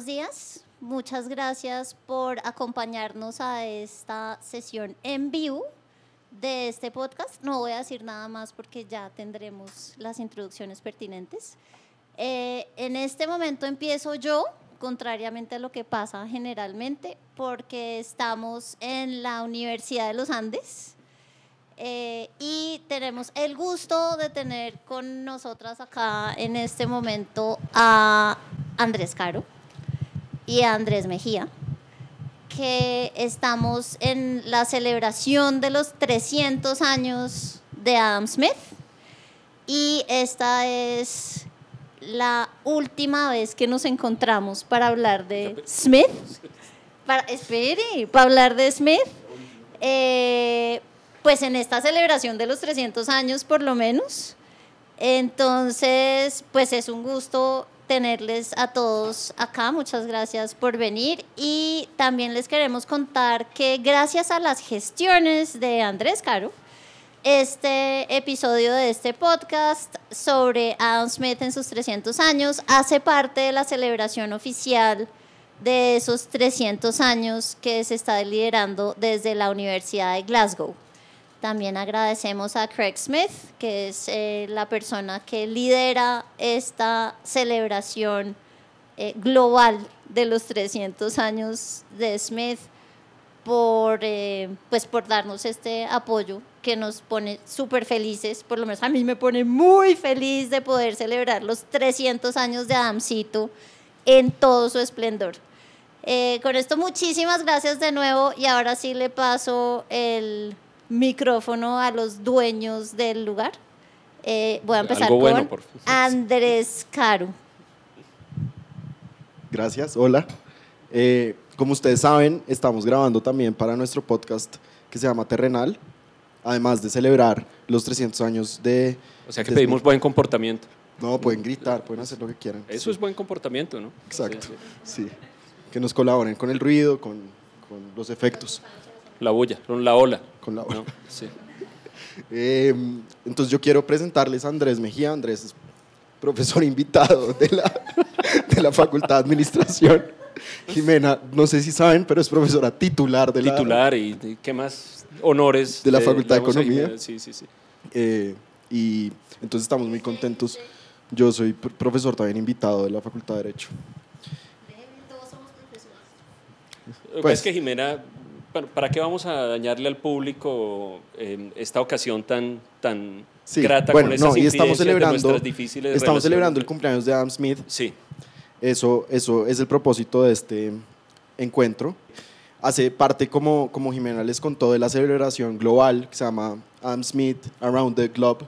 buenos días. Muchas gracias por acompañarnos a esta sesión en vivo de este podcast. No voy a decir nada más porque ya tendremos las introducciones pertinentes. Eh, en este momento empiezo yo, contrariamente a lo que pasa generalmente, porque estamos en la Universidad de los Andes. Eh, y tenemos el gusto de tener con nosotras acá en este momento a Andrés Caro y a Andrés Mejía, que estamos en la celebración de los 300 años de Adam Smith y esta es la última vez que nos encontramos para hablar de Smith. Para, para hablar de Smith. Eh, pues en esta celebración de los 300 años por lo menos. Entonces, pues es un gusto tenerles a todos acá. Muchas gracias por venir. Y también les queremos contar que gracias a las gestiones de Andrés Caro, este episodio de este podcast sobre Adam Smith en sus 300 años hace parte de la celebración oficial de esos 300 años que se está liderando desde la Universidad de Glasgow. También agradecemos a Craig Smith, que es eh, la persona que lidera esta celebración eh, global de los 300 años de Smith, por, eh, pues por darnos este apoyo que nos pone súper felices, por lo menos a mí me pone muy feliz de poder celebrar los 300 años de Adamcito en todo su esplendor. con esto muchísimas gracias de nuevo y ahora sí le paso el micrófono a los dueños del lugar. Eh, voy a empezar con Andrés Caro. Gracias, hola. Eh, como ustedes saben, estamos grabando también para nuestro podcast que se llama Terrenal, además de celebrar los 300 años de... O sea que pedimos buen comportamiento. No, pueden gritar, pueden hacer lo que quieran. Eso es buen comportamiento, ¿no? Exacto, sí, Que nos colaboren con el ruido, con, con los efectos. La bulla, con la ola. Con la ola. Sí. Eh, entonces yo quiero presentarles a Andrés Mejía. Andrés es profesor invitado de la, de la Facultad de Administración. Jimena, no sé si saben, pero es profesora titular de la... Titular y, qué más honores. De la Facultad de, Economía. Sí, sí, sí. Eh, y entonces estamos muy contentos. Yo soy profesor también invitado de la Facultad de Derecho. Todos somos profesores. Pues, es que Jimena ¿para qué vamos a dañarle al público eh, esta ocasión tan, tan grata con esas no, y estamos celebrando, difíciles Estamos celebrando el cumpleaños de Adam Smith. Sí. Eso, eso es el propósito de este encuentro. Hace parte, como, como Jimena les contó, de la celebración global que se llama Adam Smith Around the Globe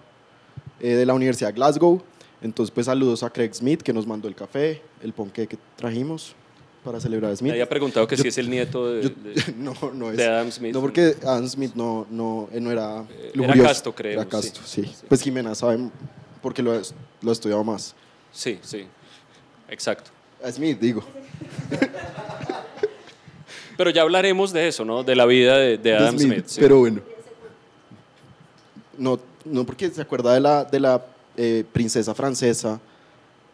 eh, de la Universidad de Glasgow. Entonces, pues saludos a Craig Smith que nos mandó el café, el ponqué que trajimos para celebrar a Smith. Me había preguntado que si es el nieto de, no, no es, de, Adam Smith. No, porque Adam Smith no, no, no era lujurioso. Era casto, creo. Era casto, sí. Pues Jimena sabe porque lo, lo he estudiado más. Sí, sí, exacto. A Smith, digo. Pero ya hablaremos de eso, ¿no? De la vida de, Adam Smith. Pero bueno. No, no porque se acuerda de la, de la eh, princesa francesa,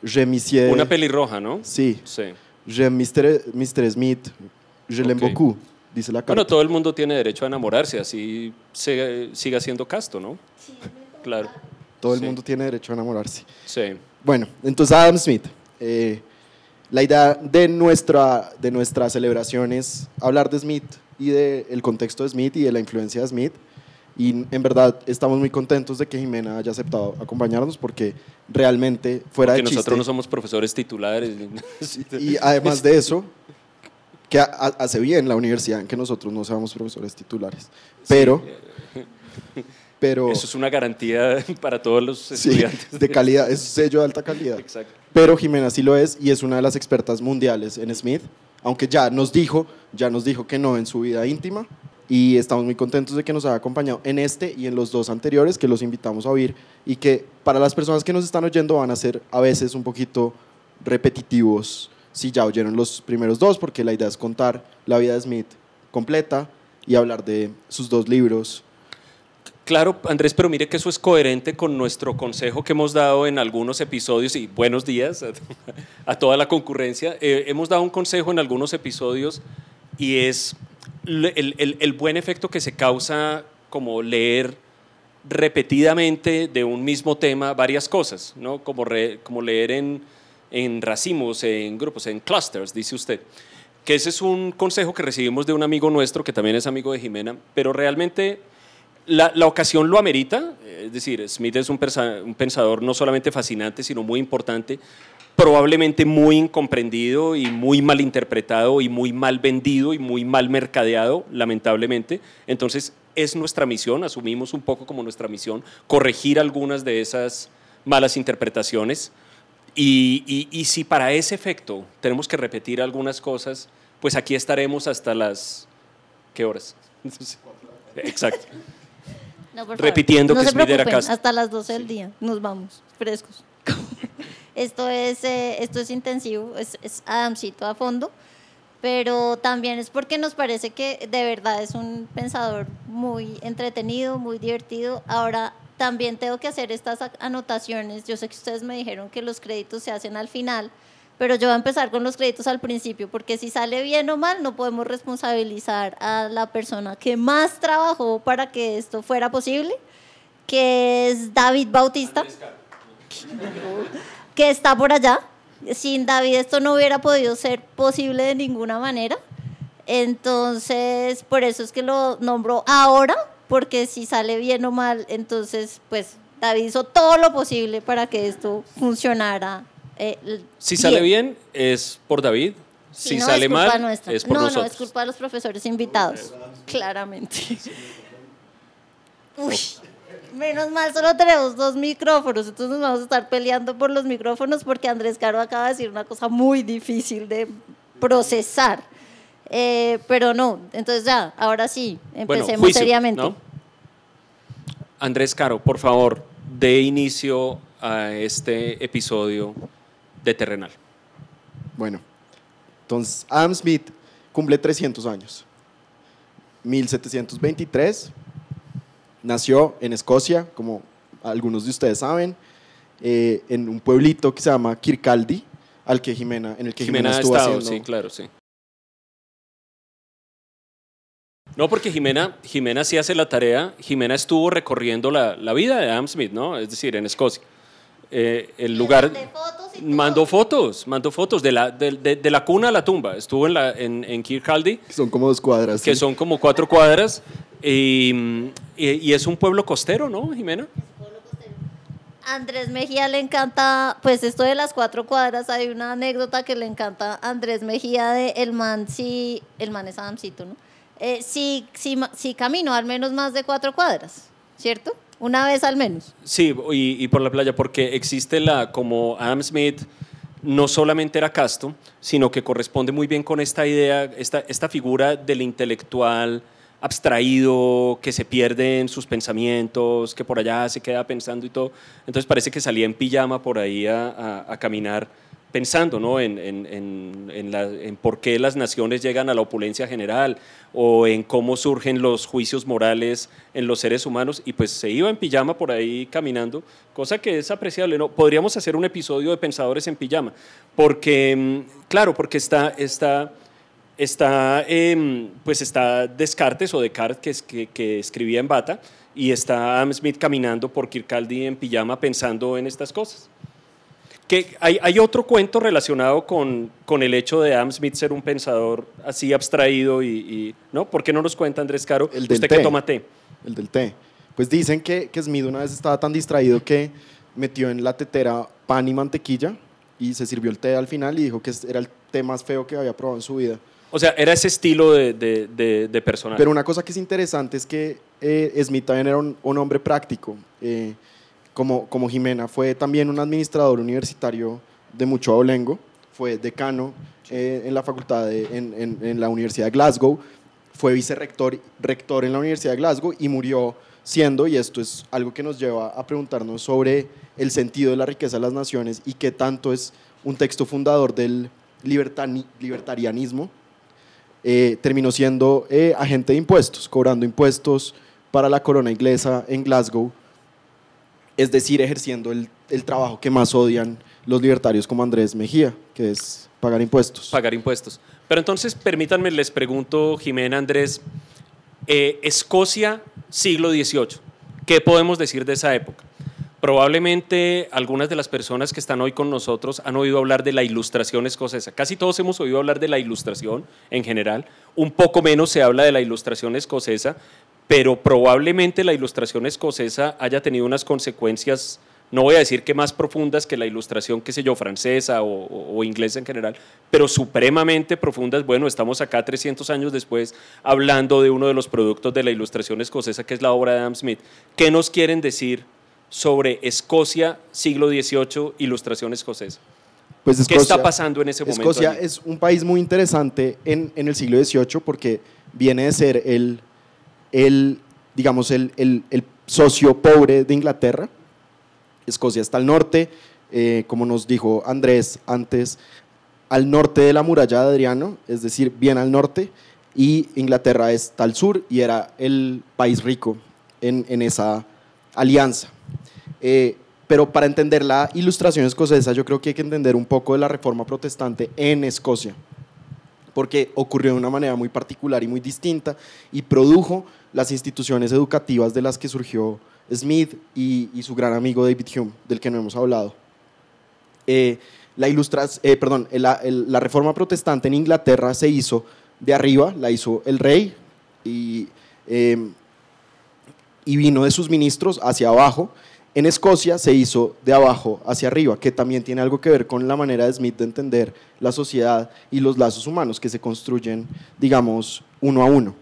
Remisier. Una pelirroja, ¿no? Sí. Sí. J'aime Mr. Smith, je l'aime beaucoup, dice la carta. Bueno, todo el mundo tiene derecho a enamorarse, así se, siga siendo casto, ¿no? Sí, claro. Todo el mundo tiene derecho a enamorarse. Sí. Bueno, entonces Adam Smith. Eh, la idea de nuestra, de nuestra celebración es hablar de Smith y del contexto de Smith y de la influencia de Smith y en verdad estamos muy contentos de que Jimena haya aceptado acompañarnos porque realmente fuera porque de nosotros no somos profesores titulares. y además de eso, que hace bien la universidad en que nosotros no seamos profesores titulares. Pero... Pero, Eso es una garantía para todos los estudiantes. de calidad, es sello de alta calidad. Exacto. Pero Jimena sí lo es y es una de las expertas mundiales en Smith, aunque ya nos dijo, ya nos dijo que no en su vida íntima, y estamos muy contentos de que nos haya acompañado en este y en los dos anteriores que los invitamos a oír y que para las personas que nos están oyendo van a ser a veces un poquito repetitivos si ya oyeron los primeros dos, porque la idea es contar la vida de Smith completa y hablar de sus dos libros Claro, Andrés, pero mire que eso es coherente con nuestro consejo que hemos dado en algunos episodios, y buenos días a, toda la concurrencia. Eh, hemos dado un consejo en algunos episodios y es el, buen efecto que se causa como leer repetidamente de un mismo tema varias cosas, ¿no? como, como leer en, en racimos, en grupos, en clusters, dice usted. Que ese es un consejo que recibimos de un amigo nuestro, que también es amigo de Jimena, pero realmente la, ocasión lo amerita, es decir, Smith es un, pensador no solamente fascinante, sino muy importante, probablemente muy incomprendido y muy mal interpretado y muy mal vendido y muy mal mercadeado, lamentablemente. Entonces, es nuestra misión, asumimos un poco como nuestra misión, corregir algunas de esas malas interpretaciones. Y, y si para ese efecto tenemos que repetir algunas cosas, pues aquí estaremos hasta las... ¿Qué horas? Exacto repitiendo que Smith era casa. Hasta las 12 del día nos vamos, frescos. esto, es, eh, esto es intensivo, es, es Adamcito a fondo, pero también es porque nos parece que de verdad es un pensador muy entretenido, muy divertido. Ahora también tengo que hacer estas anotaciones. Yo sé que ustedes me dijeron que los créditos se hacen al final pero yo voy a empezar con los créditos al principio, porque si sale bien o mal, no podemos responsabilizar a la persona que más trabajó para que esto fuera posible, que es David Bautista, que está por allá. Sin David esto no hubiera podido ser posible de ninguna manera. Entonces, por eso es que lo nombro ahora, porque si sale bien o mal, entonces, pues David hizo todo lo posible para que esto funcionara eh, si sale bien, es por David. Si, sale mal, es por nosotros. No, es culpa de los profesores invitados, claramente. Uy, menos mal, solo tenemos dos micrófonos, entonces nos vamos a estar peleando por los micrófonos porque Andrés Caro acaba de decir una cosa muy difícil de procesar. Eh, pero no, entonces ya, ahora sí, empecemos seriamente. Andrés Caro, por favor, dé inicio a este episodio de terrenal. Bueno, entonces Adam Smith cumple 300 años. 1723 nació en Escocia, como algunos de ustedes saben, eh, en un pueblito que se llama Kirkcaldy, al que Jimena, en el que Jimena, estuvo estado, Sí, claro, sí. No, porque Jimena, Jimena sí hace la tarea. Jimena estuvo recorriendo la, la vida de Adam Smith, ¿no? Es decir, en Escocia. Eh, el lugar mandó fotos, mandó fotos de la, de, la cuna a la tumba. Estuvo en, la, en, en Kirkcaldy. Son como dos cuadras. Que son como cuatro cuadras. Y, y, es un pueblo costero, ¿no, Jimena? Andrés Mejía le encanta, pues esto de las cuatro cuadras, hay una anécdota que le encanta a Andrés Mejía de el man, sí, el man es Adamcito, ¿no? Eh, sí, sí, sí camino al menos más de cuatro cuadras, ¿cierto? Una vez al menos. Sí, y, por la playa, porque existe la, como Adam Smith no solamente era casto, sino que corresponde muy bien con esta idea, esta, esta figura del intelectual abstraído, que se pierde en sus pensamientos, que por allá se queda pensando y todo. Entonces parece que salía en pijama por ahí a, a caminar pensando ¿no? en, en, en, en, por qué las naciones llegan a la opulencia general o en cómo surgen los juicios morales en los seres humanos y pues se iba en pijama por ahí caminando, cosa que es apreciable. ¿no? Podríamos hacer un episodio de pensadores en pijama, porque, mm, claro, porque está, está, está, em, pues está Descartes o Descartes que, que, que escribía en bata y está Adam Smith caminando por Kirkcaldy en pijama pensando en estas cosas. Que hay, hay, otro cuento relacionado con, con, el hecho de Adam Smith ser un pensador así abstraído y, ¿no? ¿Por qué no nos cuenta Andrés Caro? El del usted té. que toma té. El del té. Pues dicen que, que Smith una vez estaba tan distraído que metió en la tetera pan y mantequilla y se sirvió el té al final y dijo que era el té más feo que había probado en su vida. O sea, era ese estilo de, de, de, personaje. Pero una cosa que es interesante es que eh, Smith también era un, un hombre práctico. Eh, como, como Jimena, fue también un administrador universitario de mucho abolengo, fue decano eh, en la facultad, de, en, en, la Universidad de Glasgow, fue vicerrector rector en la Universidad de Glasgow y murió siendo, y esto es algo que nos lleva a preguntarnos sobre el sentido de la riqueza de las naciones y qué tanto es un texto fundador del libertarianismo, eh, terminó siendo eh, agente de impuestos, cobrando impuestos para la corona inglesa en Glasgow, es decir, ejerciendo el, trabajo que más odian los libertarios como Andrés Mejía, que es pagar impuestos. Pagar impuestos. Pero entonces, permítanme, les pregunto, Jimena, Andrés, eh, Escocia, siglo XVIII, ¿qué podemos decir de esa época? Probablemente algunas de las personas que están hoy con nosotros han oído hablar de la ilustración escocesa. Casi todos hemos oído hablar de la ilustración en general. Un poco menos se habla de la ilustración escocesa, pero probablemente la ilustración escocesa haya tenido unas consecuencias, no voy a decir que más profundas que la ilustración, qué sé yo, francesa o, o, inglesa en general, pero supremamente profundas. Bueno, estamos acá 300 años después hablando de uno de los productos de la ilustración escocesa, que es la obra de Adam Smith. ¿Qué nos quieren decir sobre Escocia, siglo XVIII, ilustración escocesa? Pues ¿Qué está pasando en ese momento? Escocia es un país muy interesante en, en el siglo XVIII porque viene de ser el, el digamos, el, el, socio pobre de Inglaterra. Escocia está al norte, eh, como nos dijo Andrés antes, al norte de la muralla de Adriano, es decir, bien al norte, y Inglaterra está al sur y era el país rico en, en esa alianza. Eh, pero para entender la ilustración escocesa, yo creo que hay que entender un poco de la reforma protestante en Escocia, porque ocurrió de una manera muy particular y muy distinta y produjo las instituciones educativas de las que surgió Smith y, su gran amigo David Hume, del que no hemos hablado. Eh, la, ilustras, eh, perdón, la, reforma protestante en Inglaterra se hizo de arriba, la hizo el rey y, eh, y vino de sus ministros hacia abajo. En Escocia se hizo de abajo hacia arriba, que también tiene algo que ver con la manera de Smith de entender la sociedad y los lazos humanos que se construyen, digamos, uno a uno.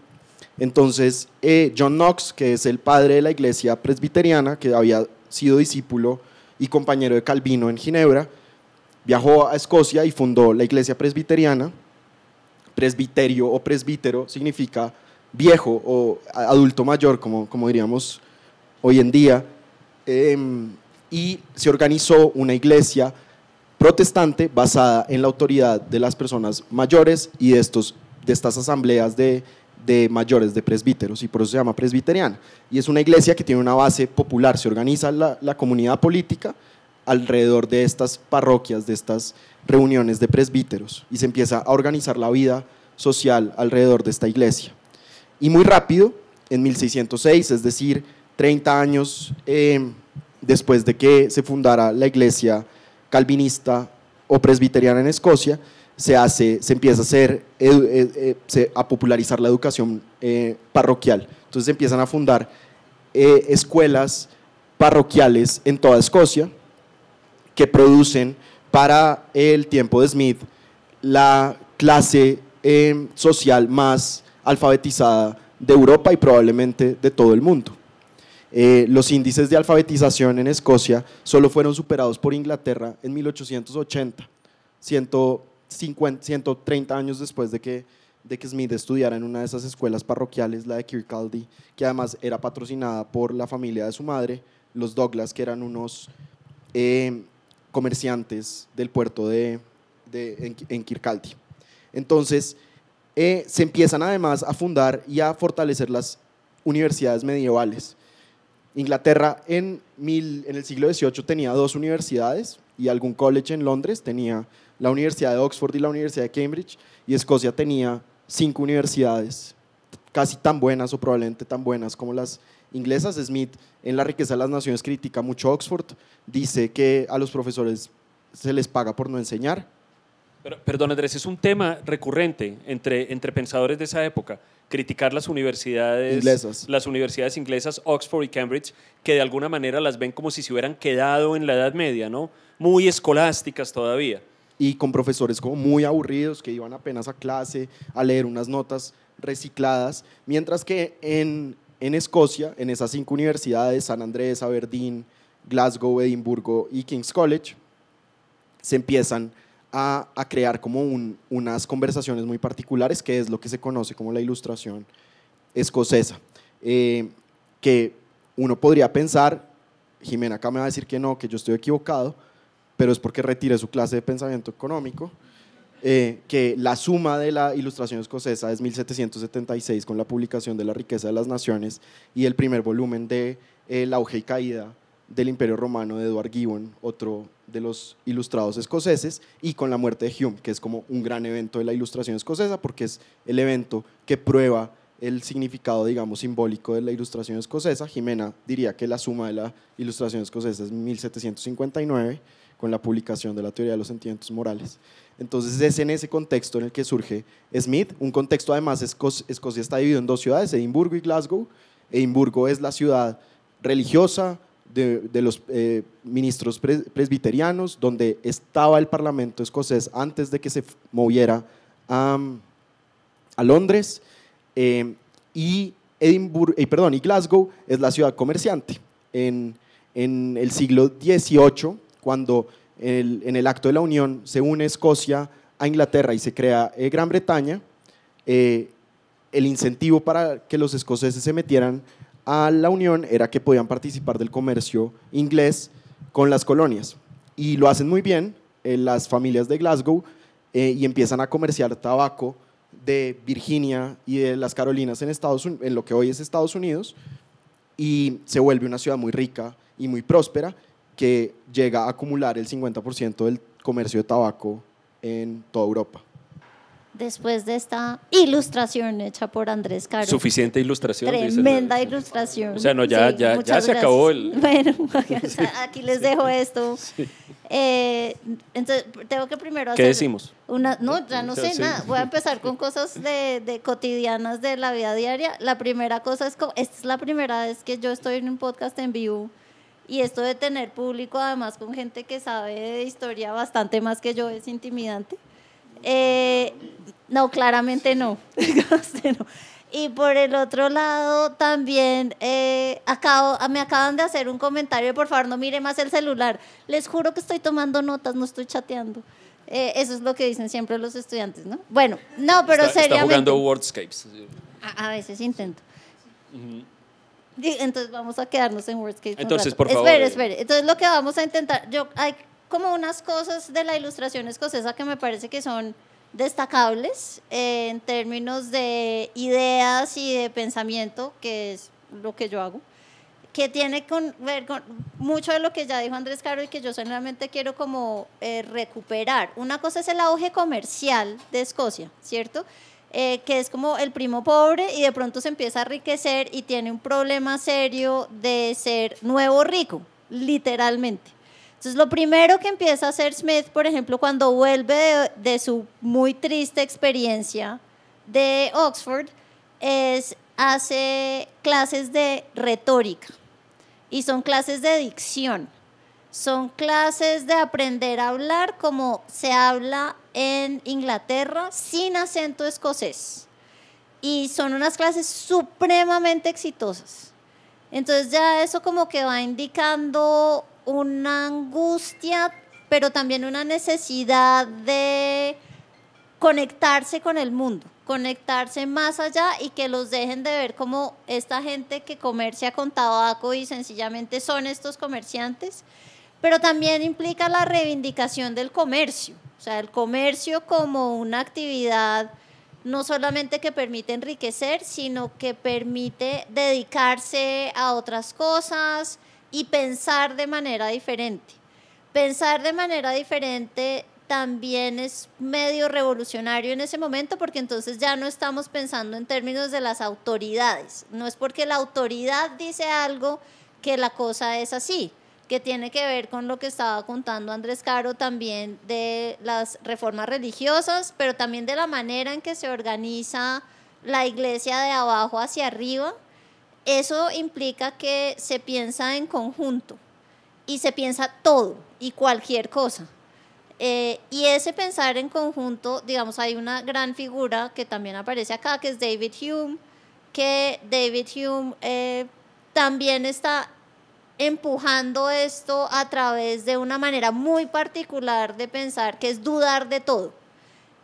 Entonces, eh, John Knox, que es el padre de la iglesia presbiteriana, que había sido discípulo y compañero de Calvino en Ginebra, viajó a Escocia y fundó la iglesia presbiteriana. Presbiterio o presbítero significa viejo o adulto mayor, como, como diríamos hoy en día. Eh, y se organizó una iglesia protestante basada en la autoridad de las personas mayores y de, estos, de estas asambleas de, de mayores, de presbíteros, y por eso se llama presbiteriana. Y es una iglesia que tiene una base popular, se organiza la, la comunidad política alrededor de estas parroquias, de estas reuniones de presbíteros, y se empieza a organizar la vida social alrededor de esta iglesia. Y muy rápido, en 1606, es decir, 30 años eh, después de que se fundara la iglesia calvinista o presbiteriana en Escocia, se, hace, se empieza a, hacer, eh, eh, a popularizar la educación eh, parroquial. Entonces empiezan a fundar eh, escuelas parroquiales en toda Escocia que producen para el tiempo de Smith la clase eh, social más alfabetizada de Europa y probablemente de todo el mundo. Eh, los índices de alfabetización en Escocia solo fueron superados por Inglaterra en 1880, 150, 130 años después de que, de que Smith estudiara en una de esas escuelas parroquiales, la de Kirkcaldy, que además era patrocinada por la familia de su madre, los Douglas, que eran unos eh, comerciantes del puerto de, de en, en Kirkcaldy. Entonces, eh, se empiezan además a fundar y a fortalecer las universidades medievales. Inglaterra en, mil, en el siglo XVIII tenía dos universidades y algún college en Londres, tenía la Universidad de Oxford y la Universidad de Cambridge, y Escocia tenía cinco universidades, casi tan buenas o probablemente tan buenas como las inglesas. Smith en La riqueza de las naciones critica mucho Oxford, dice que a los profesores se les paga por no enseñar, pero, perdón, Andrés, es un tema recurrente entre, entre pensadores de esa época, criticar las universidades inglesas. las universidades inglesas, Oxford y Cambridge, que de alguna manera las ven como si se hubieran quedado en la Edad Media, ¿no? Muy escolásticas todavía. Y con profesores como muy aburridos que iban apenas a clase a leer unas notas recicladas, mientras que en, en Escocia, en esas cinco universidades, San Andrés, Aberdeen, Glasgow, Edimburgo y King's College, se empiezan a, a crear como un, unas conversaciones muy particulares, que es lo que se conoce como la ilustración escocesa. Eh, que uno podría pensar, Jimena acá me va a decir que no, que yo estoy equivocado, pero es porque retiré su clase de pensamiento económico. eh, que la suma de la ilustración escocesa es 1776 con la publicación de La riqueza de las naciones y el primer volumen de El auge y caída del Imperio Romano de Edward Gibbon, otro de los ilustrados escoceses, y con la muerte de Hume, que es como un gran evento de la ilustración escocesa, porque es el evento que prueba el significado, digamos, simbólico de la ilustración escocesa. Jimena diría que la suma de la ilustración escocesa es 1759, con la publicación de la teoría de los sentimientos morales. Entonces es en ese contexto en el que surge Smith, un contexto además, Escocia está dividido en dos ciudades, Edimburgo y Glasgow. Edimburgo es la ciudad religiosa, de, los eh, ministros presbiterianos, donde estaba el Parlamento escocés antes de que se moviera a, Londres. Eh, y, Edimburgo, eh, perdón, y Glasgow es la ciudad comerciante. En, el siglo XVIII, cuando en el acto de la Unión se une Escocia a Inglaterra y se crea Gran Bretaña, el incentivo para que los escoceses se metieran a la Unión era que podían participar del comercio inglés con las colonias. Y lo hacen muy bien eh, las familias de Glasgow eh, y empiezan a comerciar tabaco de Virginia y de las Carolinas en, Estados, en lo que hoy es Estados Unidos y se vuelve una ciudad muy rica y muy próspera que llega a acumular el 50% del comercio de tabaco en toda Europa después de esta ilustración hecha por Andrés Caro. Suficiente ilustración. Tremenda ilustración. O sea, no, ya, ya, ya se acabó el... Bueno, aquí les dejo esto. Eh, entonces, tengo que primero hacer... ¿Qué decimos? Una, no, ya no sé nada. Voy a empezar con cosas de, de, cotidianas de la vida diaria. La primera cosa es, esta es la primera vez que yo estoy en un podcast en vivo y esto de tener público, además con gente que sabe de historia bastante más que yo, es intimidante. Eh, no, claramente no. Y por el otro lado, también eh, acabo, me acaban de hacer un comentario, por favor no mire más el celular. Les juro que estoy tomando notas, no estoy chateando. Eh, eso es lo que dicen siempre los estudiantes, ¿no? Bueno, no, pero está, seriamente. Está jugando Wordscapes. A, veces intento. Entonces vamos a quedarnos en Wordscapes. Entonces, por favor. Espere, espere. Entonces lo que vamos a intentar, yo hay como unas cosas de la ilustración escocesa que me parece que son destacables eh, en términos de ideas y de pensamiento, que es lo que yo hago, que tiene que ver con mucho de lo que ya dijo Andrés Caro y que yo solamente quiero como eh, recuperar. Una cosa es el auge comercial de Escocia, ¿cierto? Eh, que es como el primo pobre y de pronto se empieza a enriquecer y tiene un problema serio de ser nuevo rico, literalmente. Entonces, lo primero que empieza a hacer Smith, por ejemplo, cuando vuelve de, su muy triste experiencia de Oxford, es hace clases de retórica y son clases de dicción. Son clases de aprender a hablar como se habla en Inglaterra sin acento escocés. Y son unas clases supremamente exitosas. Entonces ya eso como que va indicando una angustia, pero también una necesidad de conectarse con el mundo, conectarse más allá y que los dejen de ver como esta gente que comercia con tabaco y sencillamente son estos comerciantes, pero también implica la reivindicación del comercio, o sea, el comercio como una actividad no solamente que permite enriquecer, sino que permite dedicarse a otras cosas, y pensar de manera diferente. Pensar de manera diferente también es medio revolucionario en ese momento porque entonces ya no estamos pensando en términos de las autoridades. No es porque la autoridad dice algo que la cosa es así, que tiene que ver con lo que estaba contando Andrés Caro también de las reformas religiosas, pero también de la manera en que se organiza la iglesia de abajo hacia arriba eso implica que se piensa en conjunto y se piensa todo y cualquier cosa. Eh, y ese pensar en conjunto, digamos, hay una gran figura que también aparece acá, que es David Hume, que David Hume eh, también está empujando esto a través de una manera muy particular de pensar, que es dudar de todo,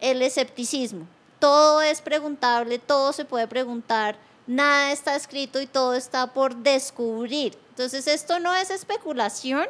el escepticismo. Todo es preguntable, todo se puede preguntar nada está escrito y todo está por descubrir. Entonces esto no es especulación,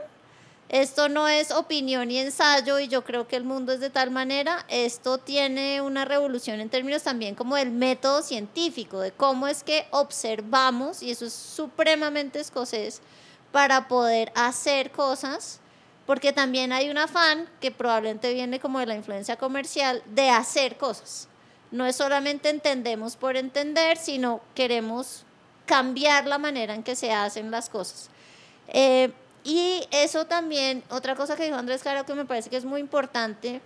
Esto no es opinión y ensayo y yo creo que el mundo es de tal manera. Esto tiene una revolución en términos también como del método científico, de cómo es que observamos, y eso es supremamente escocés, para poder hacer cosas, porque también hay un afán que probablemente viene como de la influencia comercial de hacer cosas. No es solamente entendemos por entender, sino queremos cambiar la manera en que se hacen las cosas. Eh, y eso también, otra cosa que dijo Andrés Caro que me parece que es muy importante,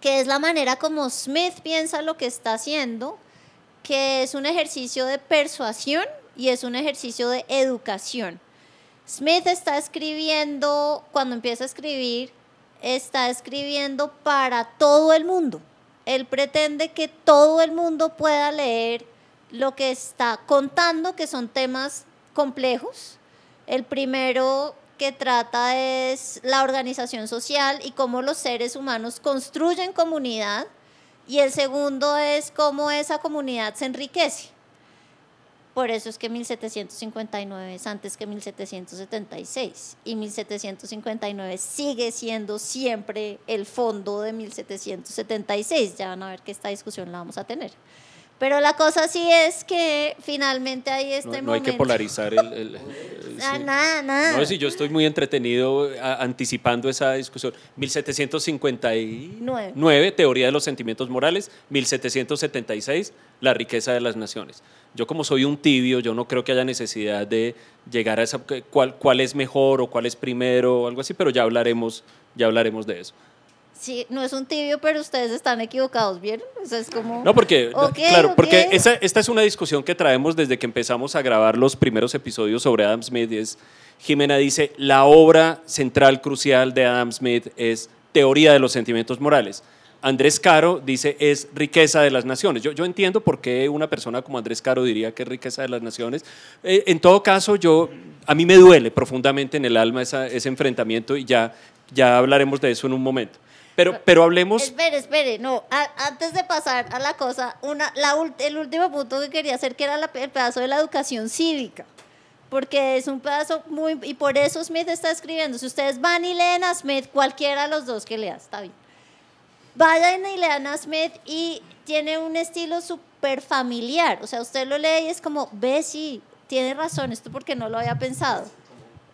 que es la manera como Smith piensa lo que está haciendo, que es un ejercicio de persuasión y es un ejercicio de educación. Smith está escribiendo, cuando empieza a escribir, está escribiendo para todo el mundo. Él pretende que todo el mundo pueda leer lo que está contando, que son temas complejos, el primero que trata es la organización social y cómo los seres humanos construyen comunidad. Y el segundo es cómo esa comunidad se enriquece. Por eso es que 1759 es antes que 1776 y 1759 sigue siendo siempre el fondo de 1776. Ya van a ver que esta discusión la vamos a tener. Pero la cosa sí es que finalmente hay este. No hay que polarizar el. Ah, nada, nada. No, si yo estoy muy entretenido anticipando esa discusión. 1759, teoría de los sentimientos morales. 1776, la riqueza de las naciones. Yo como soy un tibio, yo no creo que haya necesidad de llegar a esa cuál, cuál es mejor o cuál es primero o algo así, pero ya hablaremos, ya hablaremos de eso. Sí, no es un tibio, pero ustedes están equivocados, ¿vieron? Es como... No, porque, claro, porque esta, esta, es una discusión que traemos desde que empezamos a grabar los primeros episodios sobre Adam Smith. Es, Jimena dice, la obra central, crucial de Adam Smith es Teoría de los Sentimientos Morales. Andrés Caro dice es riqueza de las naciones. Yo, yo entiendo por qué una persona como Andrés Caro diría que es riqueza de las naciones. Eh, en todo caso, yo, a mí me duele profundamente en el alma ese enfrentamiento y ya, ya hablaremos de eso en un momento. Pero, pero hablemos. Espere, espere, no. antes de pasar a la cosa, una, la, el último punto que quería hacer, que era el pedazo de la educación cívica. Porque es un pedazo muy. Y por eso Smith está escribiendo. Si ustedes van y leen a Smith, cualquiera de los dos que leas, está bien. Vayan y lean a Smith y tiene un estilo súper familiar. O sea, usted lo lee y es como, ve, sí, tiene razón, esto porque no lo había pensado.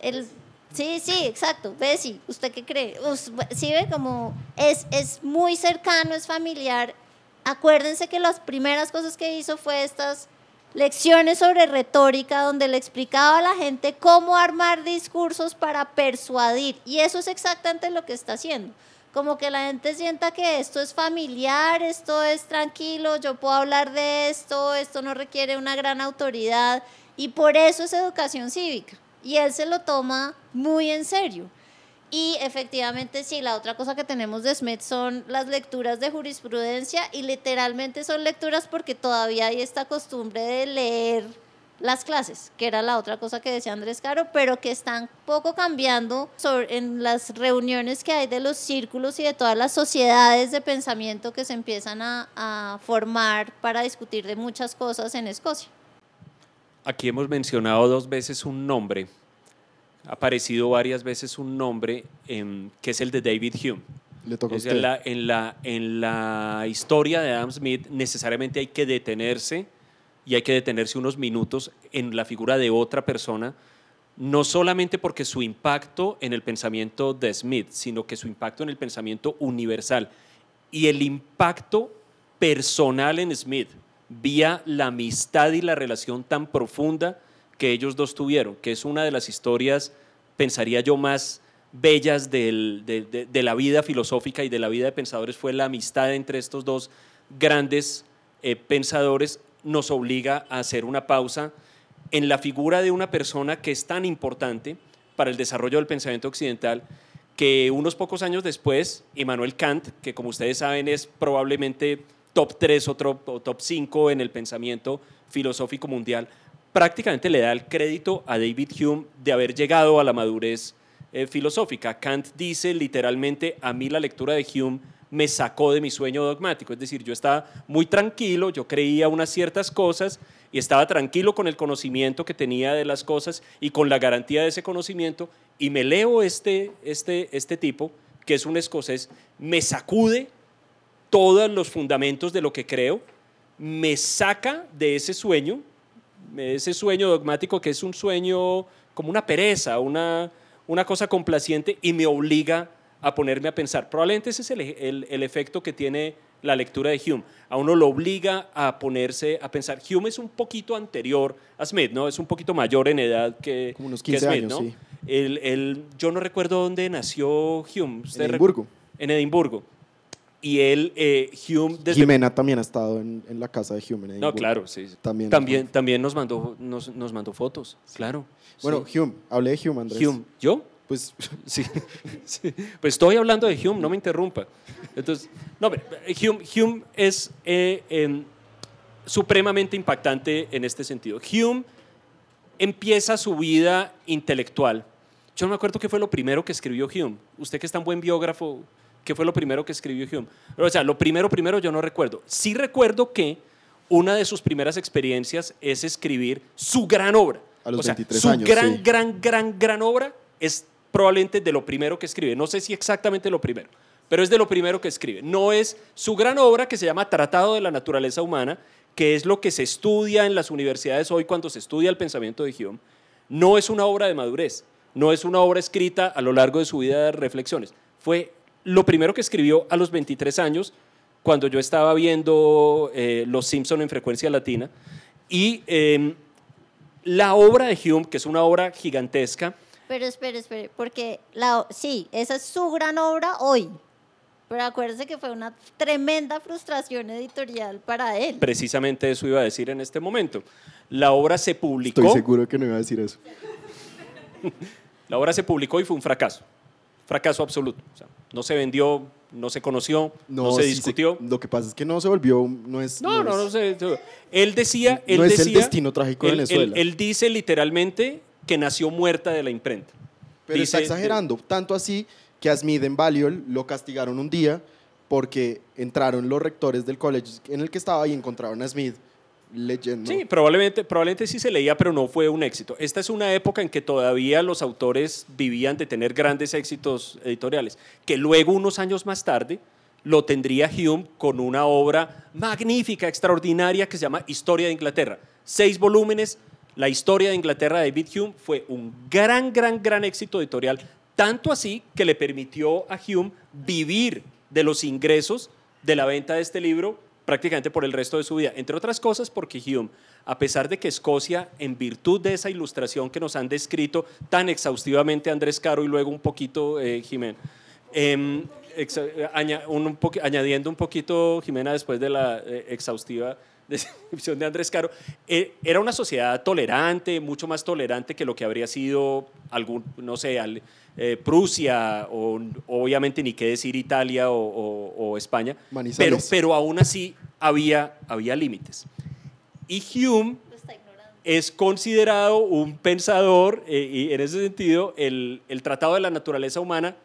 El, Sí, sí, exacto. Bessie, ¿usted qué cree? Sí, ve como es, es muy cercano, es familiar. Acuérdense que las primeras cosas que hizo fue estas lecciones sobre retórica donde le explicaba a la gente cómo armar discursos para persuadir. Y eso es exactamente lo que está haciendo. Como que la gente sienta que esto es familiar, esto es tranquilo, yo puedo hablar de esto, esto no requiere una gran autoridad. Y por eso es educación cívica y él se lo toma muy en serio. Y efectivamente, sí, la otra cosa que tenemos de Smith son las lecturas de jurisprudencia y literalmente son lecturas porque todavía hay esta costumbre de leer las clases, que era la otra cosa que decía Andrés Caro, pero que están poco cambiando en las reuniones que hay de los círculos y de todas las sociedades de pensamiento que se empiezan a formar para discutir de muchas cosas en Escocia. Aquí hemos mencionado dos veces un nombre, ha aparecido varias veces un nombre que es el de David Hume. Le toca en, la, en, la, en la historia de Adam Smith necesariamente hay que detenerse y hay que detenerse unos minutos en la figura de otra persona, no solamente porque su impacto en el pensamiento de Smith, sino que su impacto en el pensamiento universal y el impacto personal en Smith vía la amistad y la relación tan profunda que ellos dos tuvieron, que es una de las historias, pensaría yo, más bellas de, la vida filosófica y de la vida de pensadores, fue la amistad entre estos dos grandes eh, pensadores, nos obliga a hacer una pausa en la figura de una persona que es tan importante para el desarrollo del pensamiento occidental, que unos pocos años después, Immanuel Kant, que como ustedes saben es probablemente top 3 o top, 5 en el pensamiento filosófico mundial, prácticamente le da el crédito a David Hume de haber llegado a la madurez eh, filosófica. Kant dice literalmente, a mí la lectura de Hume me sacó de mi sueño dogmático, es decir, yo estaba muy tranquilo, yo creía unas ciertas cosas y estaba tranquilo con el conocimiento que tenía de las cosas y con la garantía de ese conocimiento y me leo este, este, este tipo, que es un escocés, me sacude todos los fundamentos de lo que creo, me saca de ese sueño, de ese sueño dogmático que es un sueño como una pereza, una, una cosa complaciente y me obliga a ponerme a pensar. Probablemente ese es el, el- el efecto que tiene la lectura de Hume. A uno lo obliga a ponerse a pensar. Hume es un poquito anterior a Smith, ¿no? Es un poquito mayor en edad que, Como unos que 15 Smith, años, ¿no? sí. El- el- yo no recuerdo dónde nació Hume. ¿Usted En Edimburgo. En Edimburgo. Y él, eh, Hume, desde Jimena también ha estado en, en la casa de Hume. no, claro, sí. También. También, también nos, mandó, nos, nos mandó fotos, claro. Bueno, sí. Hume, hablé de Hume, Andrés. Hume, ¿yo? Pues Sí. sí. Pues estoy hablando de Hume, no me interrumpa. Entonces, no, pero, eh, Hume, Hume es eh, em, supremamente impactante en este sentido. Hume empieza su vida intelectual. Yo no me acuerdo qué fue lo primero que escribió Hume. Usted que es tan buen biógrafo, ¿qué fue lo primero que escribió Hume? O sea, lo primero, primero yo no recuerdo. Sí recuerdo que una de sus primeras experiencias es escribir su gran obra. A los o sea, 23 su años, gran, sí. gran, gran, gran obra es probablemente de lo primero que escribe. No sé si exactamente lo primero, pero es de lo primero que escribe. No es su gran obra que se llama Tratado de la Naturaleza Humana, que es lo que se estudia en las universidades hoy cuando se estudia el pensamiento de Hume. No es una obra de madurez, no es una obra escrita a lo largo de su vida de reflexiones. Fue lo primero que escribió a los 23 años, cuando yo estaba viendo eh, Los Simpson en frecuencia latina. Y em, la obra de Hume, que es una obra gigantesca, Pero espere, espere, porque la, sí, esa es su gran obra hoy. Pero acuérdese que fue una tremenda frustración editorial para él. precisamente eso iba a decir en este momento. La obra se publicó, estoy seguro que no iba a decir eso. la obra se publicó y fue un fracaso, fracaso absoluto. O sea, no se vendió, no se conoció, no, se sí discutió. lo que pasa es que no se volvió, no es. No, no, no es- sé. Él decía, él No es el destino trágico de él- Venezuela. Él, él dice literalmente que nació muerta de la imprenta. Pero está exagerando, tanto así que a Smith en Balliol lo castigaron un día porque entraron los rectores del colegio en el que estaba y encontraron a Smith Sí, probablemente, probablemente sí se leía, pero no fue un éxito. Esta es una época en que todavía los autores vivían de tener grandes éxitos editoriales, que luego, unos años más tarde, lo tendría Hume con una obra magnífica, extraordinaria, que se llama Historia de Inglaterra. Seis volúmenes. La historia de Inglaterra de David Hume fue un gran, gran, gran éxito editorial, tanto así que le permitió a Hume vivir de los ingresos de la venta de este libro prácticamente por el resto de su vida. Entre otras cosas porque Hume, a pesar de que Escocia, en virtud de esa ilustración que nos han descrito tan exhaustivamente Andrés Caro y luego un poquito eh, Jimena, em, poqui- añadiendo un poquito Jimena después de la eh, exhaustiva descripción de Andrés Caro, eh, era una sociedad tolerante, mucho más tolerante que lo que habría sido algún, no sé, al- eh, Prusia o obviamente ni qué decir Italia o, o- o España, pero, Manizales. pero aún así había, había límites. Y Hume es considerado un pensador, eh, y en ese sentido, el, el Tratado de la Naturaleza Humana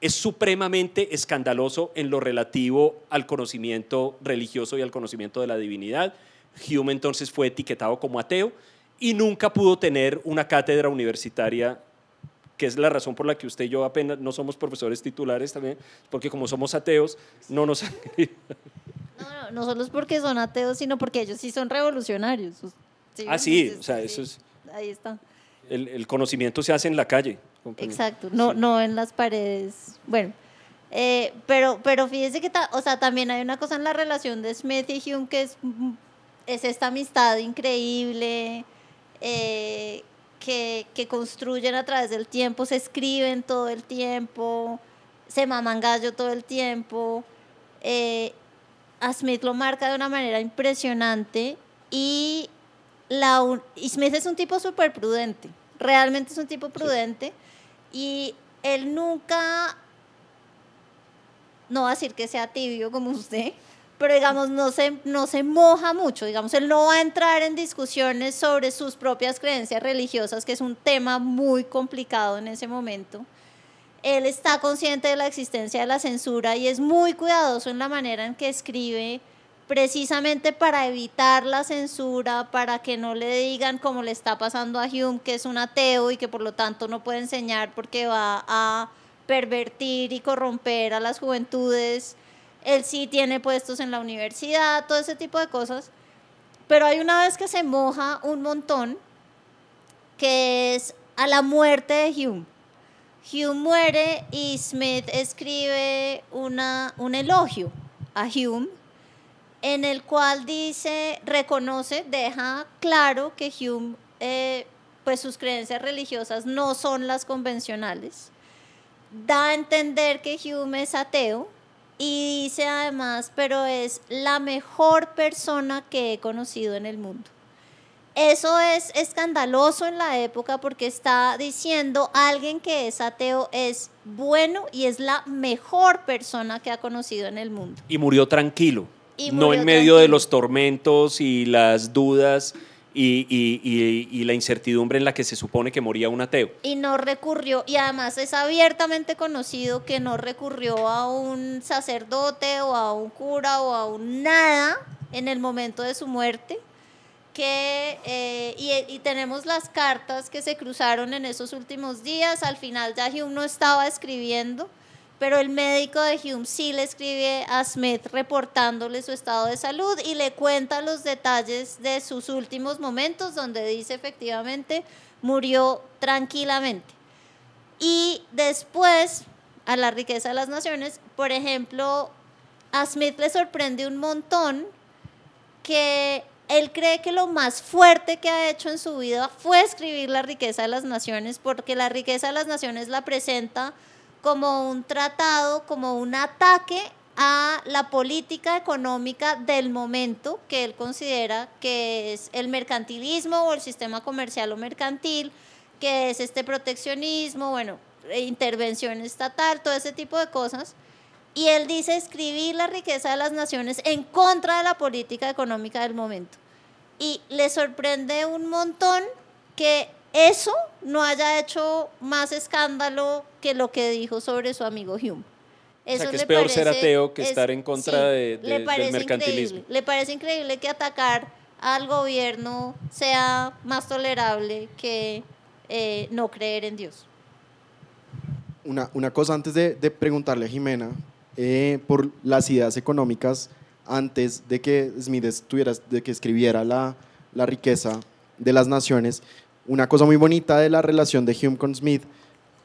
es supremamente escandaloso en lo relativo al conocimiento religioso y al conocimiento de la divinidad. Hume entonces fue etiquetado como ateo y nunca pudo tener una cátedra universitaria, que es la razón por la que usted y yo apenas no somos profesores titulares también, porque como somos ateos, no nos han. No, no, no solo es porque son ateos, sino porque ellos sí son revolucionarios. Ah, sí, entonces, o sea, eso es- Ahí está. El, el conocimiento se hace en la calle. Exacto, no, no en las paredes. Bueno, eh, pero, pero fíjese que, ta- o sea, también hay una cosa en la relación de Smith y Hume que es, mm, es esta amistad increíble eh, que, que construyen a través del tiempo, se escriben todo el tiempo, se maman gallo todo el tiempo. Eh, a Smith lo marca de una manera impresionante y, la, y Smith es un tipo súper prudente, realmente es un tipo prudente y él nunca, no va a decir que sea tibio como usted, pero digamos no se, no se moja mucho, digamos, él no va a entrar en discusiones sobre sus propias creencias religiosas, que es un tema muy complicado en ese momento. Él está consciente de la existencia de la censura y es muy cuidadoso en la manera en que escribe precisamente para evitar la censura, para que no le digan como le está pasando a Hume, que es un ateo y que por lo tanto no puede enseñar porque va a pervertir y corromper a las juventudes. Él sí tiene puestos en la universidad, todo ese tipo de cosas. Pero hay una vez que se moja un montón, que es a la muerte de Hume. Hume muere y Smith escribe una, un elogio a Hume en el cual dice, reconoce, deja claro que Hume, eh, pues sus creencias religiosas no son las convencionales. Da a entender que Hume es ateo y dice además, pero es la mejor persona que he conocido en el mundo. Eso es escandaloso en la época porque está diciendo alguien que es ateo es bueno y es la mejor persona que ha conocido en el mundo. Y murió tranquilo, no en medio de los tormentos y las dudas y, y, la incertidumbre en la que se supone que moría un ateo. Y no recurrió, y además es abiertamente conocido que no recurrió a un sacerdote o a un cura o a un nada en el momento de su muerte que, eh, y, tenemos las cartas que se cruzaron en esos últimos días. Al final ya Hume no estaba escribiendo, pero el médico de Hume sí le escribe a Smith reportándole su estado de salud y le cuenta los detalles de sus últimos momentos, donde dice efectivamente murió tranquilamente. Y después, a la riqueza de las naciones, por ejemplo, a Smith le sorprende un montón que él cree que lo más fuerte que ha hecho en su vida fue escribir La riqueza de las naciones, porque la riqueza de las naciones la presenta como un tratado, como un ataque a la política económica del momento que él considera que es el mercantilismo o el sistema comercial o mercantil, que es este proteccionismo, bueno, intervención estatal, todo ese tipo de cosas y él dice escribir la riqueza de las naciones en contra de la política económica del momento. Y le sorprende un montón que eso no haya hecho más escándalo que lo que dijo sobre su amigo Hume. Eso o sea, que es peor ser ateo que estar en contra de, del mercantilismo. Le parece increíble que atacar al gobierno sea más tolerable que eh, no creer en Dios. Una, una cosa antes de, de preguntarle a Jimena, eh, por las ideas económicas antes de que Smith estuviera, de que escribiera la, la riqueza de las naciones. Una cosa muy bonita de la relación de Hume con Smith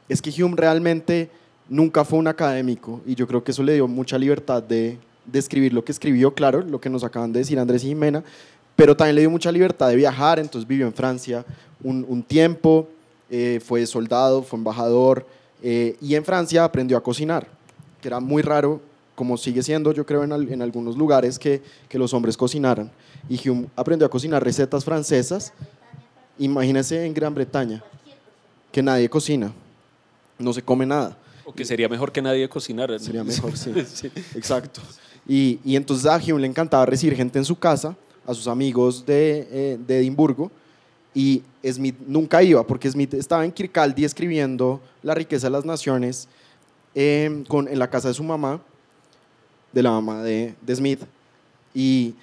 es que Hume realmente nunca fue un académico y yo creo que eso le dio mucha libertad de, de escribir lo que escribió, claro, lo que nos acaban de decir Andrés y Jimena, pero también le dio mucha libertad de viajar, entonces vivió en Francia un, tiempo, eh, fue soldado, fue embajador eh, y en Francia aprendió a cocinar que era muy raro, como sigue siendo, yo creo, en, algunos lugares, que, que, los hombres cocinaran. Y Hume aprendió a cocinar recetas francesas. Imagínense en Gran Bretaña, que nadie cocina, no se come nada. O que sería mejor que nadie cocinara. Sería mejor, sí. Exacto. Y, y, entonces a Hume le encantaba recibir gente en su casa, a sus amigos de, eh, de Edimburgo, y Smith nunca iba, porque Smith estaba en Kirkcaldy escribiendo La riqueza de las naciones, Em, con, en la casa de su mamá, de la mamá de, de Smith, y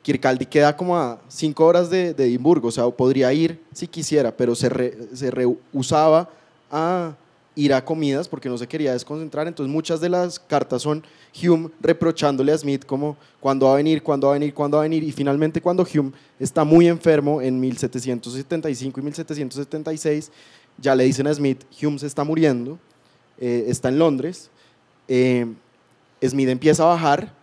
Kirkcaldy queda como a cinco horas de, de, Edimburgo, o sea, podría ir si quisiera, pero se, se rehusaba a ir a comidas porque no se quería desconcentrar. Entonces muchas de las cartas son Hume reprochándole a Smith como cuándo va a venir, cuándo va a venir, cuándo va a venir. Y finalmente cuando Hume está muy enfermo en 1775 y 1776, ya le dicen a Smith, Hume se está muriendo eh, está en Londres, eh, Smith empieza a bajar,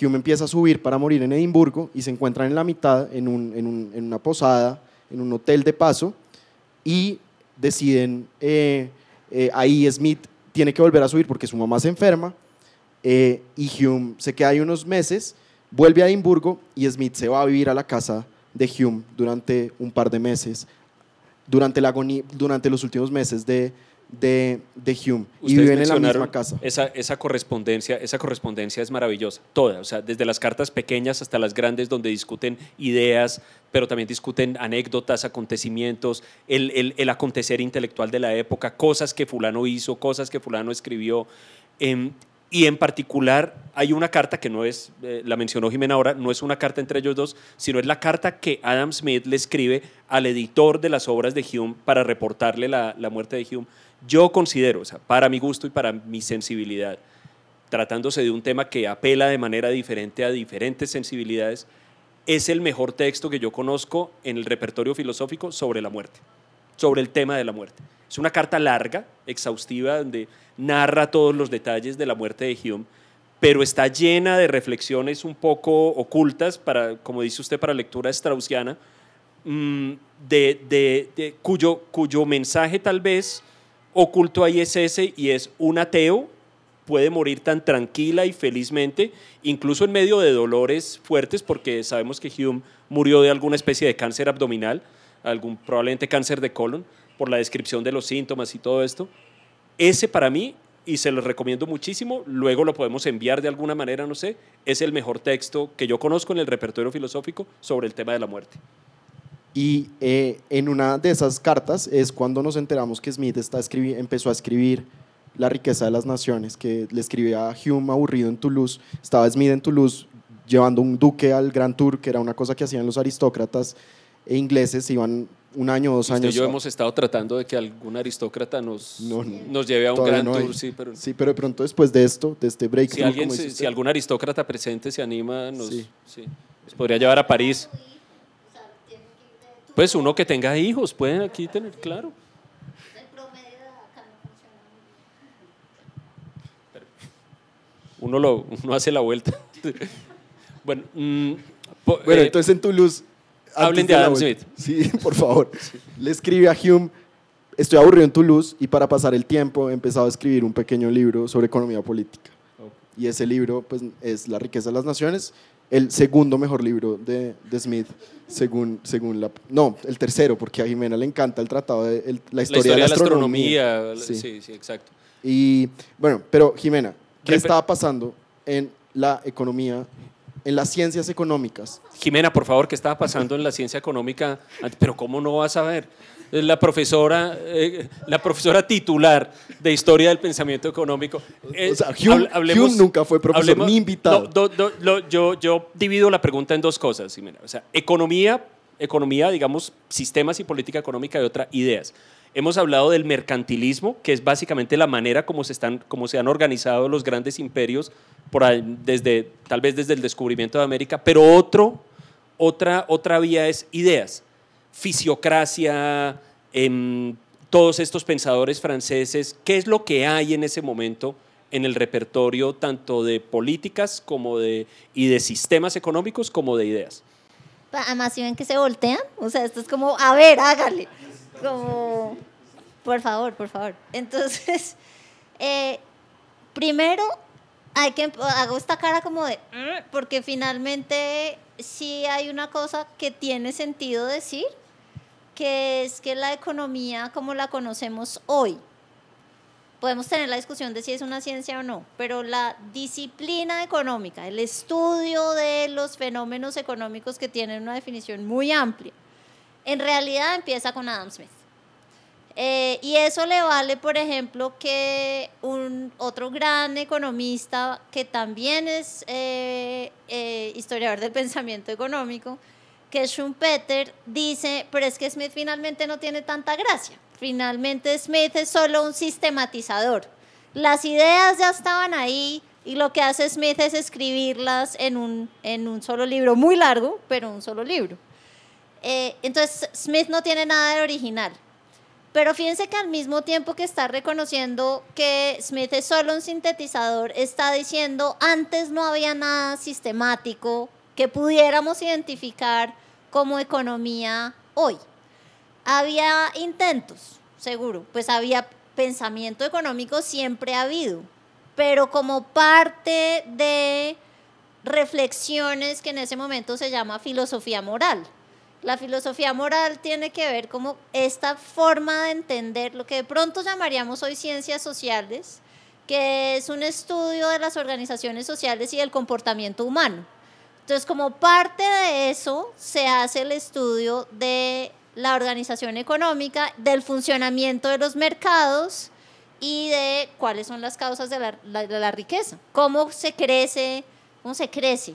Hume empieza a subir para morir en Edimburgo y se encuentran en la mitad, en, una posada, en un hotel de paso, y deciden, eh, ahí Smith tiene que volver a subir porque su mamá se enferma, y Hume se queda ahí unos meses, vuelve a Edimburgo y Smith se va a vivir a la casa de Hume durante un par de meses, durante, la durante los últimos meses de, de, de Hume y viven en la misma casa. Esa, esa, correspondencia, esa correspondencia es maravillosa, toda, o sea, desde las cartas pequeñas hasta las grandes donde discuten ideas, pero también discuten anécdotas, acontecimientos, el, el, el acontecer intelectual de la época, cosas que fulano hizo, cosas que fulano escribió. Em, Y en particular hay una carta que no es, eh, la mencionó Jimena ahora, no es una carta entre ellos dos, sino es la carta que Adam Smith le escribe al editor de las obras de Hume para reportarle la, la muerte de Hume. Yo considero, o sea, para mi gusto y para mi sensibilidad, tratándose de un tema que apela de manera diferente a diferentes sensibilidades, es el mejor texto que yo conozco en el repertorio filosófico sobre la muerte, sobre el tema de la muerte. Es una carta larga, exhaustiva, donde narra todos los detalles de la muerte de Hume, pero está llena de reflexiones un poco ocultas, para, como dice usted, para lectura straussiana, mm, de, cuyo, cuyo mensaje tal vez oculto ahí es ese y es un ateo puede morir tan tranquila y felizmente, incluso en medio de dolores fuertes, porque sabemos que Hume murió de alguna especie de cáncer abdominal, algún, probablemente cáncer de colon, por la descripción de los síntomas y todo esto. Ese para mí, y se lo recomiendo muchísimo, luego lo podemos enviar de alguna manera, no sé, es el mejor texto que yo conozco en el repertorio filosófico sobre el tema de la muerte. Y eh, en una de esas cartas es cuando nos enteramos que Smith está empezó a escribir la riqueza de las naciones, que le escribía a Hume aburrido en Toulouse. Estaba Smith en Toulouse llevando un duque al Grand Tour, que era una cosa que hacían los aristócratas e ingleses, iban un año dos años. y yo hemos estado tratando de que algún aristócrata nos, nos lleve a un Grand Tour, sí pero... sí, pero de pronto después de esto, de este break. Si, alguien, si, algún aristócrata presente se anima, nos, sí. nos podría llevar a París. Pues uno que tenga hijos, pueden aquí tener, claro. uno, lo, uno hace la vuelta. bueno, mm, bueno eh, entonces en Toulouse... Hablen de, Adam Smith. Sí, por favor. Le escribe a Hume, estoy aburrido en Toulouse y para pasar el tiempo he empezado a escribir un pequeño libro sobre economía política. Y ese libro pues, es La riqueza de las naciones, el segundo mejor libro de, de, Smith, según, según la... No, el tercero, porque a Jimena le encanta el tratado de la, historia de la, astronomía. Sí. sí, sí, exacto. Y bueno, pero Jimena, ¿Qué estaba pasando en la economía, en las ciencias económicas? Jimena, por favor, ¿qué estaba pasando en la ciencia económica? Pero ¿cómo no vas a ver? La profesora, eh, la profesora titular de Historia del Pensamiento Económico. Eh, o sea, Hume, nunca fue profesor ni invitado. yo, yo divido la pregunta en dos cosas, Jimena. O sea, economía, economía, digamos, sistemas y política económica y otra, ideas. Hemos hablado del mercantilismo, que es básicamente la manera como se, están, como se han organizado los grandes imperios, por desde, tal vez desde el descubrimiento de América, pero otro, otra, otra vía es ideas, fisiocracia, todos estos pensadores franceses, ¿qué es lo que hay en ese momento en el repertorio tanto de políticas como de, y de sistemas económicos como de ideas? Además, si ven que se voltean, o sea, esto es como, a ver, hágale. Como, por favor, por favor. Entonces, eh, primero hay que hago esta cara como de mm", porque finalmente sí hay una cosa que tiene sentido decir que es que la economía como la conocemos hoy podemos tener la discusión de si es una ciencia o no pero la disciplina económica el estudio de los fenómenos económicos que tienen una definición muy amplia en realidad empieza con Adam Smith. Eh, y eso le vale, por ejemplo, que un otro gran economista que también es eh, eh, historiador del pensamiento económico, que Schumpeter, dice, pero es que Smith finalmente no tiene tanta gracia. Finalmente Smith es solo un sistematizador. Las ideas ya estaban ahí y lo que hace Smith es escribirlas en un, en un solo libro, muy largo, pero un solo libro. Eh, entonces, Smith no tiene nada de original. Pero fíjense que al mismo tiempo que está reconociendo que Smith es solo un sintetizador, está diciendo antes no había nada sistemático que pudiéramos identificar como economía hoy. Había intentos, seguro, pues había pensamiento económico, siempre ha habido, pero como parte de reflexiones que en ese momento se llama filosofía moral. La filosofía moral tiene que ver como esta forma de entender lo que de pronto llamaríamos hoy ciencias sociales, que es un estudio de las organizaciones sociales y del comportamiento humano. Entonces, como parte de eso, se hace el estudio de la organización económica, del funcionamiento de los mercados y de cuáles son las causas de la, la- de la riqueza, cómo se crece, cómo se crece,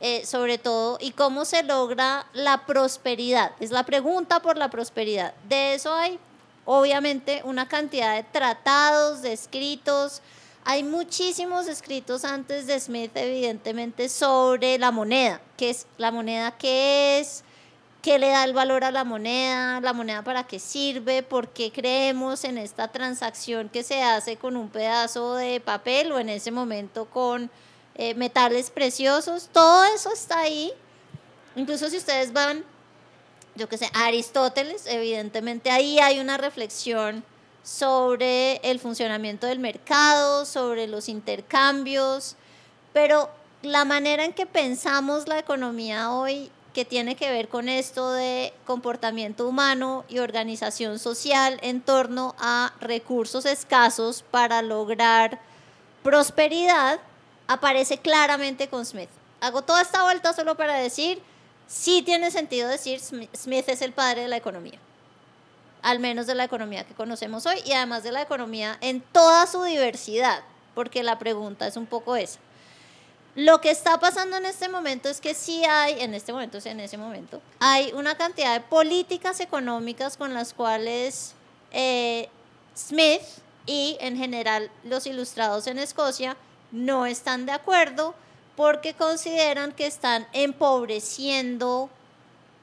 eh, sobre todo, y cómo se logra la prosperidad. Es la pregunta por la prosperidad. De eso hay, obviamente, una cantidad de tratados, de escritos. Hay muchísimos escritos antes de Smith, evidentemente, sobre la moneda. ¿Qué es la moneda? ¿Qué es? ¿Qué le da el valor a la moneda? ¿La moneda para qué sirve? ¿Por qué creemos en esta transacción que se hace con un pedazo de papel o en ese momento con eh, metales preciosos? Todo eso está ahí. Incluso si ustedes van, yo qué sé, a Aristóteles, evidentemente ahí hay una reflexión sobre el funcionamiento del mercado, sobre los intercambios, pero la manera en que pensamos la economía hoy, que tiene que ver con esto de comportamiento humano y organización social en torno a recursos escasos para lograr prosperidad, aparece claramente con Smith. Hago toda esta vuelta solo para decir, sí tiene sentido decir Smi- Smith es el padre de la economía al menos de la economía que conocemos hoy y además de la economía en toda su diversidad, porque la pregunta es un poco esa. Lo que está pasando en este momento es que sí hay, en este momento, es en ese momento, hay una cantidad de políticas económicas con las cuales eh, Smith y en general los ilustrados en Escocia no están de acuerdo porque consideran que están empobreciendo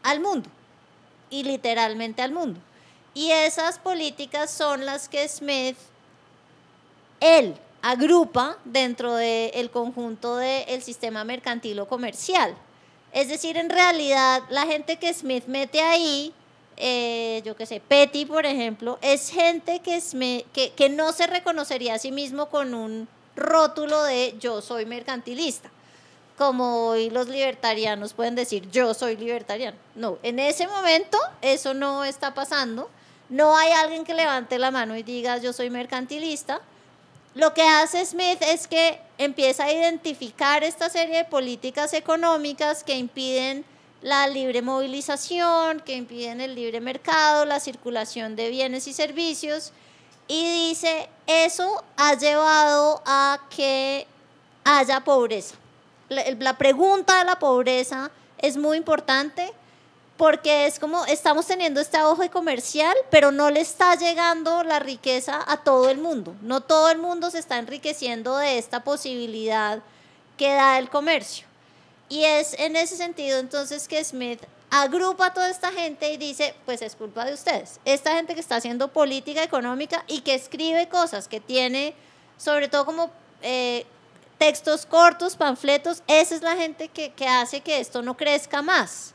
al mundo y literalmente al mundo. Y esas políticas son las que Smith, él, agrupa dentro del conjunto del sistema mercantil o comercial. Es decir, en realidad, la gente que Smith mete ahí, eh, yo qué sé, Petty, por ejemplo, es gente que, Smith- que, que no se reconocería a sí mismo con un rótulo de yo soy mercantilista como hoy los libertarianos pueden decir yo soy libertariano. No, en ese momento eso no está pasando. No hay alguien que levante la mano y diga yo soy mercantilista. Lo que hace Smith es que empieza a identificar esta serie de políticas económicas que impiden la libre movilización, que impiden el libre mercado, la circulación de bienes y servicios, y dice, eso ha llevado a que haya pobreza. La, pregunta de la pobreza es muy importante porque es como estamos teniendo este auge comercial, pero no le está llegando la riqueza a todo el mundo. No todo el mundo se está enriqueciendo de esta posibilidad que da el comercio. Y es en ese sentido entonces que Smith agrupa a toda esta gente y dice, pues es culpa de ustedes. Esta gente que está haciendo política económica y que escribe cosas, que tiene sobre todo como eh, textos cortos, panfletos, esa es la gente que, que hace que esto no crezca más.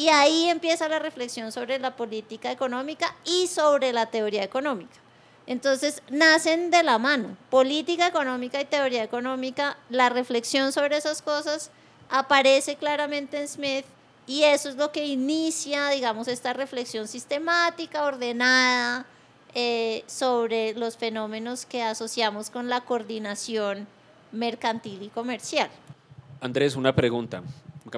Y ahí empieza la reflexión sobre la política económica y sobre la teoría económica. Entonces, nacen de la mano. Política económica y teoría económica, la reflexión sobre esas cosas aparece claramente en Smith y eso es lo que inicia, digamos, esta reflexión sistemática, ordenada, eh, sobre los fenómenos que asociamos con la coordinación mercantil y comercial. Andrés, una pregunta,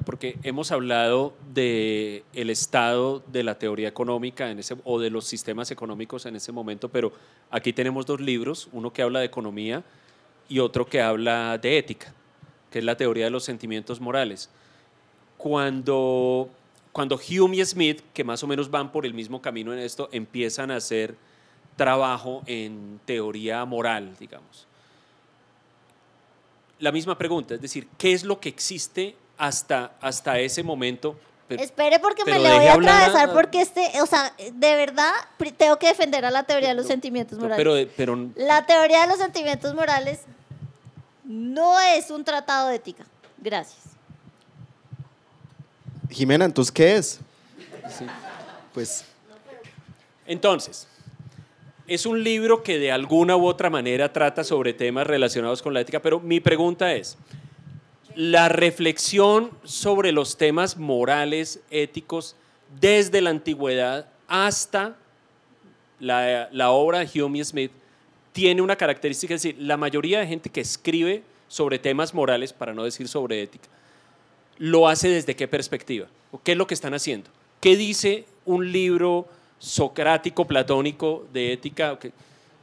porque hemos hablado de el estado de la teoría económica en ese, o de los sistemas económicos en ese momento, pero aquí tenemos dos libros, uno que habla de economía y otro que habla de ética, que es la teoría de los sentimientos morales. Cuando, cuando Hume y Smith, que más o menos van por el mismo camino en esto, empiezan a hacer trabajo en teoría moral, digamos la misma pregunta, es decir, ¿qué es lo que existe hasta, hasta ese momento? Pero- Espere porque me le voy a atravesar a- porque este, o sea, de verdad tengo que defender a la teoría de los sentimientos morales. pero, pero La teoría de los sentimientos morales no es un tratado de ética. Gracias. Jimena, entonces, ¿qué es? Pues entonces, es un libro que de alguna u otra manera trata sobre temas relacionados con la ética, pero mi pregunta es, la reflexión sobre los temas morales, éticos, desde la antigüedad hasta la, obra de Hume y Smith, tiene una característica, es decir, la mayoría de gente que escribe sobre temas morales, para no decir sobre ética, lo hace desde qué perspectiva, o qué es lo que están haciendo. ¿Qué dice un libro socrático, platónico de ética?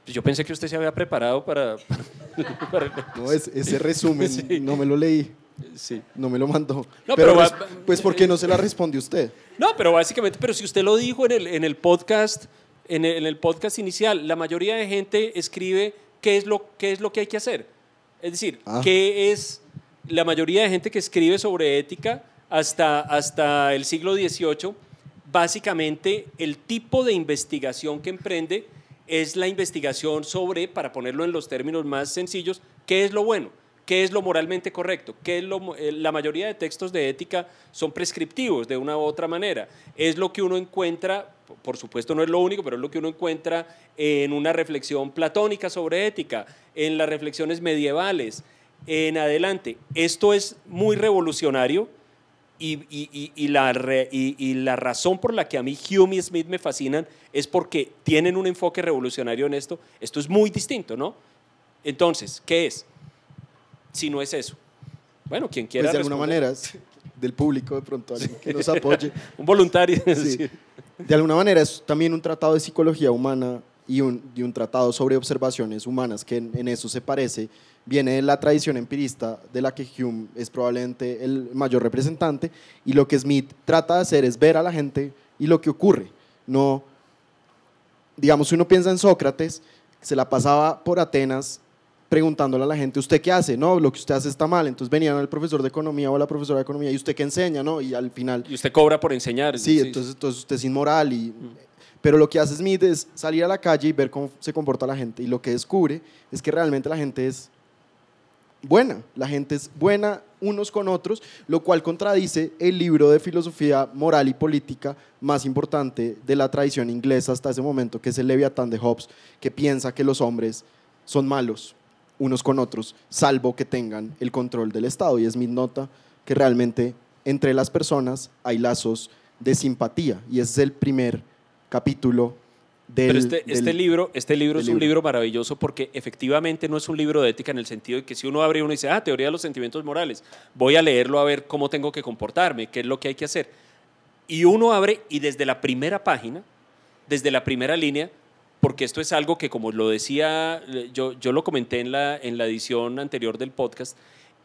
¿O qué- Pues yo pensé que usted se había preparado para... para- para- No, es- ese resumen Sí. no me lo leí, sí. no me lo mandó. No, pero va- res- pues ¿por qué no se la responde usted? No, pero básicamente, pero si usted lo dijo en el, en el podcast, en el, en el podcast inicial, la mayoría de gente escribe qué es lo, qué es lo que hay que hacer. Es decir, Ah. qué es la mayoría de gente que escribe sobre ética hasta, hasta el siglo XVIII, básicamente el tipo de investigación que emprende es la investigación sobre, para ponerlo en los términos más sencillos, qué es lo bueno, qué es lo moralmente correcto, qué es lo, eh, la mayoría de textos de ética son prescriptivos de una u otra manera. Es lo que uno encuentra, por supuesto no es lo único, pero es lo que uno encuentra en una reflexión platónica sobre ética, en las reflexiones medievales, en adelante. Esto es muy revolucionario y, y- y- la re- y- la razón por la que a mí Hume y Smith me fascinan es porque tienen un enfoque revolucionario en esto. Esto es muy distinto, ¿no? Entonces, ¿qué es? Si no es eso. Bueno, quien quiera. Pues de alguna responder. manera, es del público de pronto, alguien que nos apoye. Un voluntario. Sí. sí. De alguna manera es también un tratado de psicología humana y un, y un tratado sobre observaciones humanas que en, en eso se parece. Viene de la tradición empirista de la que Hume es probablemente el mayor representante y lo que Smith trata de hacer es ver a la gente y lo que ocurre. No, digamos, si uno piensa en Sócrates, se la pasaba por Atenas preguntándole a la gente, ¿usted qué hace? No, lo que usted hace está mal. Entonces venían al profesor de economía o a la profesora de economía, ¿y usted qué enseña? ¿no? Y al final Y usted cobra por enseñar. Sí, entonces, entonces usted es inmoral. Y, Pero lo que hace Smith es salir a la calle y ver cómo se comporta la gente. Y lo que descubre es que realmente la gente es buena. La gente es buena unos con otros, lo cual contradice el libro de filosofía moral y política más importante de la tradición inglesa hasta ese momento, que es el Leviatán de Hobbes, que piensa que los hombres son malos unos con otros, salvo que tengan el control del Estado. Y Smith nota que realmente entre las personas hay lazos de simpatía. Y es el primer capítulo del... Pero este, del- este libro, este libro es un libro. libro maravilloso porque efectivamente no es un libro de ética en el sentido de que si uno abre uno y dice, ah, teoría de los sentimientos morales, voy a leerlo a ver cómo tengo que comportarme, qué es lo que hay que hacer. Y uno abre y desde la primera página, desde la primera línea, porque esto es algo que como lo decía, yo, yo lo comenté en la, en la edición anterior del podcast,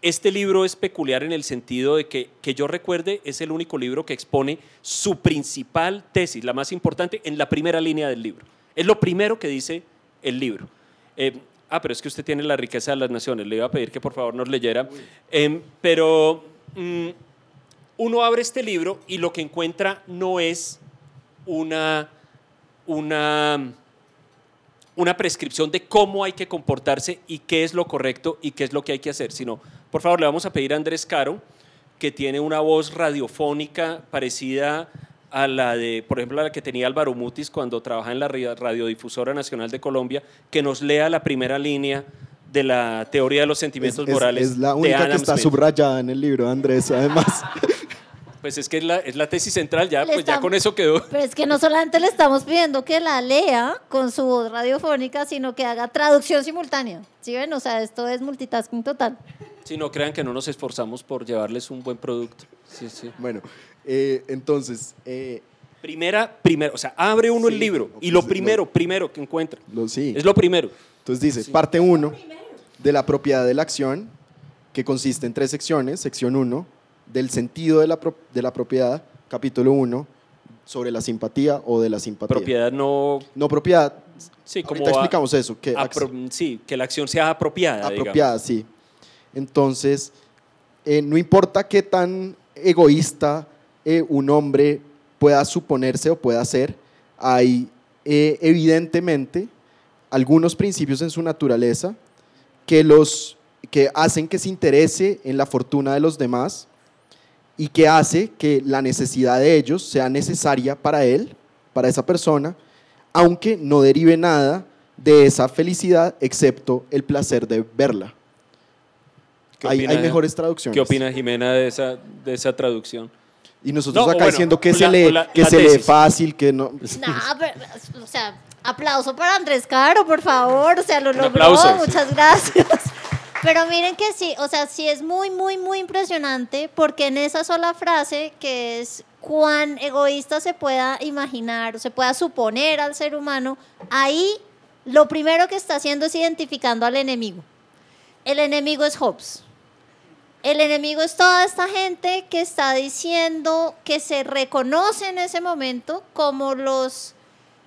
este libro es peculiar en el sentido de que, que yo recuerde, es el único libro que expone su principal tesis, la más importante, en la primera línea del libro. Es lo primero que dice el libro. Eh, ah, pero es que usted tiene la riqueza de las naciones. Le iba a pedir que por favor nos leyera. Em, pero mm, uno abre este libro y lo que encuentra no es una, una, una prescripción de cómo hay que comportarse y qué es lo correcto y qué es lo que hay que hacer, sino, por favor, le vamos a pedir a Andrés Caro, que tiene una voz radiofónica parecida a la de, por ejemplo, a la que tenía Álvaro Mutis cuando trabaja en la Radio- Radiodifusora Nacional de Colombia, que nos lea la primera línea de la teoría de los es, sentimientos es- morales. es la de única que está Smith. subrayada en el libro, Andrés, además. Pues es que es la, es la tesis central, ya, Le pues ya con eso quedó. Pero es que no solamente le estamos pidiendo que la lea con su voz radiofónica, sino que haga traducción simultánea. ¿Sí ven? O sea, esto es multitasking total. Si no crean que no nos esforzamos por llevarles un buen producto. Sí, sí. bueno, eh, entonces, eh, Primera, primero, o sea, abre uno el libro y lo primero, primero que encuentra. lo, sí. Es lo primero. Entonces dice, parte 1 de la propiedad de la acción, que consiste en tres secciones. Sección 1, del sentido de la, pro- de la propiedad. Capítulo 1, sobre la simpatía o de la simpatía. Propiedad no. No propiedad. Sí, como. Ahorita a- explicamos eso. Que apro- sí, que la acción sea apropiada. apropiada, sí. Entonces, eh, no importa qué tan egoísta eh, un hombre pueda suponerse o pueda ser, hay eh, evidentemente algunos principios en su naturaleza que, los, que hacen que se interese en la fortuna de los demás y que hace que la necesidad de ellos sea necesaria para él, para esa persona, aunque no derive nada de esa felicidad excepto el placer de verla. ¿Qué Hay, opina- hay mejores traducciones. ¿Qué opina Jimena de esa, de esa traducción? Y nosotros No, acá bueno, diciendo que la- se lee, la- que la se lee fácil, que no. Nah, pero, o sea, aplauso para Andrés Caro, por favor. O sea, lo Un logró. aplauso. Muchas gracias. Pero miren que sí, o sea, sí es muy, muy, muy impresionante porque en esa sola frase, que es cuán egoísta se pueda imaginar o se pueda suponer al ser humano, ahí lo primero que está haciendo es identificando al enemigo. El enemigo es Hobbes. El enemigo es toda esta gente que está diciendo que se reconoce en ese momento como los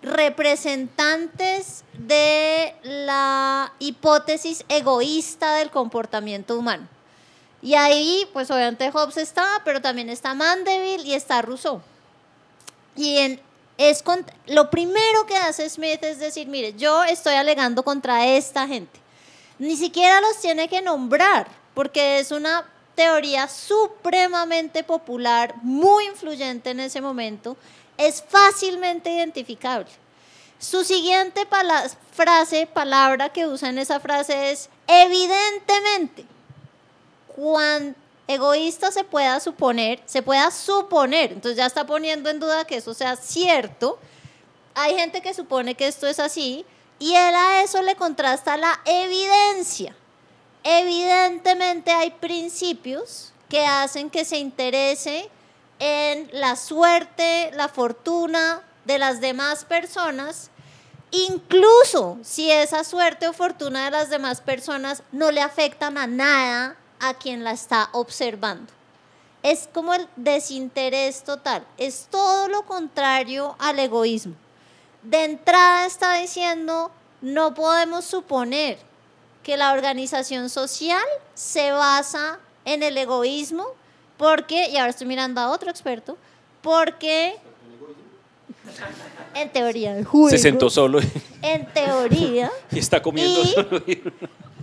representantes de la hipótesis egoísta del comportamiento humano. Y ahí, pues obviamente Hobbes está, pero también está Mandeville y está Rousseau. Y es lo primero que hace Smith es decir, mire, yo estoy alegando contra esta gente. Ni siquiera los tiene que nombrar, porque es una teoría supremamente popular, muy influyente en ese momento, es fácilmente identificable. Su siguiente frase, palabra que usa en esa frase es evidentemente. Cuando egoísta se pueda suponer, se pueda suponer, entonces ya está poniendo en duda que eso sea cierto. Hay gente que supone que esto es así y él a eso le contrasta la evidencia. Evidentemente hay principios que hacen que se interese en la suerte, la fortuna de las demás personas, incluso si esa suerte o fortuna de las demás personas no le afectan a nada a quien la está observando. Es como el desinterés total, es todo lo contrario al egoísmo. De entrada está diciendo, no podemos suponer que la organización social se basa en el egoísmo, porque, y ahora estoy mirando a otro experto, porque en teoría, se sentó solo. En teoría. y está comiendo solo.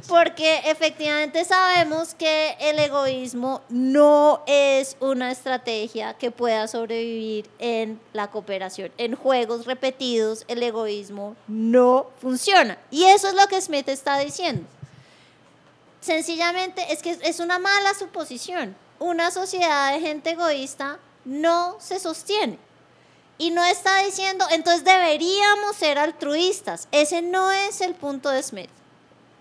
Porque efectivamente sabemos que el egoísmo no es una estrategia que pueda sobrevivir en la cooperación. En juegos repetidos el egoísmo no funciona. Y eso es lo que Smith está diciendo. Sencillamente es que es una mala suposición. Una sociedad de gente egoísta no se sostiene. Y no está diciendo, entonces deberíamos ser altruistas. Ese no es el punto de Smith.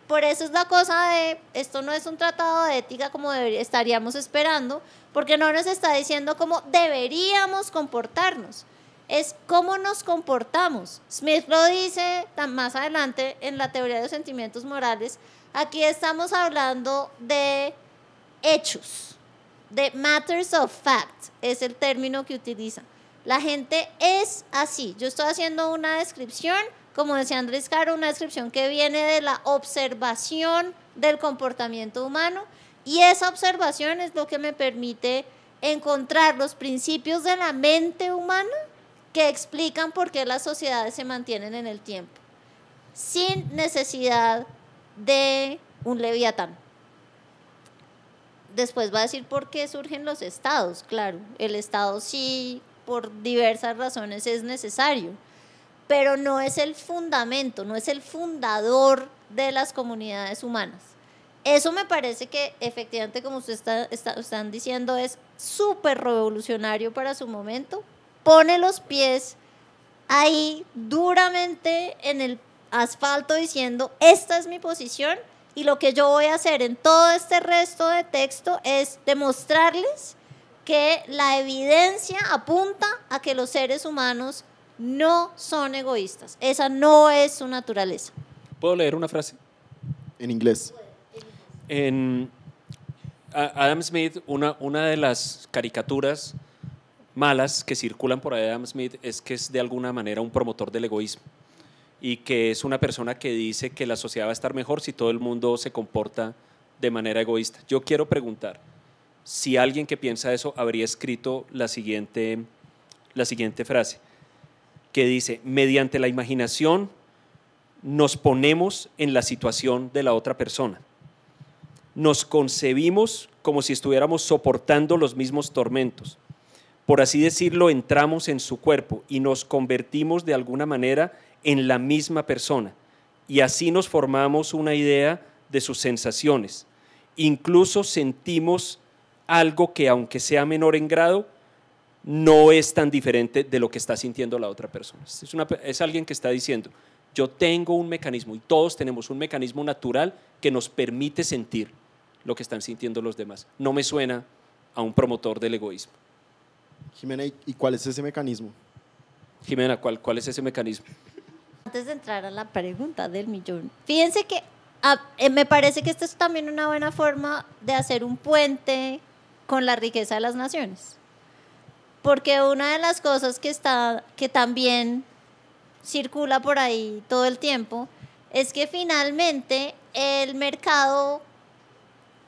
Por eso es la cosa de, esto no es un tratado de ética como estaríamos esperando, porque no nos está diciendo cómo deberíamos comportarnos, es cómo nos comportamos. Smith lo dice más adelante en la teoría de los sentimientos morales, aquí estamos hablando de hechos, de matters of fact, es el término que utiliza. La gente es así. Yo estoy haciendo una descripción como decía Andrés Caro, una descripción que viene de la observación del comportamiento humano y esa observación es lo que me permite encontrar los principios de la mente humana que explican por qué las sociedades se mantienen en el tiempo, sin necesidad de un leviatán. Después va a decir por qué surgen los estados, claro, el estado sí, por diversas razones es necesario pero no es el fundamento, no es el fundador de las comunidades humanas. Eso me parece que efectivamente, como usted está, están diciendo, es súper revolucionario para su momento. Pone los pies ahí duramente en el asfalto diciendo, esta es mi posición y lo que yo voy a hacer en todo este resto de texto es demostrarles que la evidencia apunta a que los seres humanos no son egoístas. Esa no es su naturaleza. ¿Puedo leer una frase? En inglés. En Adam Smith, una, una de las caricaturas malas que circulan por Adam Smith es que es de alguna manera un promotor del egoísmo y que es una persona que dice que la sociedad va a estar mejor si todo el mundo se comporta de manera egoísta. Yo quiero preguntar si alguien que piensa eso habría escrito la siguiente, la siguiente frase que dice, mediante la imaginación nos ponemos en la situación de la otra persona. Nos concebimos como si estuviéramos soportando los mismos tormentos. Por así decirlo, entramos en su cuerpo y nos convertimos de alguna manera en la misma persona. Y así nos formamos una idea de sus sensaciones. Incluso sentimos algo que, aunque sea menor en grado, no es tan diferente de lo que está sintiendo la otra persona. Es, es alguien que está diciendo, yo tengo un mecanismo y todos tenemos un mecanismo natural que nos permite sentir lo que están sintiendo los demás. No me suena a un promotor del egoísmo. Jimena, ¿y cuál es ese mecanismo? Jimena, ¿cuál, cuál es ese mecanismo? Antes de entrar a la pregunta del millón, fíjense que ah, eh, me parece que esta es también una buena forma de hacer un puente con la riqueza de las naciones. Porque una de las cosas que, está, que también circula por ahí todo el tiempo es que finalmente el mercado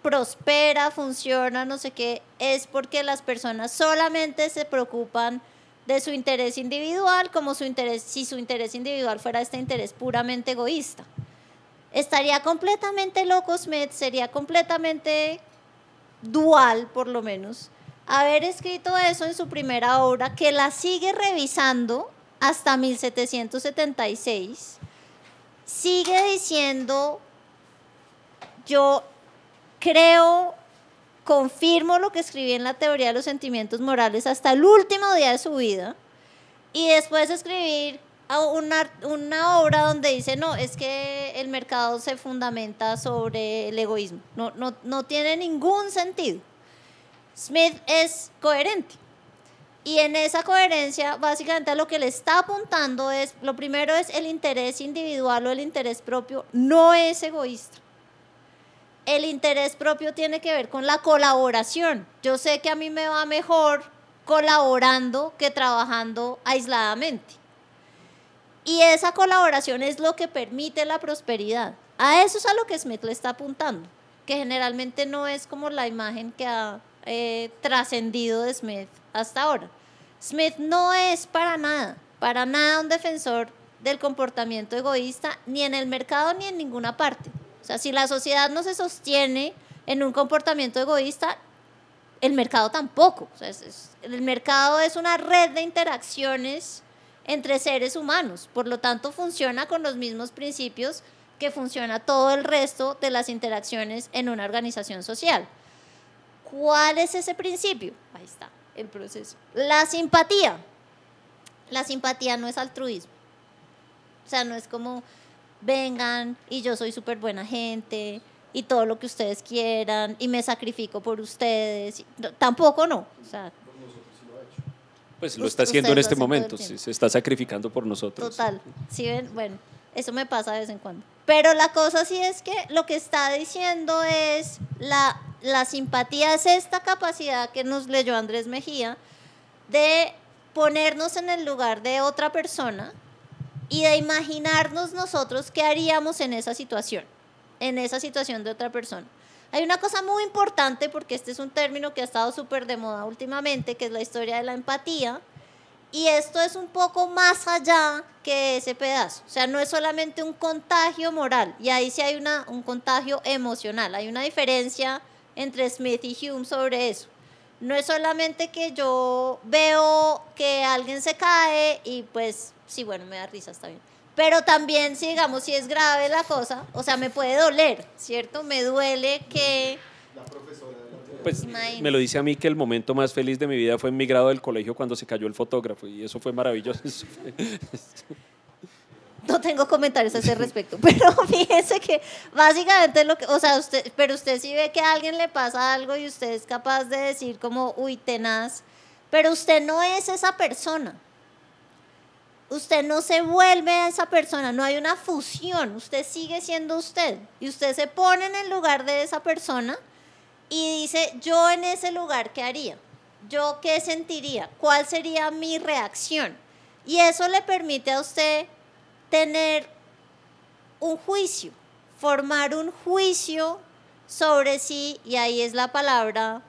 prospera, funciona, no sé qué, es porque las personas solamente se preocupan de su interés individual, como su interés, si su interés individual fuera este interés puramente egoísta. Estaría completamente loco Smith, sería completamente dual, por lo menos, haber escrito eso en su primera obra, que la sigue revisando hasta 1776, sigue diciendo, yo creo, confirmo lo que escribí en la teoría de los sentimientos morales hasta el último día de su vida y después escribir una, obra donde dice, no, es que el mercado se fundamenta sobre el egoísmo. No, no, no tiene ningún sentido. Smith es coherente. Y en esa coherencia, básicamente lo que le está apuntando es, lo primero es el interés individual o el interés propio, no es egoísta el interés propio tiene que ver con la colaboración. Yo sé que a mí me va mejor colaborando que trabajando aisladamente. Y esa colaboración es lo que permite la prosperidad. A eso es a lo que Smith le está apuntando, que generalmente no es como la imagen que ha eh, trascendido de Smith hasta ahora. Smith no es para nada, para nada un defensor del comportamiento egoísta, ni en el mercado ni en ninguna parte. O sea, si la sociedad no se sostiene en un comportamiento egoísta, el mercado tampoco. O sea, el mercado es una red de interacciones entre seres humanos, por lo tanto funciona con los mismos principios que funciona todo el resto de las interacciones en una organización social. ¿Cuál es ese principio? Ahí está el proceso. La simpatía. La simpatía no es altruismo. O sea, no es como vengan y yo soy súper buena gente y todo lo que ustedes quieran y me sacrifico por ustedes. tampoco no. O sea, pues lo está haciendo en este momento, se está sacrificando por nosotros. Total, sí ven, bueno, eso me pasa de vez en cuando. Pero la cosa sí es que lo que está diciendo es la, la simpatía es esta capacidad que nos leyó Andrés Mejía de ponernos en el lugar de otra persona y de imaginarnos nosotros qué haríamos en esa situación, en esa situación de otra persona. Hay una cosa muy importante, porque este es un término que ha estado súper de moda últimamente, que es la historia de la empatía, y esto es un poco más allá que ese pedazo. O sea, no es solamente un contagio moral, y ahí sí hay una, un contagio emocional. Hay una diferencia entre Smith y Hume sobre eso. No es solamente que yo veo que alguien se cae y pues sí, bueno, me da risa, está bien. Pero también, si digamos, si es grave la cosa, o sea, me puede doler, ¿cierto? Me duele que... La profesora pues me lo dice a mí que el momento más feliz de mi vida fue en mi grado del colegio cuando se cayó el fotógrafo y eso fue maravilloso. No tengo comentarios a ese respecto, pero fíjese que básicamente lo que, o sea, usted, pero usted sí ve que a alguien le pasa algo y usted es capaz de decir como, uy, tenaz, pero usted no es esa persona usted no se vuelve a esa persona, no hay una fusión, usted sigue siendo usted y usted se pone en el lugar de esa persona y dice, yo en ese lugar, ¿qué haría? ¿Yo qué sentiría? ¿Cuál sería mi reacción? Y eso le permite a usted tener un juicio, formar un juicio sobre sí, y ahí es la palabra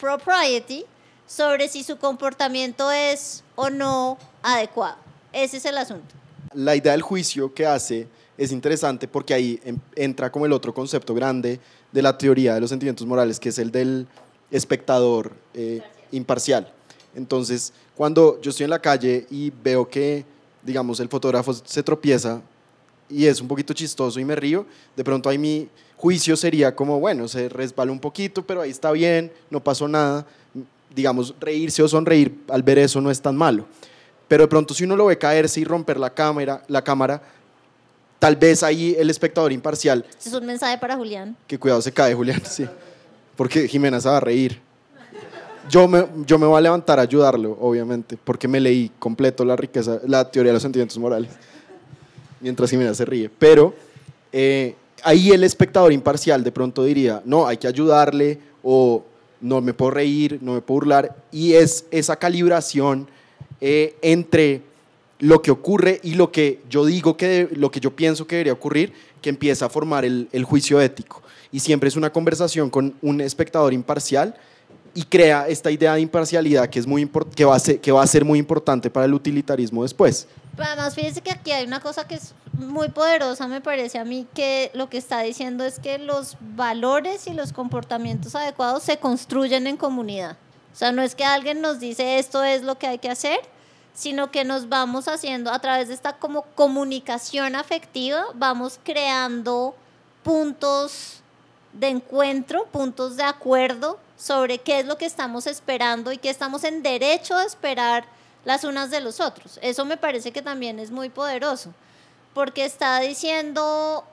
propriety, sobre si su comportamiento es o no adecuado. Ese es el asunto. La idea del juicio que hace es interesante porque ahí entra como el otro concepto grande de la teoría de los sentimientos morales, que es el del espectador eh, imparcial. Entonces, cuando yo estoy en la calle y veo que, digamos, el fotógrafo se tropieza y es un poquito chistoso y me río, de pronto ahí mi juicio sería como, bueno, se resbala un poquito, pero ahí está bien, no pasó nada digamos, reírse o sonreír al ver eso no es tan malo. Pero de pronto si uno lo ve caerse y romper la cámara, la cámara tal vez ahí el espectador imparcial... Es un mensaje para Julián. Que cuidado se cae, Julián, sí. Porque Jimena se va a reír. Yo me, yo me voy a levantar a ayudarlo, obviamente, porque me leí completo la riqueza, la teoría de los sentimientos morales. mientras Jimena se ríe. Pero eh, ahí el espectador imparcial de pronto diría, no, hay que ayudarle o no me puedo reír, no me puedo burlar. Y es esa calibración eh, entre lo que ocurre y lo que yo digo que, lo que yo pienso que debería ocurrir, que empieza a formar el, el juicio ético. Y siempre es una conversación con un espectador imparcial y crea esta idea de imparcialidad que, es muy que, va a ser, que va a ser muy importante para el utilitarismo después. además, fíjese que aquí hay una cosa que es muy poderosa, me parece a mí, que lo que está diciendo es que los valores y los comportamientos adecuados se construyen en comunidad. O sea, no es que alguien nos dice esto es lo que hay que hacer, sino que nos vamos haciendo a través de esta como comunicación afectiva, vamos creando puntos de encuentro, puntos de acuerdo sobre qué es lo que estamos esperando y qué estamos en derecho a esperar las unas de los otros. Eso me parece que también es muy poderoso, porque está diciendo,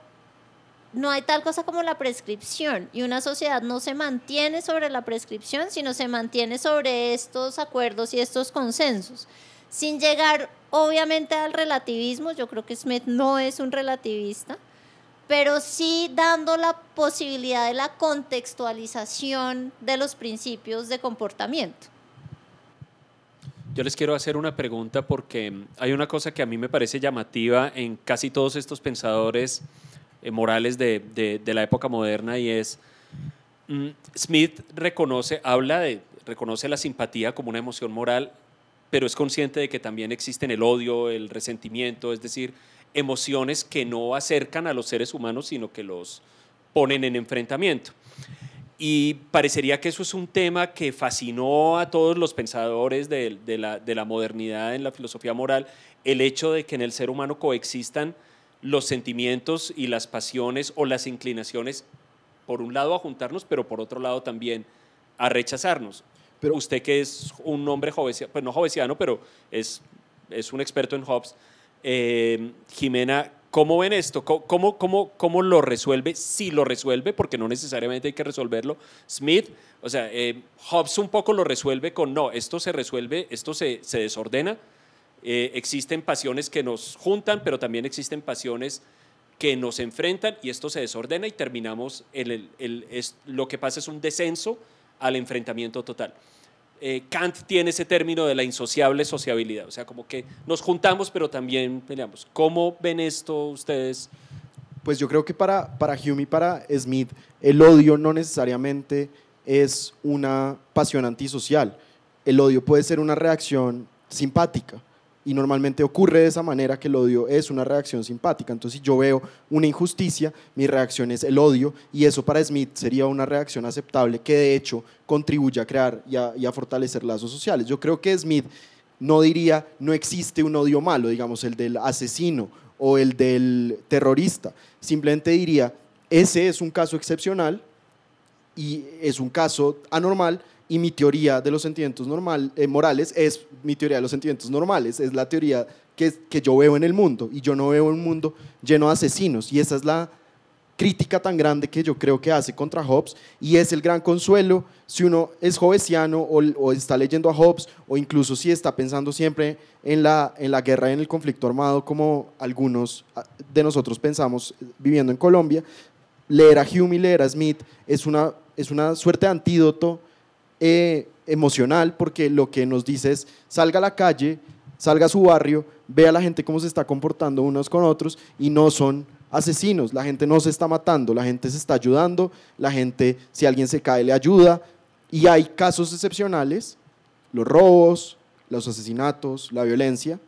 no hay tal cosa como la prescripción y una sociedad no se mantiene sobre la prescripción, sino se mantiene sobre estos acuerdos y estos consensos, sin llegar obviamente al relativismo, yo creo que Smith no es un relativista, pero sí dando la posibilidad de la contextualización de los principios de comportamiento. Yo les quiero hacer una pregunta porque hay una cosa que a mí me parece llamativa en casi todos estos pensadores morales de, la época moderna y es, mm, Smith reconoce, habla de, reconoce la simpatía como una emoción moral, pero es consciente de que también existen el odio, el resentimiento, es decir, emociones que no acercan a los seres humanos, sino que los ponen en enfrentamiento. Y parecería que eso es un tema que fascinó a todos los pensadores de, la, de, la, modernidad en la filosofía moral, el hecho de que en el ser humano coexistan los sentimientos y las pasiones o las inclinaciones, por un lado a juntarnos, pero por otro lado también a rechazarnos. Pero usted que es un hombre jovesiano, pues no jovesiano, pero es, es un experto en Hobbes, eh, Jimena, ¿cómo ven esto? ¿Cómo, cómo, ¿Cómo, lo resuelve? Si lo resuelve, porque no necesariamente hay que resolverlo. Smith, o sea, eh, Hobbes un poco lo resuelve con, no, esto se resuelve, esto se, se desordena. Eh, existen pasiones que nos juntan, pero también existen pasiones que nos enfrentan y esto se desordena y terminamos, el, lo que pasa es un descenso al enfrentamiento total. Eh, Kant tiene ese término de la insociable sociabilidad, o sea, como que nos juntamos pero también peleamos. ¿Cómo ven esto ustedes? Pues yo creo que para, para Hume y para Smith el odio no necesariamente es una pasión antisocial. El odio puede ser una reacción simpática y normalmente ocurre de esa manera que el odio es una reacción simpática. Entonces, si yo veo una injusticia, mi reacción es el odio y eso para Smith sería una reacción aceptable que de hecho contribuye a crear y a, fortalecer lazos sociales. Yo creo que Smith no diría no existe un odio malo, digamos el del asesino o el del terrorista. Simplemente diría ese es un caso excepcional y es un caso anormal y mi teoría de los sentimientos normal, eh, morales es mi teoría de los sentimientos normales, es la teoría que, que yo veo en el mundo y yo no veo un mundo lleno de asesinos y esa es la crítica tan grande que yo creo que hace contra Hobbes y es el gran consuelo si uno es jovesiano o, o, está leyendo a Hobbes o incluso si está pensando siempre en la, en la guerra y en el conflicto armado como algunos ah, de nosotros pensamos viviendo en Colombia, leer a Hume y leer a Smith es una, es una suerte de antídoto eh, emocional porque lo que nos dice es salga a la calle, salga a su barrio, vea a la gente cómo se está comportando unos con otros y no son asesinos, la gente no se está matando, la gente se está ayudando, la gente si alguien se cae le ayuda y hay casos excepcionales, los robos, los asesinatos, la violencia,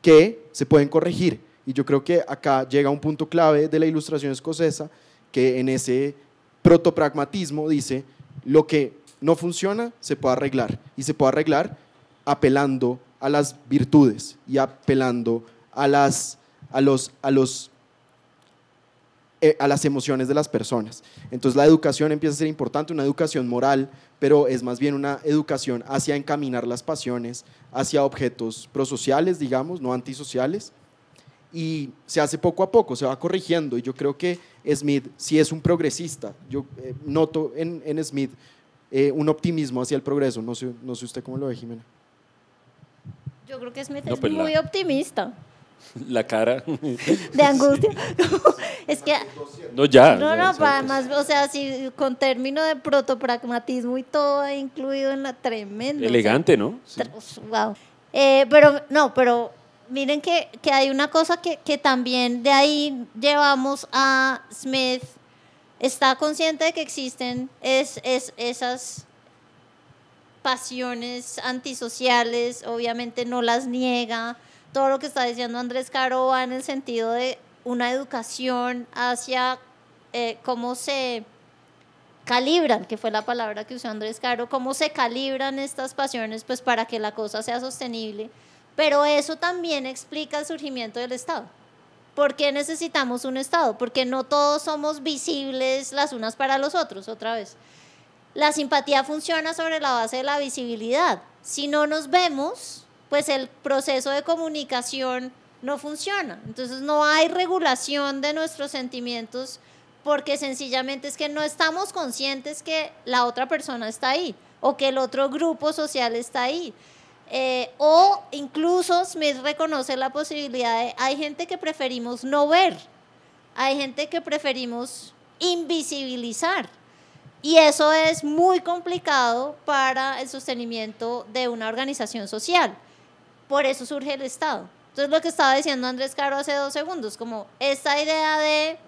que se pueden corregir. Y yo creo que acá llega un punto clave de la ilustración escocesa, que en ese protopragmatismo dice, lo que no funciona, se puede arreglar. Y se puede arreglar apelando a las virtudes y apelando a las, a los, a los, eh, a las emociones de las personas. Entonces la educación empieza a ser importante, una educación moral, pero es más bien una educación hacia encaminar las pasiones, hacia objetos prosociales, digamos, no antisociales. Y se hace poco a poco, se va corrigiendo. Y yo creo que Smith sí es un progresista. Yo eh, noto en, en Smith eh, un optimismo hacia el progreso. No sé, no sé usted cómo lo ve, Jimena. Yo creo que Smith es pues muy optimista. La cara. de angustia. es que No, ya. No, no, además, o sea, si con término de protopragmatismo y todo incluido en la tremenda. Elegante, ¿no? Sí. Wow. Eh, pero no, pero miren que, que hay una cosa que, que también de ahí llevamos a Smith. Está consciente de que existen es, es, esas pasiones antisociales, obviamente no las niega. Todo lo que está diciendo Andrés Caro va en el sentido de una educación hacia eh, cómo se calibran, que fue la palabra que usó Andrés Caro, cómo se calibran estas pasiones pues para que la cosa sea sostenible. Pero eso también explica el surgimiento del Estado. ¿Por qué necesitamos un Estado? Porque no todos somos visibles las unas para los otros, otra vez. La simpatía funciona sobre la base de la visibilidad. Si no nos vemos, pues el proceso de comunicación no funciona. Entonces no hay regulación de nuestros sentimientos porque sencillamente es que no estamos conscientes que la otra persona está ahí o que el otro grupo social está ahí. Eh, o incluso Smith reconoce la posibilidad de, hay gente que preferimos no ver, hay gente que preferimos invisibilizar. Y eso es muy complicado para el sostenimiento de una organización social. Por eso surge el Estado. Entonces lo que estaba diciendo Andrés Caro hace dos segundos, como esta idea de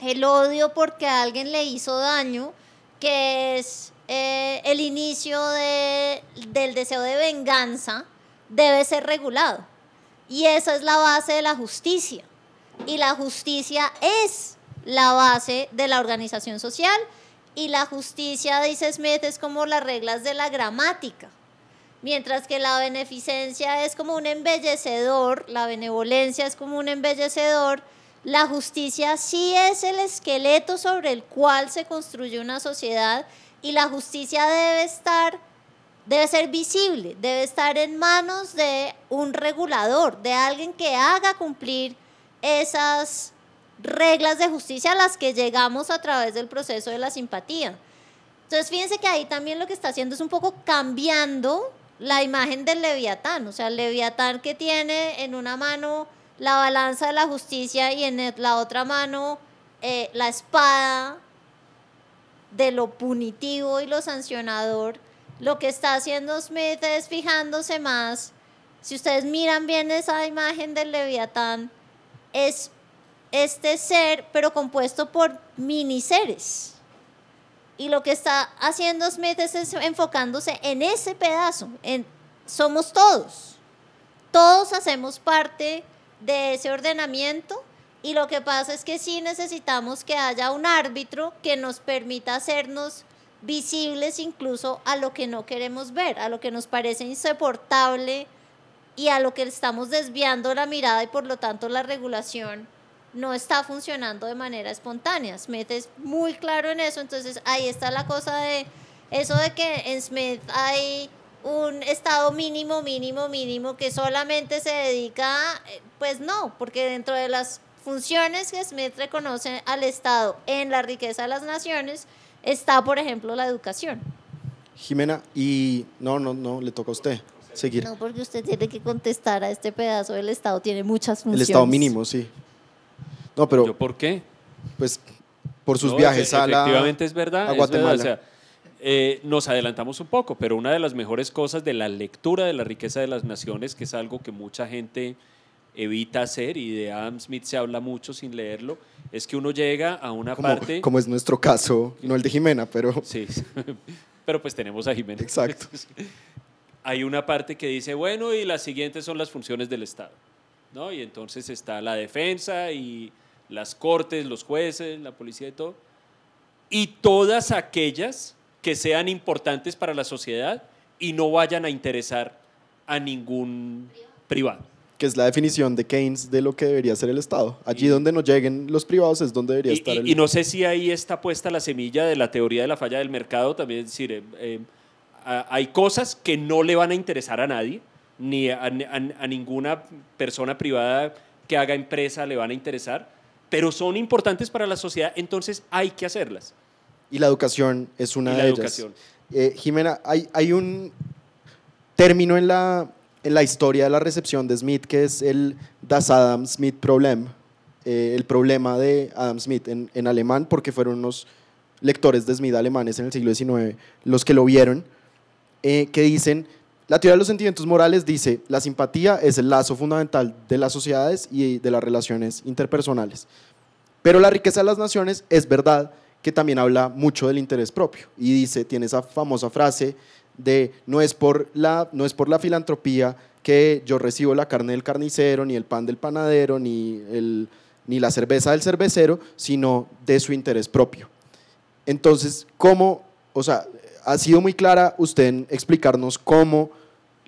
el odio porque alguien le hizo daño, que es eh, el inicio de, del deseo de venganza, debe ser regulado. Y esa es la base de la justicia. Y la justicia es la base de la organización social. Y la justicia, dice Smith, es como las reglas de la gramática. Mientras que la beneficencia es como un embellecedor, la benevolencia es como un embellecedor, la justicia sí es el esqueleto sobre el cual se construye una sociedad y la justicia debe estar, debe ser visible, debe estar en manos de un regulador, de alguien que haga cumplir esas reglas de justicia a las que llegamos a través del proceso de la simpatía. Entonces, fíjense que ahí también lo que está haciendo es un poco cambiando la imagen del leviatán, o sea, el leviatán que tiene en una mano la balanza de la justicia y en la otra mano eh, la espada de lo punitivo y lo sancionador, lo que está haciendo Smith es fijándose más, si ustedes miran bien esa imagen del leviatán, es este ser, pero compuesto por mini seres. Y lo que está haciendo Smith es, es enfocándose en ese pedazo, en somos todos. Todos hacemos parte de ese ordenamiento y lo que pasa es que sí necesitamos que haya un árbitro que nos permita hacernos visibles incluso a lo que no queremos ver, a lo que nos parece insoportable y a lo que estamos desviando la mirada y por lo tanto la regulación no está funcionando de manera espontánea. Smith es muy claro en eso, entonces ahí está la cosa de eso de que en Smith hay un estado mínimo, mínimo, mínimo que solamente se dedica, eh, pues no, porque dentro de las funciones que Smith reconoce al Estado en la riqueza de las naciones está, por ejemplo, la educación. Jimena, y no, no, no, le toca a usted seguir. No, porque usted tiene que contestar a este pedazo del Estado, tiene muchas El funciones. estado mínimo, sí. No, pero ¿Yo por qué? pues por sus No, viajes a la Efectivamente es verdad. a es Guatemala. verdad, o sea, eh, nos adelantamos un poco, pero una de las mejores cosas de la lectura de la riqueza de las naciones, que es algo que mucha gente evita hacer y de Adam Smith se habla mucho sin leerlo, es que uno llega a una como, parte... como es nuestro caso, no el de Jimena, pero Sí, pero pues tenemos a Jiménez. Exacto. Hay una parte que dice, bueno, y las siguientes son las funciones del Estado. ¿no? Y entonces está la defensa y las cortes, los jueces, la policía y todo. Y todas aquellas que sean importantes para la sociedad y no vayan a interesar a ningún privado. Que es la definición de Keynes de lo que debería ser el Estado. Allí donde no lleguen los privados es donde debería Y, estar y- el y no sé si ahí está puesta la semilla de la teoría de la falla del mercado, también es decir, eh, eh, hay cosas que no le van a interesar a nadie, ni a, a- a ninguna persona privada que haga empresa le van a interesar, pero son importantes para la sociedad, entonces hay que hacerlas. Y la educación es una Y la de educación. ellas. Eh, Jimena, hay, hay un término en la la historia de la recepción de Smith, que es el Das Adam Smith Problem, eh, el problema de Adam Smith en, en alemán, porque fueron unos lectores de Smith alemanes en el siglo XIX los que lo vieron, eh, que dicen, la teoría de los sentimientos morales dice, la simpatía es el lazo fundamental de las sociedades y de las relaciones interpersonales. Pero la riqueza de las naciones es verdad que también habla mucho del interés propio y dice, tiene esa famosa frase de no es por la, no es por la filantropía que yo recibo la carne del carnicero, ni el pan del panadero, ni, el, ni la cerveza del cervecero, sino de su interés propio. Entonces, ¿cómo, o sea, ha sido muy clara usted en explicarnos cómo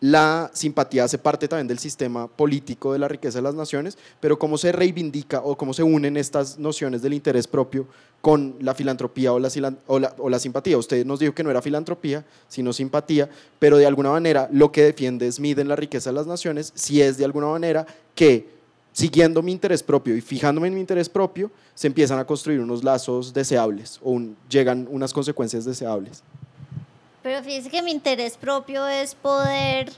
la simpatía hace parte también del sistema político de la riqueza de las naciones, pero cómo se reivindica o cómo se unen estas nociones del interés propio con la filantropía o la, simpatía. Usted nos dijo que no era filantropía, sino simpatía, pero de alguna manera lo que defiende Smith en la riqueza de las naciones, si es de alguna manera que siguiendo mi interés propio y fijándome en mi interés propio, se empiezan a construir unos lazos deseables o llegan unas consecuencias deseables. Pero fíjese que mi interés propio es poder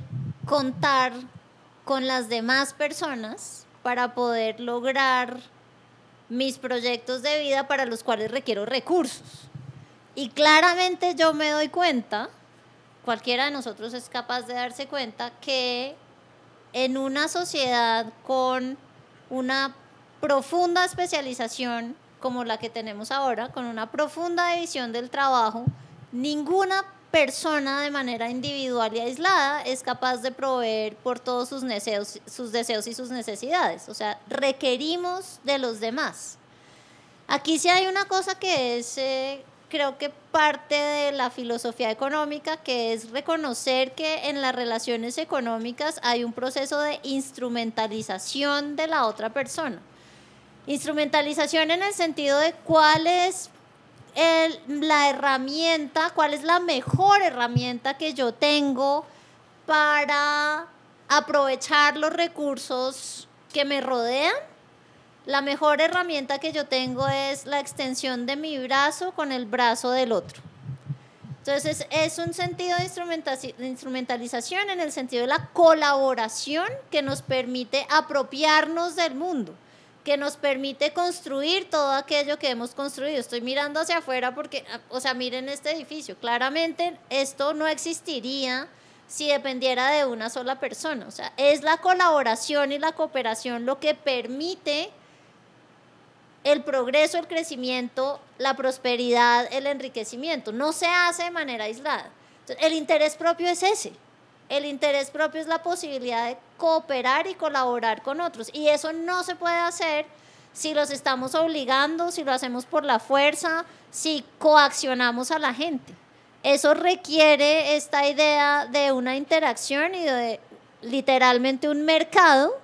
contar con las demás personas para poder lograr mis proyectos de vida para los cuales requiero recursos. Y claramente yo me doy cuenta, cualquiera de nosotros es capaz de darse cuenta, que en una sociedad con una profunda especialización como la que tenemos ahora, con una profunda división del trabajo, ninguna persona de manera individual y aislada es capaz de proveer por todos sus deseos, sus deseos y sus necesidades. O sea, requerimos de los demás. Aquí sí hay una cosa que es, eh, creo que parte de la filosofía económica, que es reconocer que en las relaciones económicas hay un proceso de instrumentalización de la otra persona. Instrumentalización en el sentido de cuál la herramienta, cuál es la mejor herramienta que yo tengo para aprovechar los recursos que me rodean. La mejor herramienta que yo tengo es la extensión de mi brazo con el brazo del otro. Entonces es un sentido de instrumentalización en el sentido de la colaboración que nos permite apropiarnos del mundo que nos permite construir todo aquello que hemos construido. Estoy mirando hacia afuera porque, o sea, miren este edificio, claramente esto no existiría si dependiera de una sola persona. O sea, es la colaboración y la cooperación lo que permite el progreso, el crecimiento, la prosperidad, el enriquecimiento. No se hace de manera aislada. el interés propio es ese. El interés propio es la posibilidad de cooperar y colaborar con otros. Y eso no se puede hacer si los estamos obligando, si lo hacemos por la fuerza, si coaccionamos a la gente. Eso requiere esta idea de una interacción y de literalmente un mercado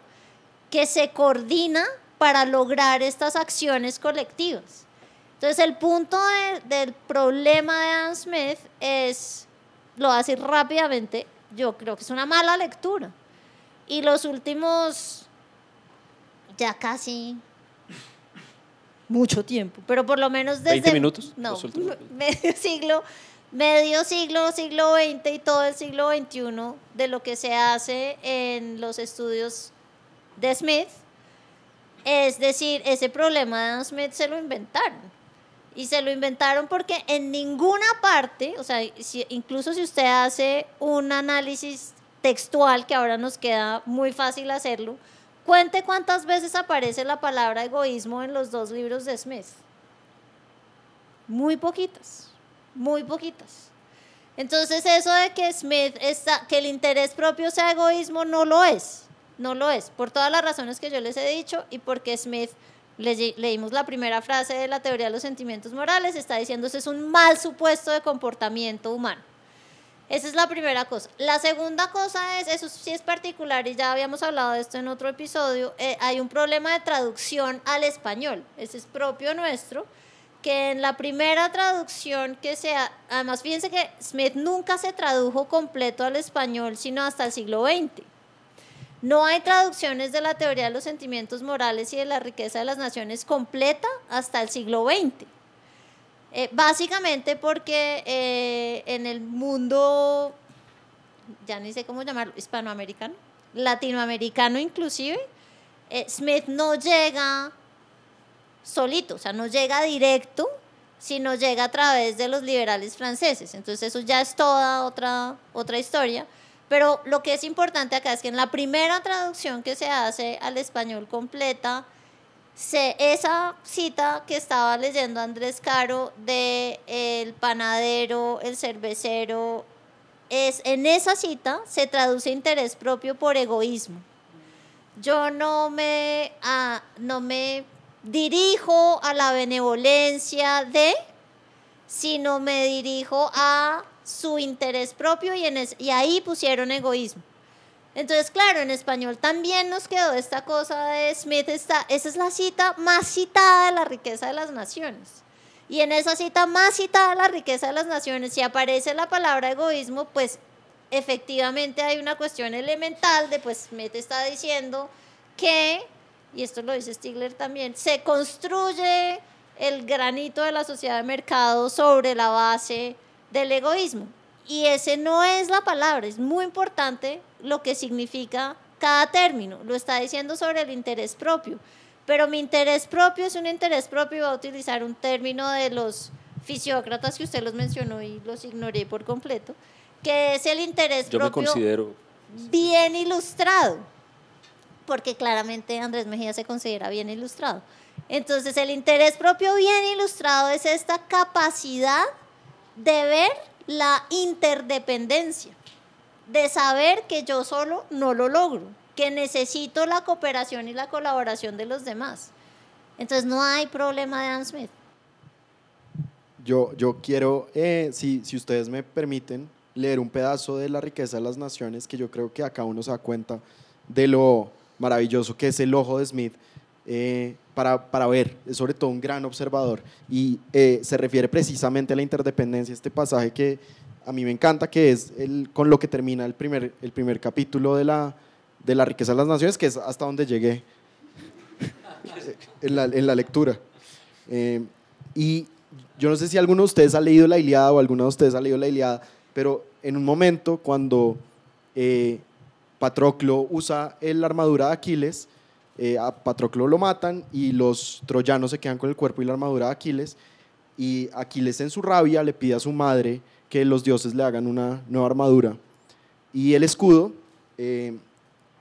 que se coordina para lograr estas acciones colectivas. Entonces el punto del problema de Adam Smith es, lo voy a decir rápidamente, yo creo que es una mala lectura. Y los últimos, ya casi mucho tiempo, pero por lo menos desde... 20 minutos. No, medio siglo, medio siglo, siglo XX y todo el siglo XXI de lo que se hace en los estudios de Smith. Es decir, ese problema de Smith se lo inventaron. Y se lo inventaron porque en ninguna parte, o sea, incluso si usted hace un análisis textual, que ahora nos queda muy fácil hacerlo, cuente cuántas veces aparece la palabra egoísmo en los dos libros de Smith. Muy poquitas, muy poquitas. Entonces eso de que Smith está, que el interés propio sea egoísmo no lo es, no lo es, por todas las razones que yo les he dicho y porque Smith leímos la primera frase de la teoría de los sentimientos morales, está diciendo eso es un mal supuesto de comportamiento humano. Esa es la primera cosa. La segunda cosa es, eso sí es particular y ya habíamos hablado de esto en otro episodio, eh, hay un problema de traducción al español, ese es propio nuestro, que en la primera traducción que sea, además fíjense que Smith nunca se tradujo completo al español, sino hasta el siglo XX. No hay traducciones de la teoría de los sentimientos morales y de la riqueza de las naciones completa hasta el siglo XX. Eh, básicamente porque eh, en el mundo, ya ni sé cómo llamarlo, hispanoamericano, latinoamericano inclusive, eh, Smith no llega solito, o sea, no llega directo, sino llega a través de los liberales franceses. Entonces eso ya es toda otra, otra historia. Pero lo que es importante acá es que en la primera traducción que se hace al español completa, esa cita que estaba leyendo Andrés Caro de el panadero, el cervecero, es en esa cita se traduce interés propio por egoísmo. Yo no me, ah, no me dirijo a la benevolencia de, sino me dirijo a su interés propio y, en y ahí pusieron egoísmo. Entonces, claro, en español también nos quedó esta cosa de Smith, esa es la cita más citada de la riqueza de las naciones. Y en esa cita más citada de la riqueza de las naciones, si aparece la palabra egoísmo, pues efectivamente hay una cuestión elemental de, pues Smith está diciendo que, y esto lo dice Stigler también, se construye el granito de la sociedad de mercado sobre la base del egoísmo. Y ese no es la palabra, es muy importante lo que significa cada término. Lo está diciendo sobre el interés propio. Pero mi interés propio es un interés propio, va a utilizar un término de los fisiócratas que usted los mencionó y los ignoré por completo, que es el interés Yo propio me considero bien ilustrado, porque claramente Andrés Mejía se considera bien ilustrado. Entonces el interés propio bien ilustrado es esta capacidad de ver la interdependencia, de saber que yo solo no lo logro, que necesito la cooperación y la colaboración de los demás. Entonces no hay problema de Adam Smith. Yo, yo quiero, eh, si, si ustedes me permiten, leer un pedazo de La riqueza de las naciones, que yo creo que acá uno se da cuenta de lo maravilloso que es el ojo de Smith eh, para, para, ver, es sobre todo un gran observador y eh, se refiere precisamente a la interdependencia, este pasaje que a mí me encanta, que es el, con lo que termina el primer, el primer capítulo de la, de la riqueza de las naciones, que es hasta donde llegué en la, en la lectura. Eh, y yo no sé si alguno de ustedes ha leído la Iliada o alguno de ustedes ha leído la Iliada, pero en un momento cuando eh, Patroclo usa la armadura de Aquiles, eh, a Patroclo lo matan y los troyanos se quedan con el cuerpo y la armadura de Aquiles. Y Aquiles en su rabia le pide a su madre que los dioses le hagan una nueva armadura. Y el escudo eh,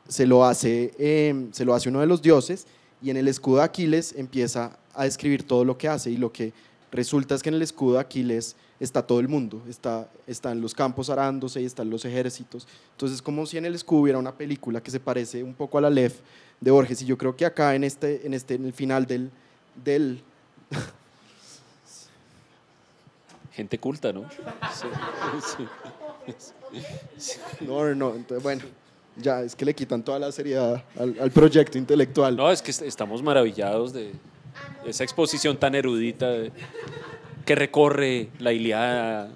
se, lo hace, eh, se lo hace uno de los dioses y en el escudo de Aquiles empieza a describir todo lo que hace y lo que resulta es que en el escudo de Aquiles está todo el mundo, está, están los campos arándose y están los ejércitos. Entonces, como si en el escudo hubiera una película que se parece un poco a la LEF de Borges. Y yo creo que acá en este, en este, en el final del, del gente culta, ¿no? No, no, entonces, bueno, ya es que le quitan toda la seriedad al, al, proyecto intelectual. No, es que estamos maravillados de esa exposición tan erudita que recorre la Iliada,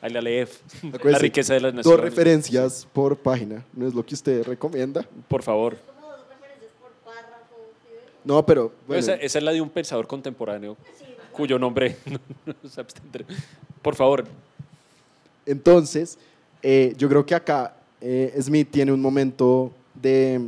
la Aleph, la riqueza de las naciones. Dos referencias por página, ¿no es lo que usted recomienda? Por favor. No, pero... Bueno. Esa, esa, es la de un pensador contemporáneo cuyo nombre Por favor. Entonces, eh, yo creo que acá eh, Smith tiene un momento de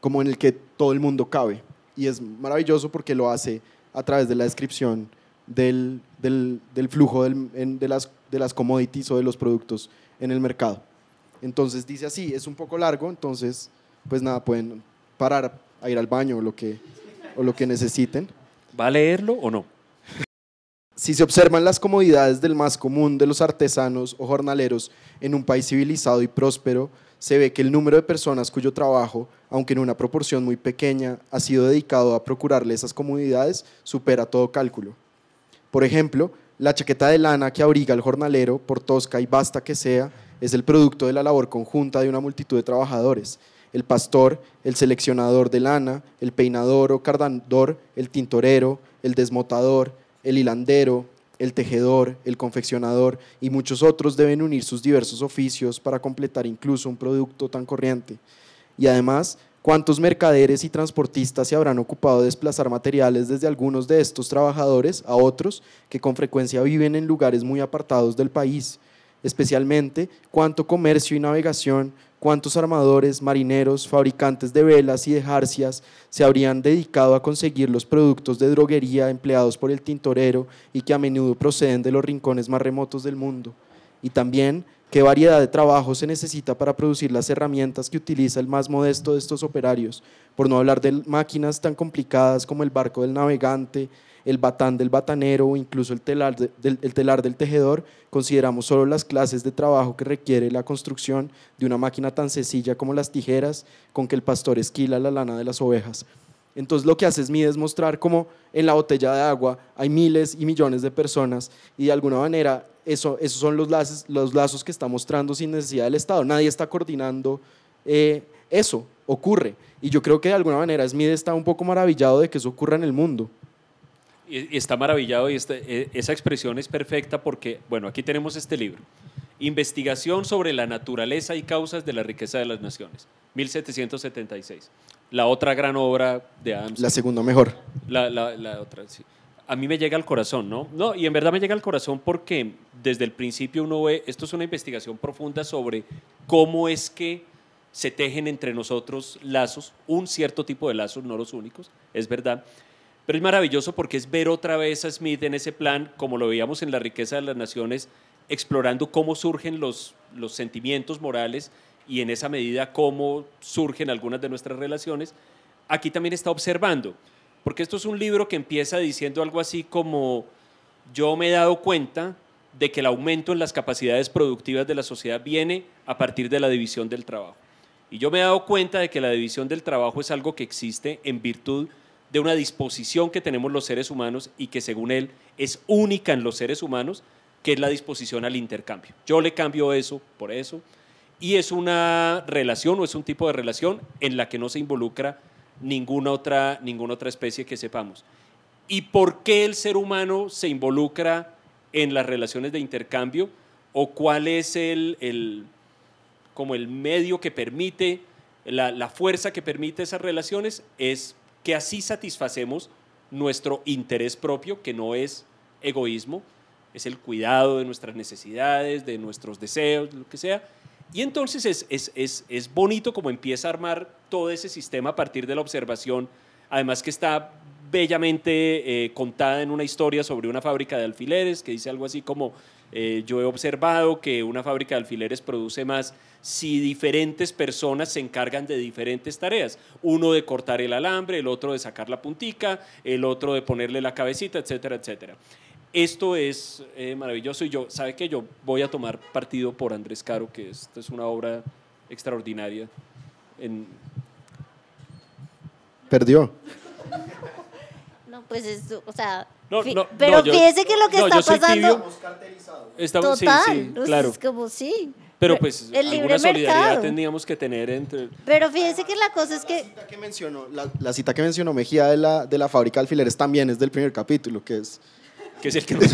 como en el que todo el mundo cabe y es maravilloso porque lo hace a través de la descripción del, del, del flujo del, en, de, las, de las commodities o de los productos en el mercado. Entonces dice así, es un poco largo, entonces pues nada, pueden parar a ir al baño o lo que, o lo que necesiten. ¿Va a leerlo o no? Si se observan las comodidades del más común de los artesanos o jornaleros en un país civilizado y próspero, se ve que el número de personas cuyo trabajo, aunque en una proporción muy pequeña, ha sido dedicado a procurarle esas comodidades, supera todo cálculo. Por ejemplo, la chaqueta de lana que abriga al jornalero, por tosca y basta que sea, es el producto de la labor conjunta de una multitud de trabajadores. El pastor, el seleccionador de lana, el peinador o cardador, el tintorero, el desmotador, el hilandero, el tejedor, el confeccionador y muchos otros deben unir sus diversos oficios para completar incluso un producto tan corriente. Y además, ¿cuántos mercaderes y transportistas se habrán ocupado de desplazar materiales desde algunos de estos trabajadores a otros que con frecuencia viven en lugares muy apartados del país? Especialmente, cuánto comercio y navegación, cuántos armadores, marineros, fabricantes de velas y de jarcias se habrían dedicado a conseguir los productos de droguería empleados por el tintorero y que a menudo proceden de los rincones más remotos del mundo. Y también qué variedad de trabajo se necesita para producir las herramientas que utiliza el más modesto de estos operarios, por no hablar de máquinas tan complicadas como el barco del navegante, el batán del batanero o incluso el telar, del, telar del tejedor, consideramos solo las clases de trabajo que requiere la construcción de una máquina tan sencilla como las tijeras con que el pastor esquila la lana de las ovejas. Entonces lo que hace Smith es mostrar cómo en la botella de agua hay miles y millones de personas y de alguna manera eso, esos son los lazos, los lazos que está mostrando sin necesidad del Estado. Nadie está coordinando eh, eso, ocurre. Y yo creo que de alguna manera Smith está un poco maravillado de que eso ocurra en el mundo. Y está maravillado y e, esa expresión es perfecta porque, bueno, aquí tenemos este libro. Investigación sobre la naturaleza y causas de la riqueza de las naciones, 1776. La otra gran obra de Adams. La segunda mejor. La, la, otra, sí. A mí me llega al corazón, ¿no? No, y en verdad me llega al corazón porque desde el principio uno ve, esto es una investigación profunda sobre cómo es que se tejen entre nosotros lazos, un cierto tipo de lazos, no los únicos, es verdad, pero es maravilloso porque es ver otra vez a Smith en ese plan, como lo veíamos en La riqueza de las naciones, explorando cómo surgen los, los sentimientos morales y en esa medida cómo surgen algunas de nuestras relaciones. Aquí también está observando, porque esto es un libro que empieza diciendo algo así como, yo me he dado cuenta de que el aumento en las capacidades productivas de la sociedad viene a partir de la división del trabajo. Y yo me he dado cuenta de que la división del trabajo es algo que existe en virtud de una disposición que tenemos los seres humanos y que según él es única en los seres humanos, que es la disposición al intercambio. Yo le cambio eso por eso y es una relación o es un tipo de relación en la que no se involucra ninguna otra, ninguna otra especie que sepamos. ¿Y por qué el ser humano se involucra en las relaciones de intercambio? ¿O cuál es el, como el medio que permite, la, la fuerza que permite esas relaciones? Es que así satisfacemos nuestro interés propio, que no es egoísmo, es el cuidado de nuestras necesidades, de nuestros deseos, lo que sea. Y entonces es, es, es, es bonito como empieza a armar todo ese sistema a partir de la observación, además que está bellamente eh, contada en una historia sobre una fábrica de alfileres que dice algo así como eh, yo he observado que una fábrica de alfileres produce más si diferentes personas se encargan de diferentes tareas. Uno de cortar el alambre, el otro de sacar la puntica, el otro de ponerle la cabecita, etcétera, etcétera. Esto es eh, maravilloso y yo, ¿sabe qué? Yo voy a tomar partido por Andrés Caro, que esta es una obra extraordinaria. En... Perdió. No, pues es, o sea, pero fíjese que lo que está pasando. Estamos, Total, sí, claro. Es como sí. Pero pues el alguna solidaridad tendríamos que tener entre... Pero fíjese que la cosa es que... La cita que mencionó, la, cita que mencionó Mejía de la, de la fábrica de alfileres también es del primer capítulo, que es... Que es el que nos,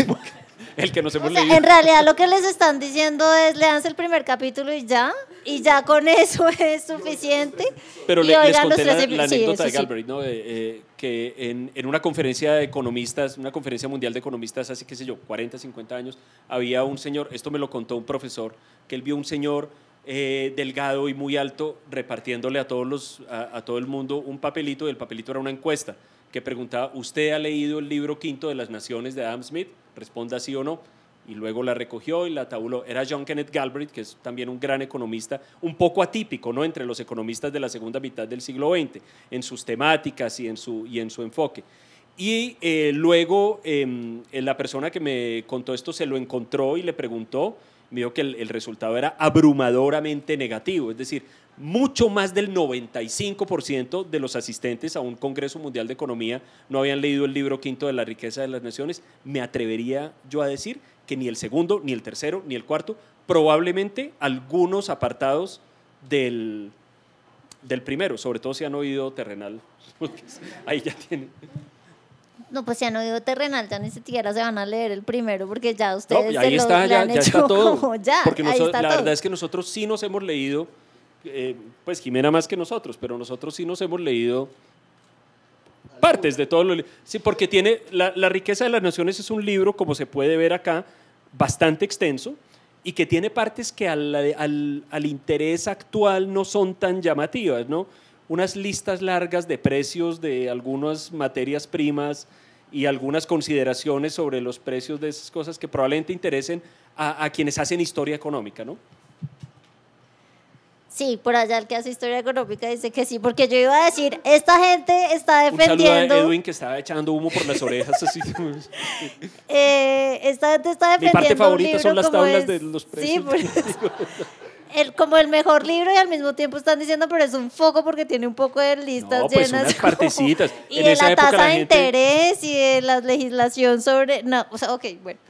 el que nos hemos leído. En realidad lo que les están diciendo es, leanse el primer capítulo y ya, y ya con eso es suficiente. Pero le, les conté la, anécdota de Galbraith, ¿no? Eh, que en, en, una conferencia de economistas, una conferencia mundial de economistas hace, qué sé yo, 40, 50 años, había un señor, esto me lo contó un profesor, que él vio un señor eh, delgado y muy alto repartiéndole a, todos los, a, a todo el mundo un papelito, y el papelito era una encuesta que preguntaba, ¿usted ha leído el libro quinto de las naciones de Adam Smith? Responda sí o no y luego la recogió y la tabuló. Era John Kenneth Galbraith, que es también un gran economista, un poco atípico ¿no? entre los economistas de la segunda mitad del siglo XX, en sus temáticas y en su, y en su enfoque. Y eh, luego em, la persona que me contó esto se lo encontró y le preguntó, dijo que el resultado era abrumadoramente negativo, es decir, mucho más del 95% de los asistentes a un Congreso Mundial de Economía no habían leído el libro quinto de la riqueza de las naciones. Me atrevería yo a decir que ni el segundo, ni el tercero, ni el cuarto, probablemente algunos apartados del, del primero, sobre todo si han oído terrenal. Ahí ya tienen. No, pues si han oído terrenal, ya ni siquiera se van a leer el primero, porque ya ustedes. No, ahí está, ya, está todo. porque la verdad es que nosotros sí nos hemos leído, eh, pues Jimena más que nosotros, pero nosotros sí nos hemos leído partes de todo lo... Sí, porque tiene... La, riqueza de las naciones es un libro, como se puede ver acá, bastante extenso y que tiene partes que al, al, interés actual no son tan llamativas, ¿no? Unas listas largas de precios de algunas materias primas y algunas consideraciones sobre los precios de esas cosas que probablemente interesen a quienes hacen historia económica, ¿no? Sí, por allá el que hace historia económica dice que sí, porque yo iba a decir, esta gente está Un saludo a defendiendo, Edwin que estaba echando humo por las orejas. Así. eh, esta gente está Mi defendiendo parte un favorita son las tablas es- de los Sí, precios. por eso. el, como el mejor libro y al mismo tiempo están diciendo, pero es un foco porque tiene un poco de listas No, pues llenas. unas como- partecitas. y En de esa la tasa de gente- interés y de la legislación sobre... No, o sea, ok, bueno.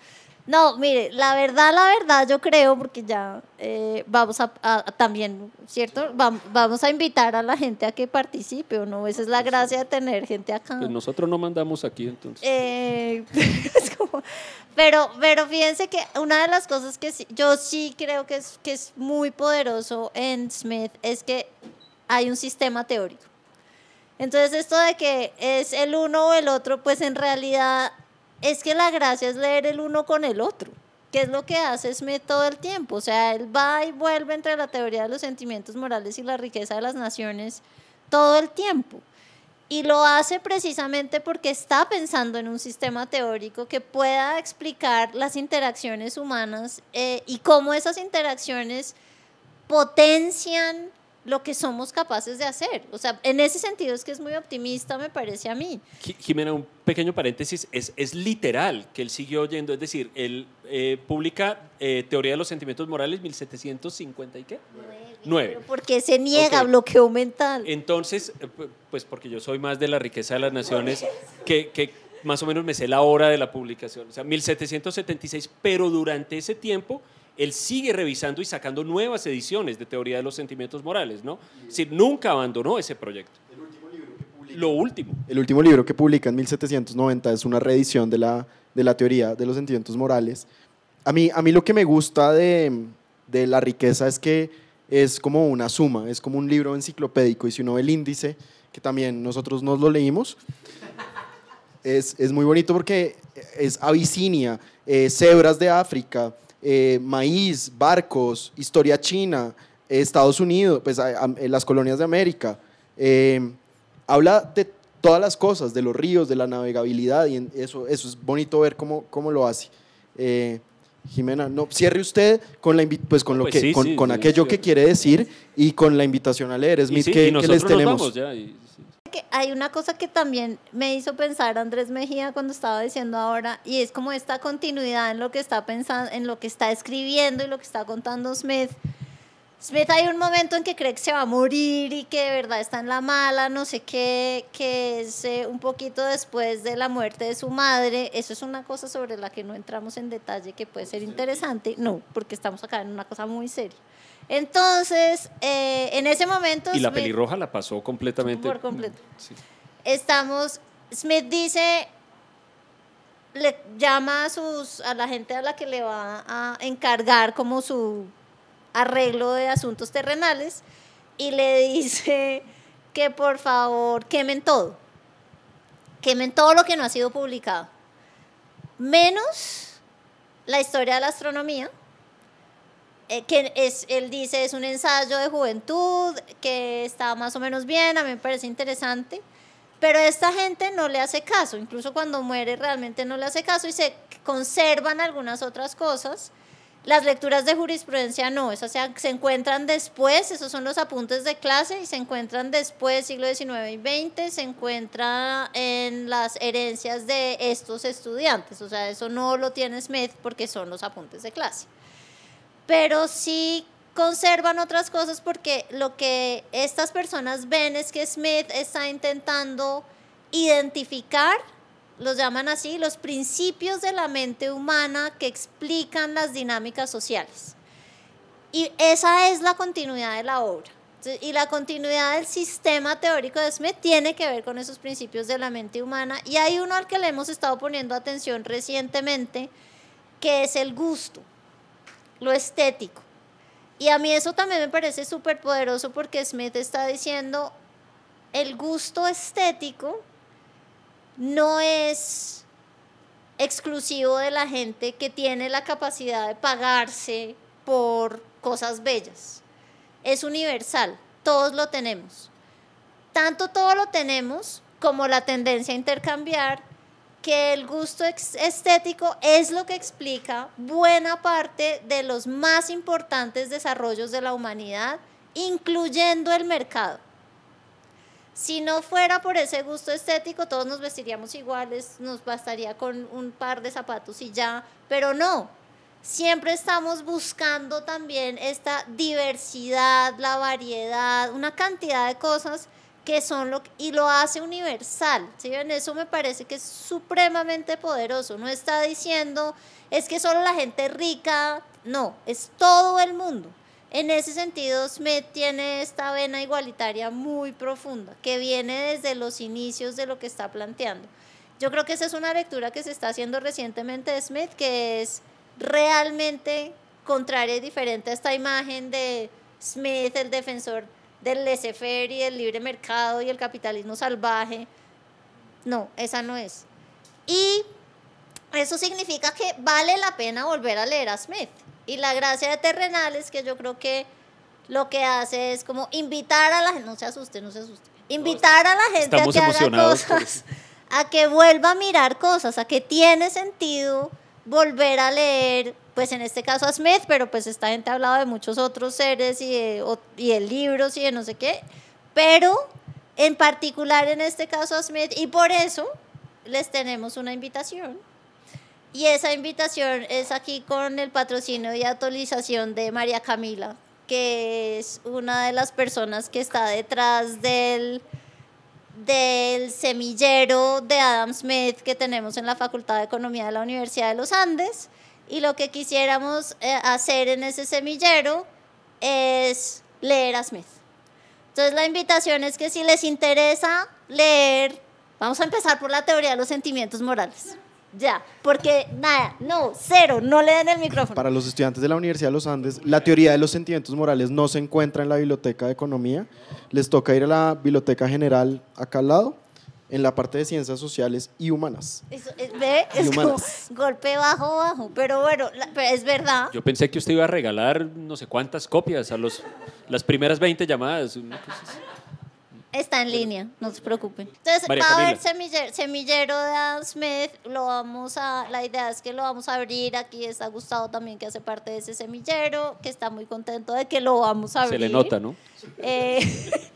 No, mire, la verdad, la verdad, yo creo, porque ya eh, vamos a, a- también, ¿cierto? Vam- vamos a invitar a la gente a que participe, ¿o no? Esa es la gracia de tener gente acá. Pues nosotros no mandamos aquí entonces. Eh, es como- pero, pero fíjense que una de las cosas que sí- yo sí creo que es, que es muy poderoso en Smith es que hay un sistema teórico. Entonces esto de que es el uno o el otro, pues en realidad es que la gracia es leer el uno con el otro, que es lo que hace Smith todo el tiempo. O sea, él va y vuelve entre la teoría de los sentimientos morales y la riqueza de las naciones todo el tiempo. Y lo hace precisamente porque está pensando en un sistema teórico que pueda explicar las interacciones humanas eh, y cómo esas interacciones potencian lo que somos capaces de hacer. O sea, en ese sentido es que es muy optimista, me parece a mí. Ji- Jimena, un pequeño paréntesis, es, es literal que él siguió oyendo, es decir, él eh, publica eh, Teoría de los Sentimientos Morales 1750 y qué? Nueve. Pero porque se niega Ok. bloqueo mental. Entonces, eh, pu- pues porque yo soy más de la riqueza de las naciones, que, que más o menos me sé la hora de la publicación, o sea, 1776, pero durante ese tiempo él sigue revisando y sacando nuevas ediciones de Teoría de los Sentimientos Morales, ¿no? Es decir, nunca abandonó ese proyecto. Lo último. El último libro que publica en 1790 es una reedición de la, de la teoría de los sentimientos morales. A mí, a mí lo que me gusta de, de la riqueza es que es como una suma, es como un libro enciclopédico y si uno ve el índice, que también nosotros nos lo leímos, es, es muy bonito porque es Abisinia, eh, cebras de África, eh, maíz, barcos, historia china, Estados Unidos, pues a- a- las colonias de América. Eh, habla de todas las cosas, de los ríos, de la navegabilidad y eso, eso es bonito ver cómo, cómo lo hace. Eh, Jimena, no, cierre usted con, la pues con, lo Pues que, sí, con, sí, con sí, aquello que quiere decir y con la invitación a leer. Sí, que, y que les tenemos? nos vamos ya. y- sí. Que hay una cosa que también me hizo pensar Andrés Mejía cuando estaba diciendo ahora y es como esta continuidad en lo que está pensando, en lo que está escribiendo y lo que está contando Smith. Smith hay un momento en que cree que se va a morir y que de verdad está en la mala, no sé qué, que es eh, un poquito después de la muerte de su madre. Eso es una cosa sobre la que no entramos en detalle que puede ser interesante. No, porque estamos acá en una cosa muy seria. Entonces, eh, en ese momento... Y la Smith- pelirroja la pasó completamente. Por completo. Sí. estamos, Smith dice, le llama a, sus, a la gente a la que le va a encargar como su arreglo de asuntos terrenales y le dice que por favor quemen todo, quemen todo lo que no ha sido publicado, menos la historia de la astronomía, eh, que es, él dice es un ensayo de juventud, que está más o menos bien, a mí me parece interesante, pero esta gente no le hace caso, incluso cuando muere realmente no le hace caso y se conservan algunas otras cosas. Las lecturas de jurisprudencia no, esas se, se encuentran después, esos son los apuntes de clase y se encuentran después, siglo XIX y XX, se encuentra en las herencias de estos estudiantes, o sea, eso no lo tiene Smith porque son los apuntes de clase pero sí conservan otras cosas porque lo que estas personas ven es que Smith está intentando identificar, los llaman así, los principios de la mente humana que explican las dinámicas sociales. Y esa es la continuidad de la obra. Y la continuidad del sistema teórico de Smith tiene que ver con esos principios de la mente humana. Y hay uno al que le hemos estado poniendo atención recientemente, que es el gusto lo estético. Y a mí eso también me parece súper poderoso porque Smith está diciendo, el gusto estético no es exclusivo de la gente que tiene la capacidad de pagarse por cosas bellas. Es universal, todos lo tenemos. Tanto todo lo tenemos como la tendencia a intercambiar que el gusto estético es lo que explica buena parte de los más importantes desarrollos de la humanidad, incluyendo el mercado. Si no fuera por ese gusto estético, todos nos vestiríamos iguales, nos bastaría con un par de zapatos y ya, pero no. Siempre estamos buscando también esta diversidad, la variedad, una cantidad de cosas que son lo y lo hace universal. ¿sí ven? Eso me parece que es supremamente poderoso. No está diciendo es que solo la gente rica, no, es todo el mundo. En ese sentido, Smith tiene esta vena igualitaria muy profunda, que viene desde los inicios de lo que está planteando. Yo creo que esa es una lectura que se está haciendo recientemente de Smith, que es realmente contraria y diferente a esta imagen de Smith, el defensor del laissez-faire y del libre mercado y el capitalismo salvaje. No, esa no es. Y eso significa que vale la pena volver a leer a Smith. Y la gracia de Terrenal es que yo creo que lo que hace es como invitar a la gente, no se asuste, no se asuste, invitar a la gente a que haga cosas, a que vuelva a mirar cosas, a que tiene sentido volver a leer pues en este caso a Smith, pero pues esta gente ha hablado de muchos otros seres y de, y de libros y de no sé qué, pero en particular en este caso a Smith, y por eso les tenemos una invitación. Y esa invitación es aquí con el patrocinio y actualización de María Camila, que es una de las personas que está detrás del, del semillero de Adam Smith que tenemos en la Facultad de Economía de la Universidad de los Andes y lo que quisiéramos eh, hacer en ese semillero es leer a Smith. Entonces la invitación es que si les interesa leer, vamos a empezar por la teoría de los sentimientos morales. Ya, porque nada, no, cero, no le den el micrófono. Para los estudiantes de la Universidad de los Andes, la teoría de los sentimientos morales no se encuentra en la biblioteca de economía. Les toca ir a la biblioteca general acá al lado en la parte de ciencias sociales y humanas. Eso, es, ¿Ve? Es como golpe bajo, bajo. Pero bueno, es verdad. Yo pensé que usted iba a regalar no sé cuántas copias a los, las primeras 20 llamadas. Está en línea, no se preocupen. Entonces, va a haber semillero, semillero, de Adam Smith, lo vamos a, la idea es que lo vamos a abrir, aquí está Gustavo también que hace parte de ese semillero, que está muy contento de que lo vamos a abrir. Se le nota, ¿no? Eh,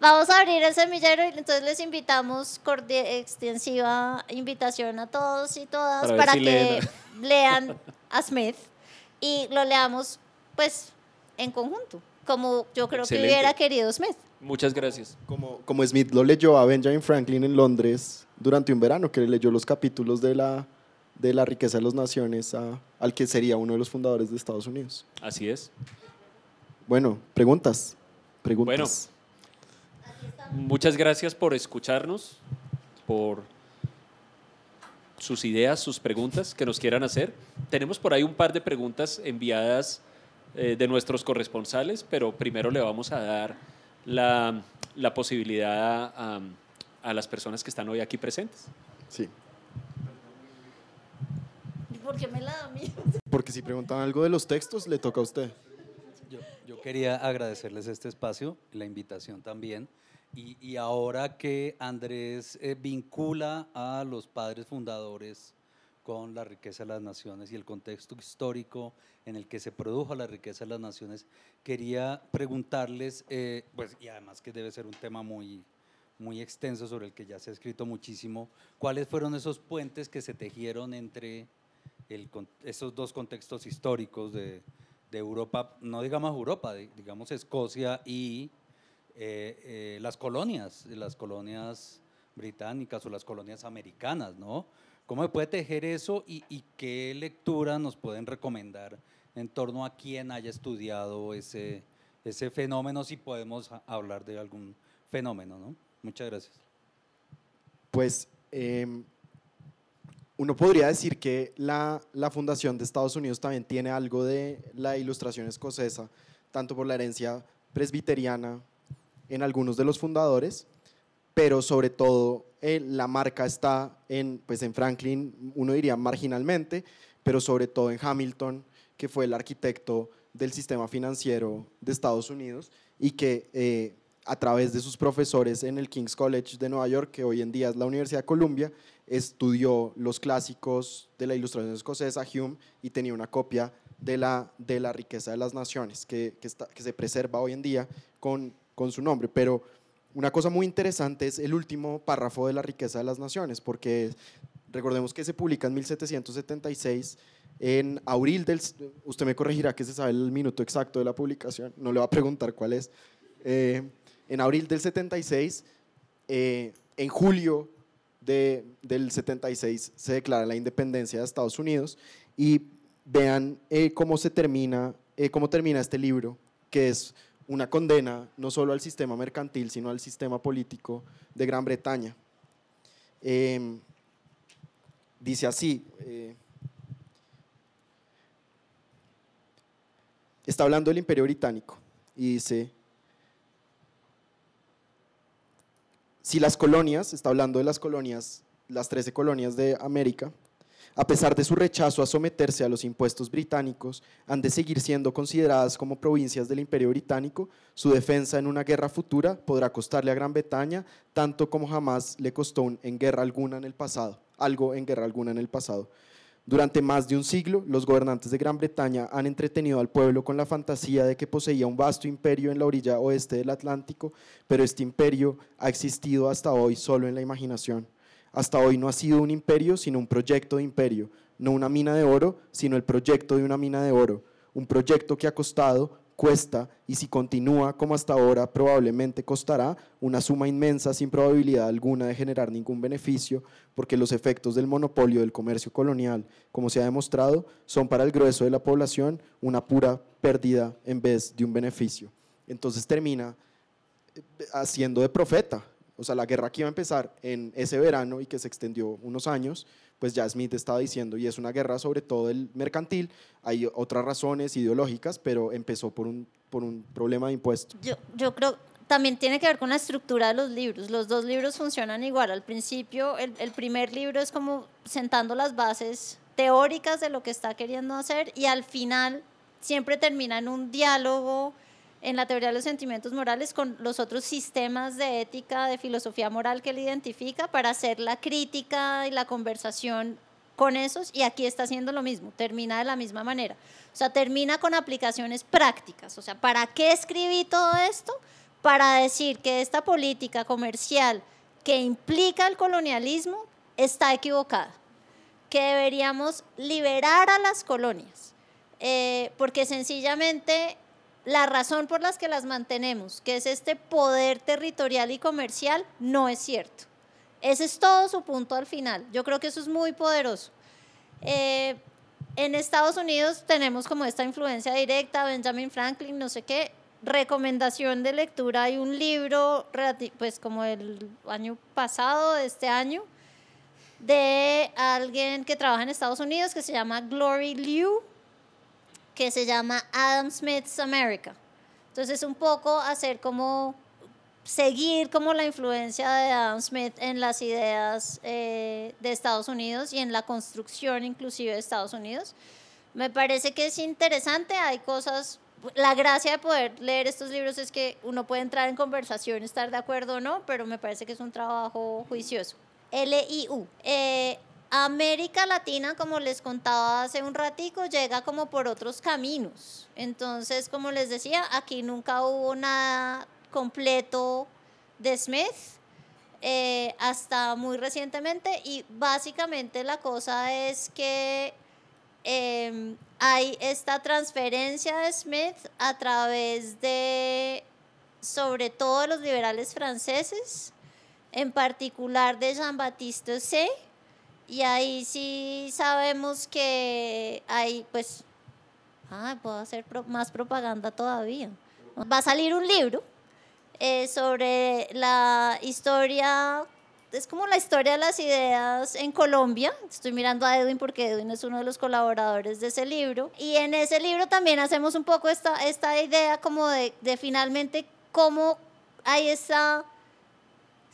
Vamos a abrir el semillero y entonces les invitamos, extensiva invitación a todos y todas para, que lean a Smith y lo leamos pues en conjunto, como yo creo que hubiera querido Smith. Muchas gracias. Como, como Smith lo leyó a Benjamin Franklin en Londres durante un verano, que leyó los capítulos de la, de la riqueza de las naciones al que sería uno de los fundadores de Estados Unidos. Así es. Bueno, preguntas. Preguntas. Bueno. Muchas gracias por escucharnos, por sus ideas, sus preguntas que nos quieran hacer. Tenemos por ahí un par de preguntas enviadas eh, de nuestros corresponsales, pero primero le vamos a dar la, la posibilidad a, a, las personas que están hoy aquí presentes. Sí. ¿Por qué me la da a mí? Porque si preguntan algo de los textos, le toca a usted. Yo, yo quería agradecerles este espacio, la invitación también. Y, ahora que Andrés eh, vincula a los padres fundadores con la riqueza de las naciones y el contexto histórico en el que se produjo la riqueza de las naciones, quería preguntarles, eh, pues, y además que debe ser un tema muy, muy extenso sobre el que ya se ha escrito muchísimo, ¿cuáles fueron esos puentes que se tejieron entre esos dos contextos históricos de, de Europa, no digamos Europa, digamos Escocia y eh, eh, las colonias, las colonias británicas o las colonias americanas, ¿no? ¿Cómo puede tejer eso y, qué lectura nos pueden recomendar en torno a quien haya estudiado ese, ese fenómeno, si podemos hablar de algún fenómeno, ¿no? Muchas gracias. Pues em, uno podría decir que la, la, fundación de Estados Unidos también tiene algo de la ilustración escocesa, tanto por la herencia presbiteriana en algunos de los fundadores, pero sobre todo eh, la marca está en, pues en Franklin, uno diría marginalmente, pero sobre todo en Hamilton, que fue el arquitecto del sistema financiero de Estados Unidos y que eh, a través de sus profesores en el King's College de Nueva York, que hoy en día es la Universidad de Columbia, estudió los clásicos de la ilustración escocesa, Hume, y tenía una copia de la, de la riqueza de las naciones, que, que, está, que se preserva hoy en día con, con su nombre. Pero una cosa muy interesante es el último párrafo de la riqueza de las naciones, porque recordemos que se publica en 1776, en abril del... Usted me corregirá que se sabe el minuto exacto de la publicación, no le va a preguntar cuál es. Eh, en abril del 76, eh, en julio de, del 76 se declara la independencia de Estados Unidos y vean eh, cómo se termina, cómo termina este libro, que es una condena no solo al sistema mercantil, sino al sistema político de Gran Bretaña. Em, dice así, eh, está hablando del imperio británico y dice, si las colonias, está hablando de las colonias, las 13 colonias de América, a pesar de su rechazo a someterse a los impuestos británicos, han de seguir siendo consideradas como provincias del Imperio Británico. Su defensa en una guerra futura podrá costarle a Gran Bretaña tanto como jamás le costó en guerra alguna en el pasado, algo en guerra alguna en el pasado. Durante más de un siglo, los gobernantes de Gran Bretaña han entretenido al pueblo con la fantasía de que poseía un vasto imperio en la orilla oeste del Atlántico, pero este imperio ha existido hasta hoy solo en la imaginación. Hasta hoy no ha sido un imperio, sino un proyecto de imperio, no una mina de oro, sino el proyecto de una mina de oro, un proyecto que ha costado, cuesta y si continúa como hasta ahora probablemente costará una suma inmensa sin probabilidad alguna de generar ningún beneficio, porque los efectos del monopolio del comercio colonial, como se ha demostrado, son para el grueso de la población una pura pérdida en vez de un beneficio. Entonces termina eh, haciendo de profeta, o sea, la guerra que iba a empezar en ese verano y que se extendió unos años, pues ya Smith estaba diciendo, y es una guerra sobre todo el mercantil, hay otras razones ideológicas, pero empezó por un, por un problema de impuestos. Yo, yo creo también tiene que ver con la estructura de los libros. Los dos libros funcionan igual. Al principio, el, el primer libro es como sentando las bases teóricas de lo que está queriendo hacer y al final siempre termina en un diálogo en la teoría de los sentimientos morales con los otros sistemas de ética, de filosofía moral que él identifica para hacer la crítica y la conversación con esos y aquí está haciendo lo mismo, termina de la misma manera. O sea, termina con aplicaciones prácticas. O sea, ¿para qué escribí todo esto? Para decir que esta política comercial que implica el colonialismo está equivocada, que deberíamos liberar a las colonias, eh, porque sencillamente la razón por las que las mantenemos, que es este poder territorial y comercial, no es cierto. Ese es todo su punto al final. Yo creo que eso es muy poderoso. Eh, en Estados Unidos tenemos como esta influencia directa, Benjamin Franklin, no sé qué. Recomendación de lectura, hay un libro, pues como el año pasado, este año, de alguien que trabaja en Estados Unidos que se llama Glory Liu, que se llama Adam Smith's America. Entonces, un poco hacer como seguir como la influencia de Adam Smith en las ideas eh, de Estados Unidos y en la construcción inclusive de Estados Unidos. Me parece que es interesante, hay cosas, la gracia de poder leer estos libros es que uno puede entrar en conversación, estar de acuerdo o no, pero me parece que es un trabajo juicioso. L-I-U. Eh, América Latina, como les contaba hace un ratico, llega como por otros caminos. Entonces, como les decía, aquí nunca hubo nada completo de Smith eh, hasta muy recientemente y básicamente la cosa es que em, hay esta transferencia de Smith a través de, sobre todo, los liberales franceses, en particular de Jean-Baptiste C., y ahí sí sabemos que hay, pues, ah, puedo hacer más propaganda todavía. Va a salir un libro eh, sobre la historia, es como la historia de las ideas en Colombia. Estoy mirando a Edwin porque Edwin es uno de los colaboradores de ese libro. Y en ese libro también hacemos un poco esta, esta idea como de, de finalmente cómo hay esa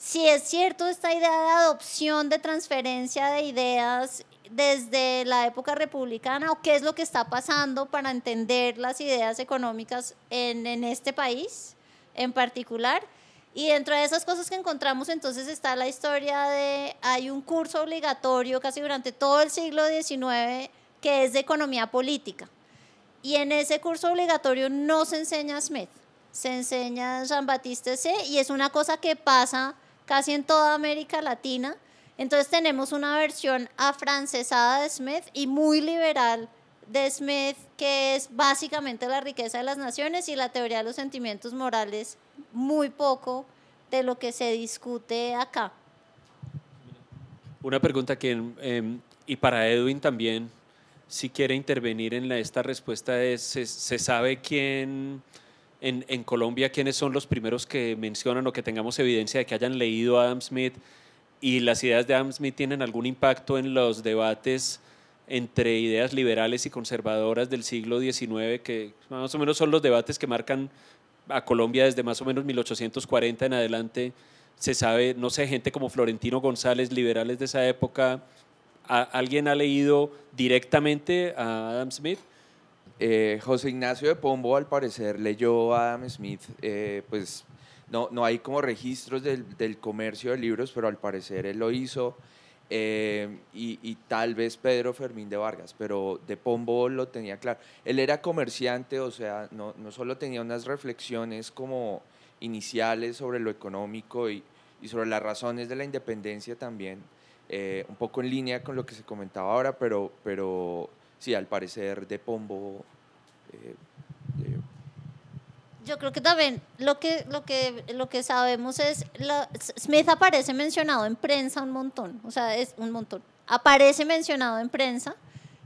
si es cierto esta idea de adopción, de transferencia de ideas desde la época republicana o qué es lo que está pasando para entender las ideas económicas en, en este país en particular. Y dentro de esas cosas que encontramos entonces está la historia de, hay un curso obligatorio casi durante todo el siglo XIX que es de economía política. Y en ese curso obligatorio no se enseña Smith, se enseña Jean-Baptiste C. y es una cosa que pasa casi en toda América Latina. Entonces tenemos una versión afrancesada de Smith y muy liberal de Smith, que es básicamente la riqueza de las naciones y la teoría de los sentimientos morales, muy poco de lo que se discute acá. Una pregunta que, em, y para Edwin también, si quiere intervenir en esta respuesta, es, ¿se, sabe quién en, Colombia, quiénes son los primeros que mencionan o que tengamos evidencia de que hayan leído a Adam Smith y las ideas de Adam Smith tienen algún impacto en los debates? entre ideas liberales y conservadoras del siglo XIX, que más o menos son los debates que marcan a Colombia desde más o menos 1840 en adelante. Se sabe, no sé, gente como Florentino González, liberales de esa época. ¿Alguien ha leído directamente a Adam Smith? Eh, José Ignacio de Pombo, al parecer, leyó a Adam Smith, eh, pues no, no hay como registros del, del comercio de libros, pero al parecer él lo hizo. Eh, y, tal vez Pedro Fermín de Vargas, pero de Pombo lo tenía claro. Él era comerciante, o sea, no, no solo tenía unas reflexiones como iniciales sobre lo económico y, y sobre las razones de la independencia también, un poco en línea con lo que se comentaba ahora, pero, pero sí, al parecer de Pombo eh, yo creo que también lo que, lo que, lo que sabemos es, Smith aparece mencionado en prensa un montón, o sea, es un montón. Aparece mencionado en prensa.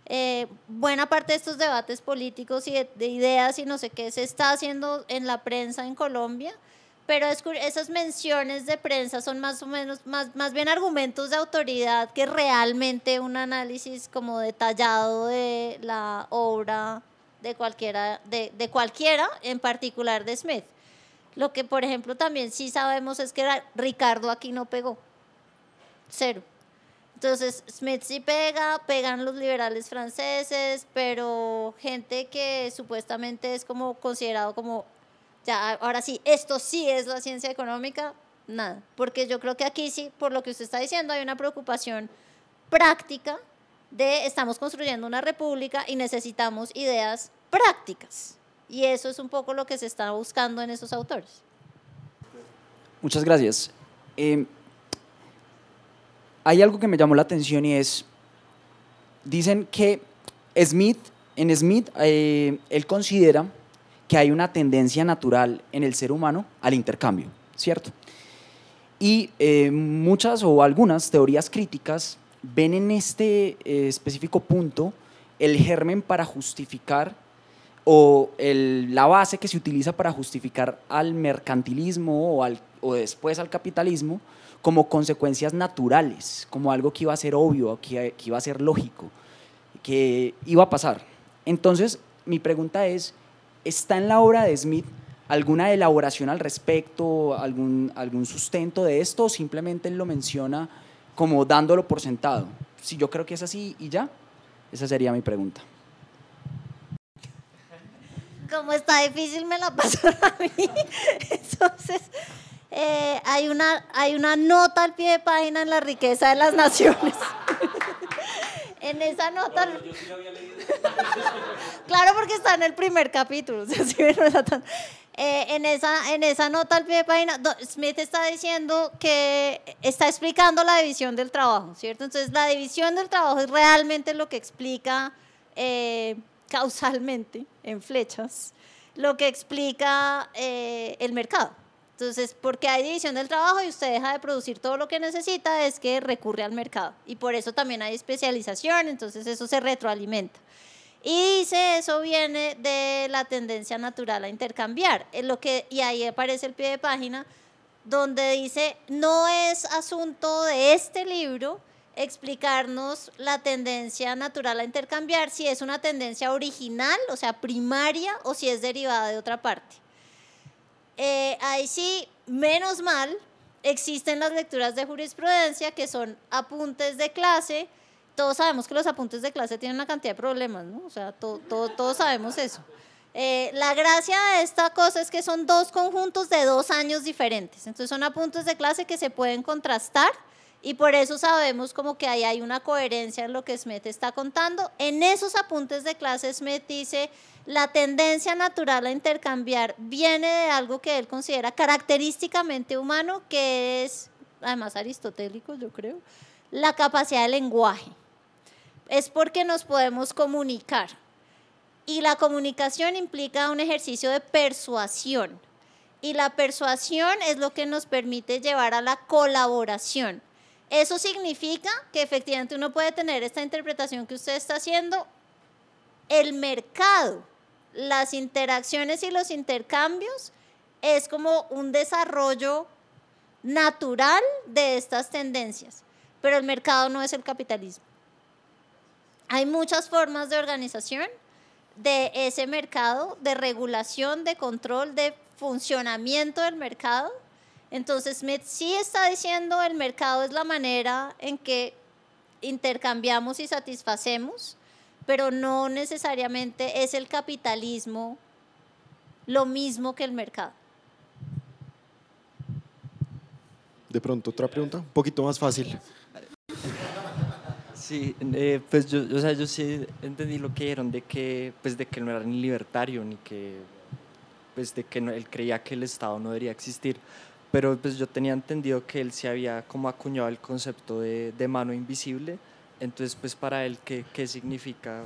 Eh, buena parte de estos debates políticos y de, ideas y no sé qué se está haciendo en la prensa en Colombia, pero esas menciones de prensa son más o menos, más, más bien argumentos de autoridad que realmente un análisis como detallado de la obra de cualquiera, de, de cualquiera, en particular de Smith. Lo que, por ejemplo, también sí sabemos es que Ricardo aquí no pegó. Cero. Entonces, Smith sí pega, pegan los liberales franceses, pero gente que supuestamente es como considerado como, ya, ahora sí, esto sí es la ciencia económica, nada. Porque yo creo que aquí sí, por lo que usted está diciendo, hay una preocupación práctica de estamos construyendo una república y necesitamos ideas prácticas. Y eso es un poco lo que se está buscando en esos autores. Muchas gracias. Eh, hay algo que me llamó la atención y es, dicen que Smith, en Smith, eh, él considera que hay una tendencia natural en el ser humano al intercambio, ¿cierto? Y eh, muchas o algunas teorías críticas ven en este eh, específico punto el germen para justificar o la base que se utiliza para justificar al mercantilismo o, al, o después al capitalismo como consecuencias naturales, como algo que iba a ser obvio, que iba a ser lógico, que iba a pasar. Entonces, mi pregunta es, ¿está en la obra de Smith alguna elaboración al respecto, algún, algún sustento de esto o simplemente él lo menciona como dándolo por sentado. Si yo creo que es así y ya, esa sería mi pregunta. Como está difícil, me la paso a mí. Entonces, eh, hay, una, hay una nota al pie de página en la riqueza de las naciones. En esa nota. claro, porque está en el primer capítulo. Eh, en, esa, en esa nota al pie de página, Smith está diciendo que está explicando la división del trabajo, ¿cierto? Entonces, la división del trabajo es realmente lo que explica eh, causalmente, en flechas, lo que explica eh, el mercado. Entonces, porque hay división del trabajo y usted deja de producir todo lo que necesita, es que recurre al mercado. Y por eso también hay especialización, entonces eso se retroalimenta. Y dice, eso viene de la tendencia natural a intercambiar. lo que, y ahí aparece el pie de página, donde dice, no es asunto de este libro explicarnos la tendencia natural a intercambiar, si es una tendencia original, o sea, primaria, o si es derivada de otra parte. Eh, ahí sí, menos mal existen las lecturas de jurisprudencia que son apuntes de clase. Todos sabemos que los apuntes de clase tienen una cantidad de problemas, ¿no? O sea, todos sabemos eso. Eh, la gracia de esta cosa es que son dos conjuntos de dos años diferentes. Entonces son apuntes de clase que se pueden contrastar y por eso sabemos como que ahí hay una coherencia en lo que Smith está contando. En esos apuntes de clase Smith dice, la tendencia natural a intercambiar viene de algo que él considera característicamente humano, que es, además aristotélico yo creo, la capacidad de lenguaje. Es porque nos podemos comunicar. Y la comunicación implica un ejercicio de persuasión. Y la persuasión es lo que nos permite llevar a la colaboración. Eso significa que efectivamente uno puede tener esta interpretación que usted está haciendo. El mercado, las interacciones y los intercambios es como un desarrollo natural de estas tendencias, pero el mercado no es el capitalismo. Hay muchas formas de organización de ese mercado, de regulación, de control, de funcionamiento del mercado entonces Smith sí está diciendo el mercado es la manera en que intercambiamos y satisfacemos, pero no necesariamente es el capitalismo lo mismo que el mercado. De pronto, otra pregunta, un poquito más fácil. Sí, eh, pues yo, o sea, yo sí entendí lo que dijeron de que, pues de que no era ni libertario, ni que, pues de que él creía que el Estado no debería existir pero pues yo tenía entendido que él se había como acuñado el concepto de, de mano invisible, entonces pues para él, ¿qué, ¿qué, significa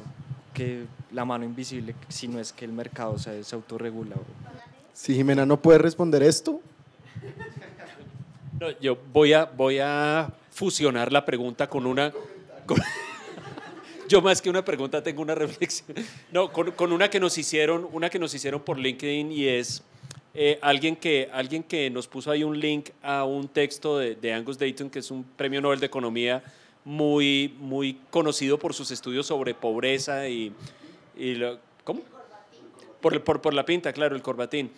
que la mano invisible si no es que el mercado se, se autorregula? Si Jimena no puede responder esto. No, yo voy a, voy a fusionar la pregunta con una... yo más que una pregunta tengo una reflexión. No, con, una que nos hicieron, una que nos hicieron por LinkedIn y es eh, alguien, que, alguien que nos puso ahí un link a un texto de, Angus Dayton, que es un premio Nobel de Economía muy, muy conocido por sus estudios sobre pobreza y... y ¿Cómo? Por, por, por, la pinta, claro, el corbatín.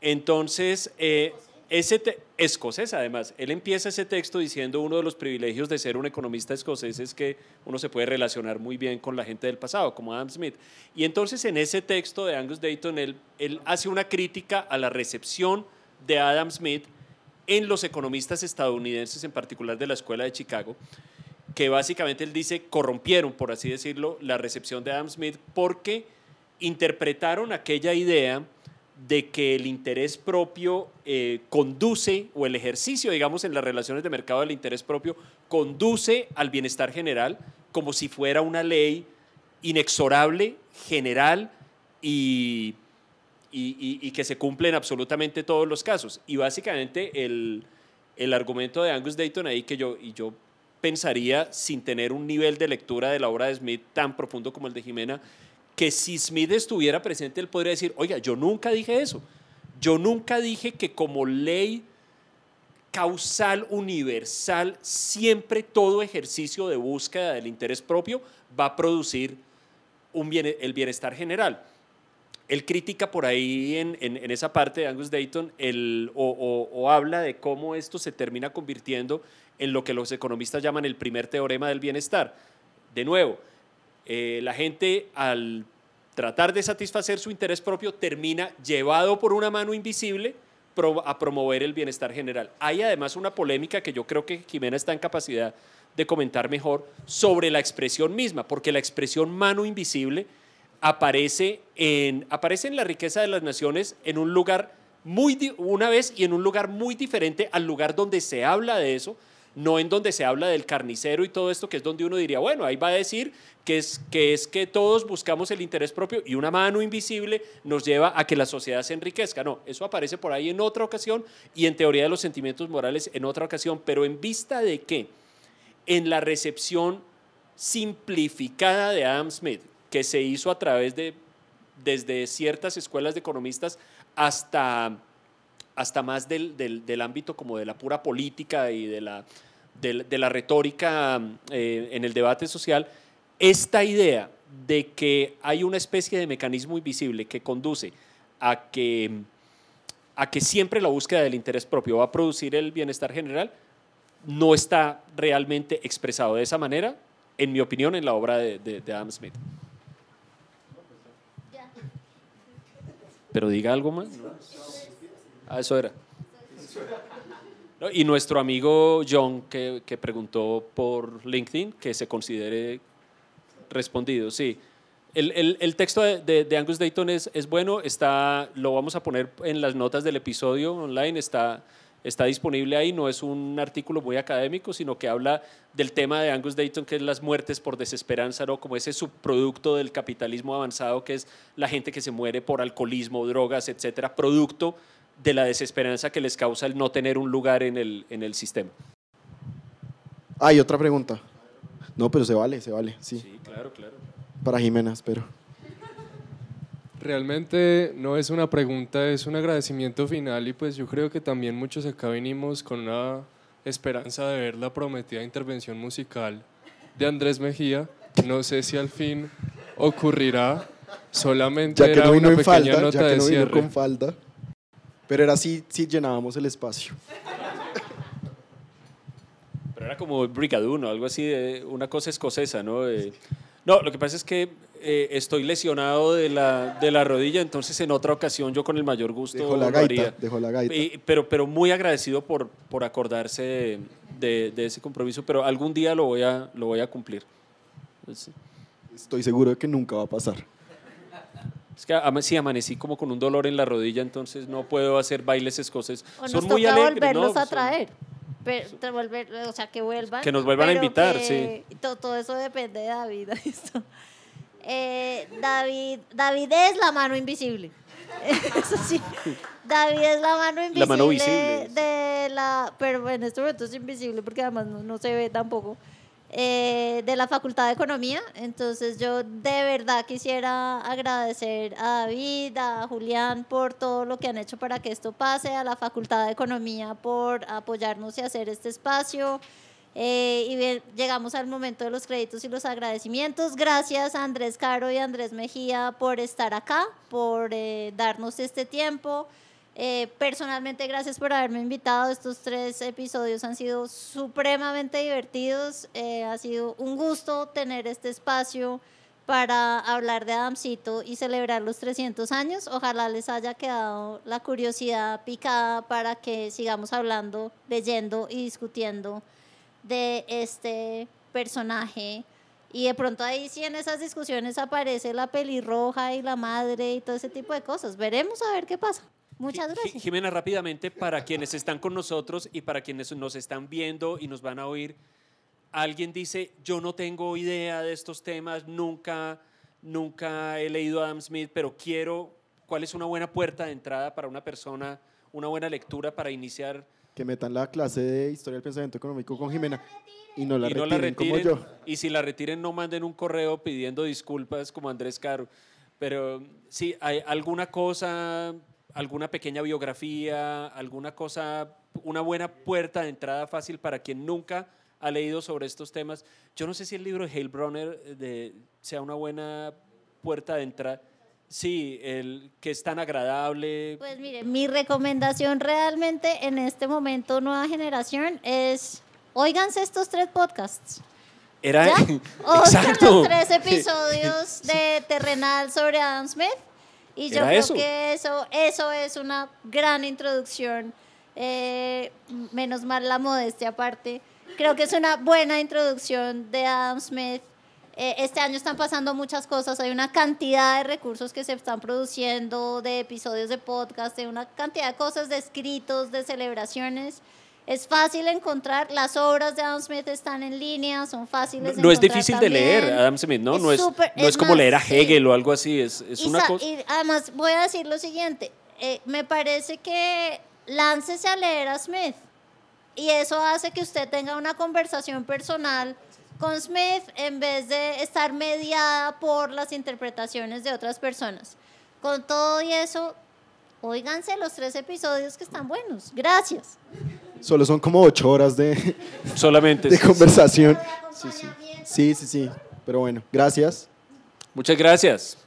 Entonces, eh, ese escocés además, él empieza ese texto diciendo uno de los privilegios de ser un economista escocés es que uno se puede relacionar muy bien con la gente del pasado, como Adam Smith. Y entonces en ese texto de Angus Dayton, él, él hace una crítica a la recepción de Adam Smith en los economistas estadounidenses, en particular de la Escuela de Chicago, que básicamente él dice corrompieron, por así decirlo, la recepción de Adam Smith porque interpretaron aquella idea de que el interés propio eh, conduce, o el ejercicio, digamos, en las relaciones de mercado del interés propio, conduce al bienestar general como si fuera una ley inexorable, general y, y, que se cumple en absolutamente todos los casos. Y básicamente el, el argumento de Angus Dayton ahí que yo, y yo pensaría, sin tener un nivel de lectura de la obra de Smith tan profundo como el de Jimena, que si Smith estuviera presente, él podría decir, oiga, yo nunca dije eso. Yo nunca dije que como ley causal universal, siempre todo ejercicio de búsqueda del interés propio va a producir un el bienestar general. Él critica por ahí en, esa parte de Angus Dayton el, o habla de cómo esto se termina convirtiendo en lo que los economistas llaman el primer teorema del bienestar. De nuevo, eh, la gente al tratar de satisfacer su interés propio termina llevado por una mano invisible a promover el bienestar general. Hay además una polémica que yo creo que Jimena está en capacidad de comentar mejor sobre la expresión misma, porque la expresión mano invisible aparece en, aparece en la riqueza de las naciones en un lugar muy, una vez y en un lugar muy diferente al lugar donde se habla de eso, no en donde se habla del carnicero y todo esto, que es donde uno diría, bueno, ahí va a decir que es, que es que todos buscamos el interés propio y una mano invisible nos lleva a que la sociedad se enriquezca. No, eso aparece por ahí en otra ocasión y en teoría de los sentimientos morales en otra ocasión, pero en vista de que en la recepción simplificada de Adam Smith, que se hizo a través de, desde ciertas escuelas de economistas hasta, hasta más del, del, del ámbito como de la pura política y de la de, la retórica eh, en el debate social, esta idea de que hay una especie de mecanismo invisible que conduce a que, a que siempre la búsqueda del interés propio va a producir el bienestar general, no está realmente expresado de esa manera, en mi opinión, en la obra de, de- de Adam Smith. Pero diga algo más. Ah, eso era. Y nuestro amigo John, que, que preguntó por LinkedIn, que se considere respondido, sí. El, el- el texto de, de- de Angus Dayton es, es bueno, está, lo vamos a poner en las notas del episodio online, está, está disponible ahí, no es un artículo muy académico, sino que habla del tema de Angus Dayton, que es las muertes por desesperanza, ¿no? como ese subproducto del capitalismo avanzado, que es la gente que se muere por alcoholismo, drogas, etcétera, producto de la desesperanza que les causa el no tener un lugar en el, en el sistema. Hay otra pregunta. No, pero se vale, se vale, sí. Sí, claro, claro. Para Jimena, espero. Realmente no es una pregunta, es un agradecimiento final y pues yo creo que también muchos acá venimos con una esperanza de ver la prometida intervención musical de Andrés Mejía. No sé si al fin ocurrirá, solamente Ya que era no vino una en pequeña falda, nota ya que de no vino cierre. con falda. Pero era así, sí llenábamos el espacio. Pero era como brigaduno, algo así, de una cosa escocesa, ¿no? Eh, no, lo que pasa es que eh, estoy lesionado de la, de la rodilla, entonces en otra ocasión yo con el mayor gusto Dejó la gaita, dejó la gaita. Y- pero, pero muy agradecido por, por acordarse de, de- de ese compromiso, pero algún día lo voy a, lo voy a cumplir. Es, Estoy seguro de que nunca va a pasar. Es que ama- sí, amanecí como con un dolor en la rodilla, entonces no puedo hacer bailes escoceses. O nos Son toca muy alegres, volverlos ¿no? a traer. Pero, te volver- o sea, que vuelvan. Que nos vuelvan a invitar, que- to- Todo, eso depende de David. esto. Eh, David, David es la mano invisible. Eso sí. David es la mano invisible. La mano visible. De la, pero en este momento es invisible porque además no, no se ve tampoco. Eh, de la Facultad de Economía. Entonces yo de verdad quisiera agradecer a David, a Julián por todo lo que han hecho para que esto pase, a la Facultad de Economía por apoyarnos y hacer este espacio. Eh, y bien, llegamos al momento de los créditos y los agradecimientos. Gracias a Andrés Caro y Andrés Mejía por estar acá, por eh, darnos este tiempo. Eh, personalmente, gracias por haberme invitado. Estos tres episodios han sido supremamente divertidos. Eh, ha sido un gusto tener este espacio para hablar de Adamcito y celebrar los 300 años. Ojalá les haya quedado la curiosidad picada para que sigamos hablando, leyendo y discutiendo de este personaje. Y de pronto ahí sí en esas discusiones aparece la pelirroja y la madre y todo ese tipo de cosas. Veremos a ver qué pasa. Muchas gracias. Jimena, rápidamente, para quienes están con nosotros y para quienes nos están viendo y nos van a oír, alguien dice, yo no tengo idea de estos temas, nunca, nunca he leído a Adam Smith, pero quiero, ¿cuál es una buena puerta de entrada para una persona, una buena lectura para iniciar? Que metan la clase de Historia del Pensamiento Económico con Jimena y no la y no retiren, la retiren, como yo. y si la retiren no manden un correo pidiendo disculpas como Andrés Caro. Pero sí, hay alguna cosa, alguna pequeña biografía, alguna cosa, una buena puerta de entrada fácil para quien nunca ha leído sobre estos temas. Yo no sé si el libro de Hale Bronner eh, de, sea una buena puerta de entrada. Sí, el que es tan agradable. Pues mire, mi recomendación realmente en este momento, nueva generación, es óiganse estos tres podcasts. Era ¿Ya? Exacto. los tres episodios de Terrenal sobre Adam Smith. Y yo creo eso. que eso, eso es una gran introducción. eh, menos mal la modestia aparte. Creo que es una buena introducción de Adam Smith. Eh, este año están pasando muchas cosas. Hay una cantidad de recursos que se están produciendo, de episodios de podcast, de una cantidad de cosas, de escritos, de celebraciones. Es fácil encontrar, las obras de Adam Smith están en línea, son fáciles de No es encontrar difícil de leer, también. Adam Smith, ¿no? Es no es, súper- no es, es como más, leer a sí. Hegel o algo así, es, es Y una sa- cosa. y además voy a decir lo siguiente, eh, me parece que láncese a leer a Smith y eso hace que usted tenga una conversación personal con Smith en vez de estar mediada por las interpretaciones de otras personas. Con todo y eso, óiganse los tres episodios que están buenos. Gracias. Solo son como ocho horas de, Solamente. de sí, conversación. Sí, sí. Sí, sí, sí. Pero bueno, gracias. Muchas gracias.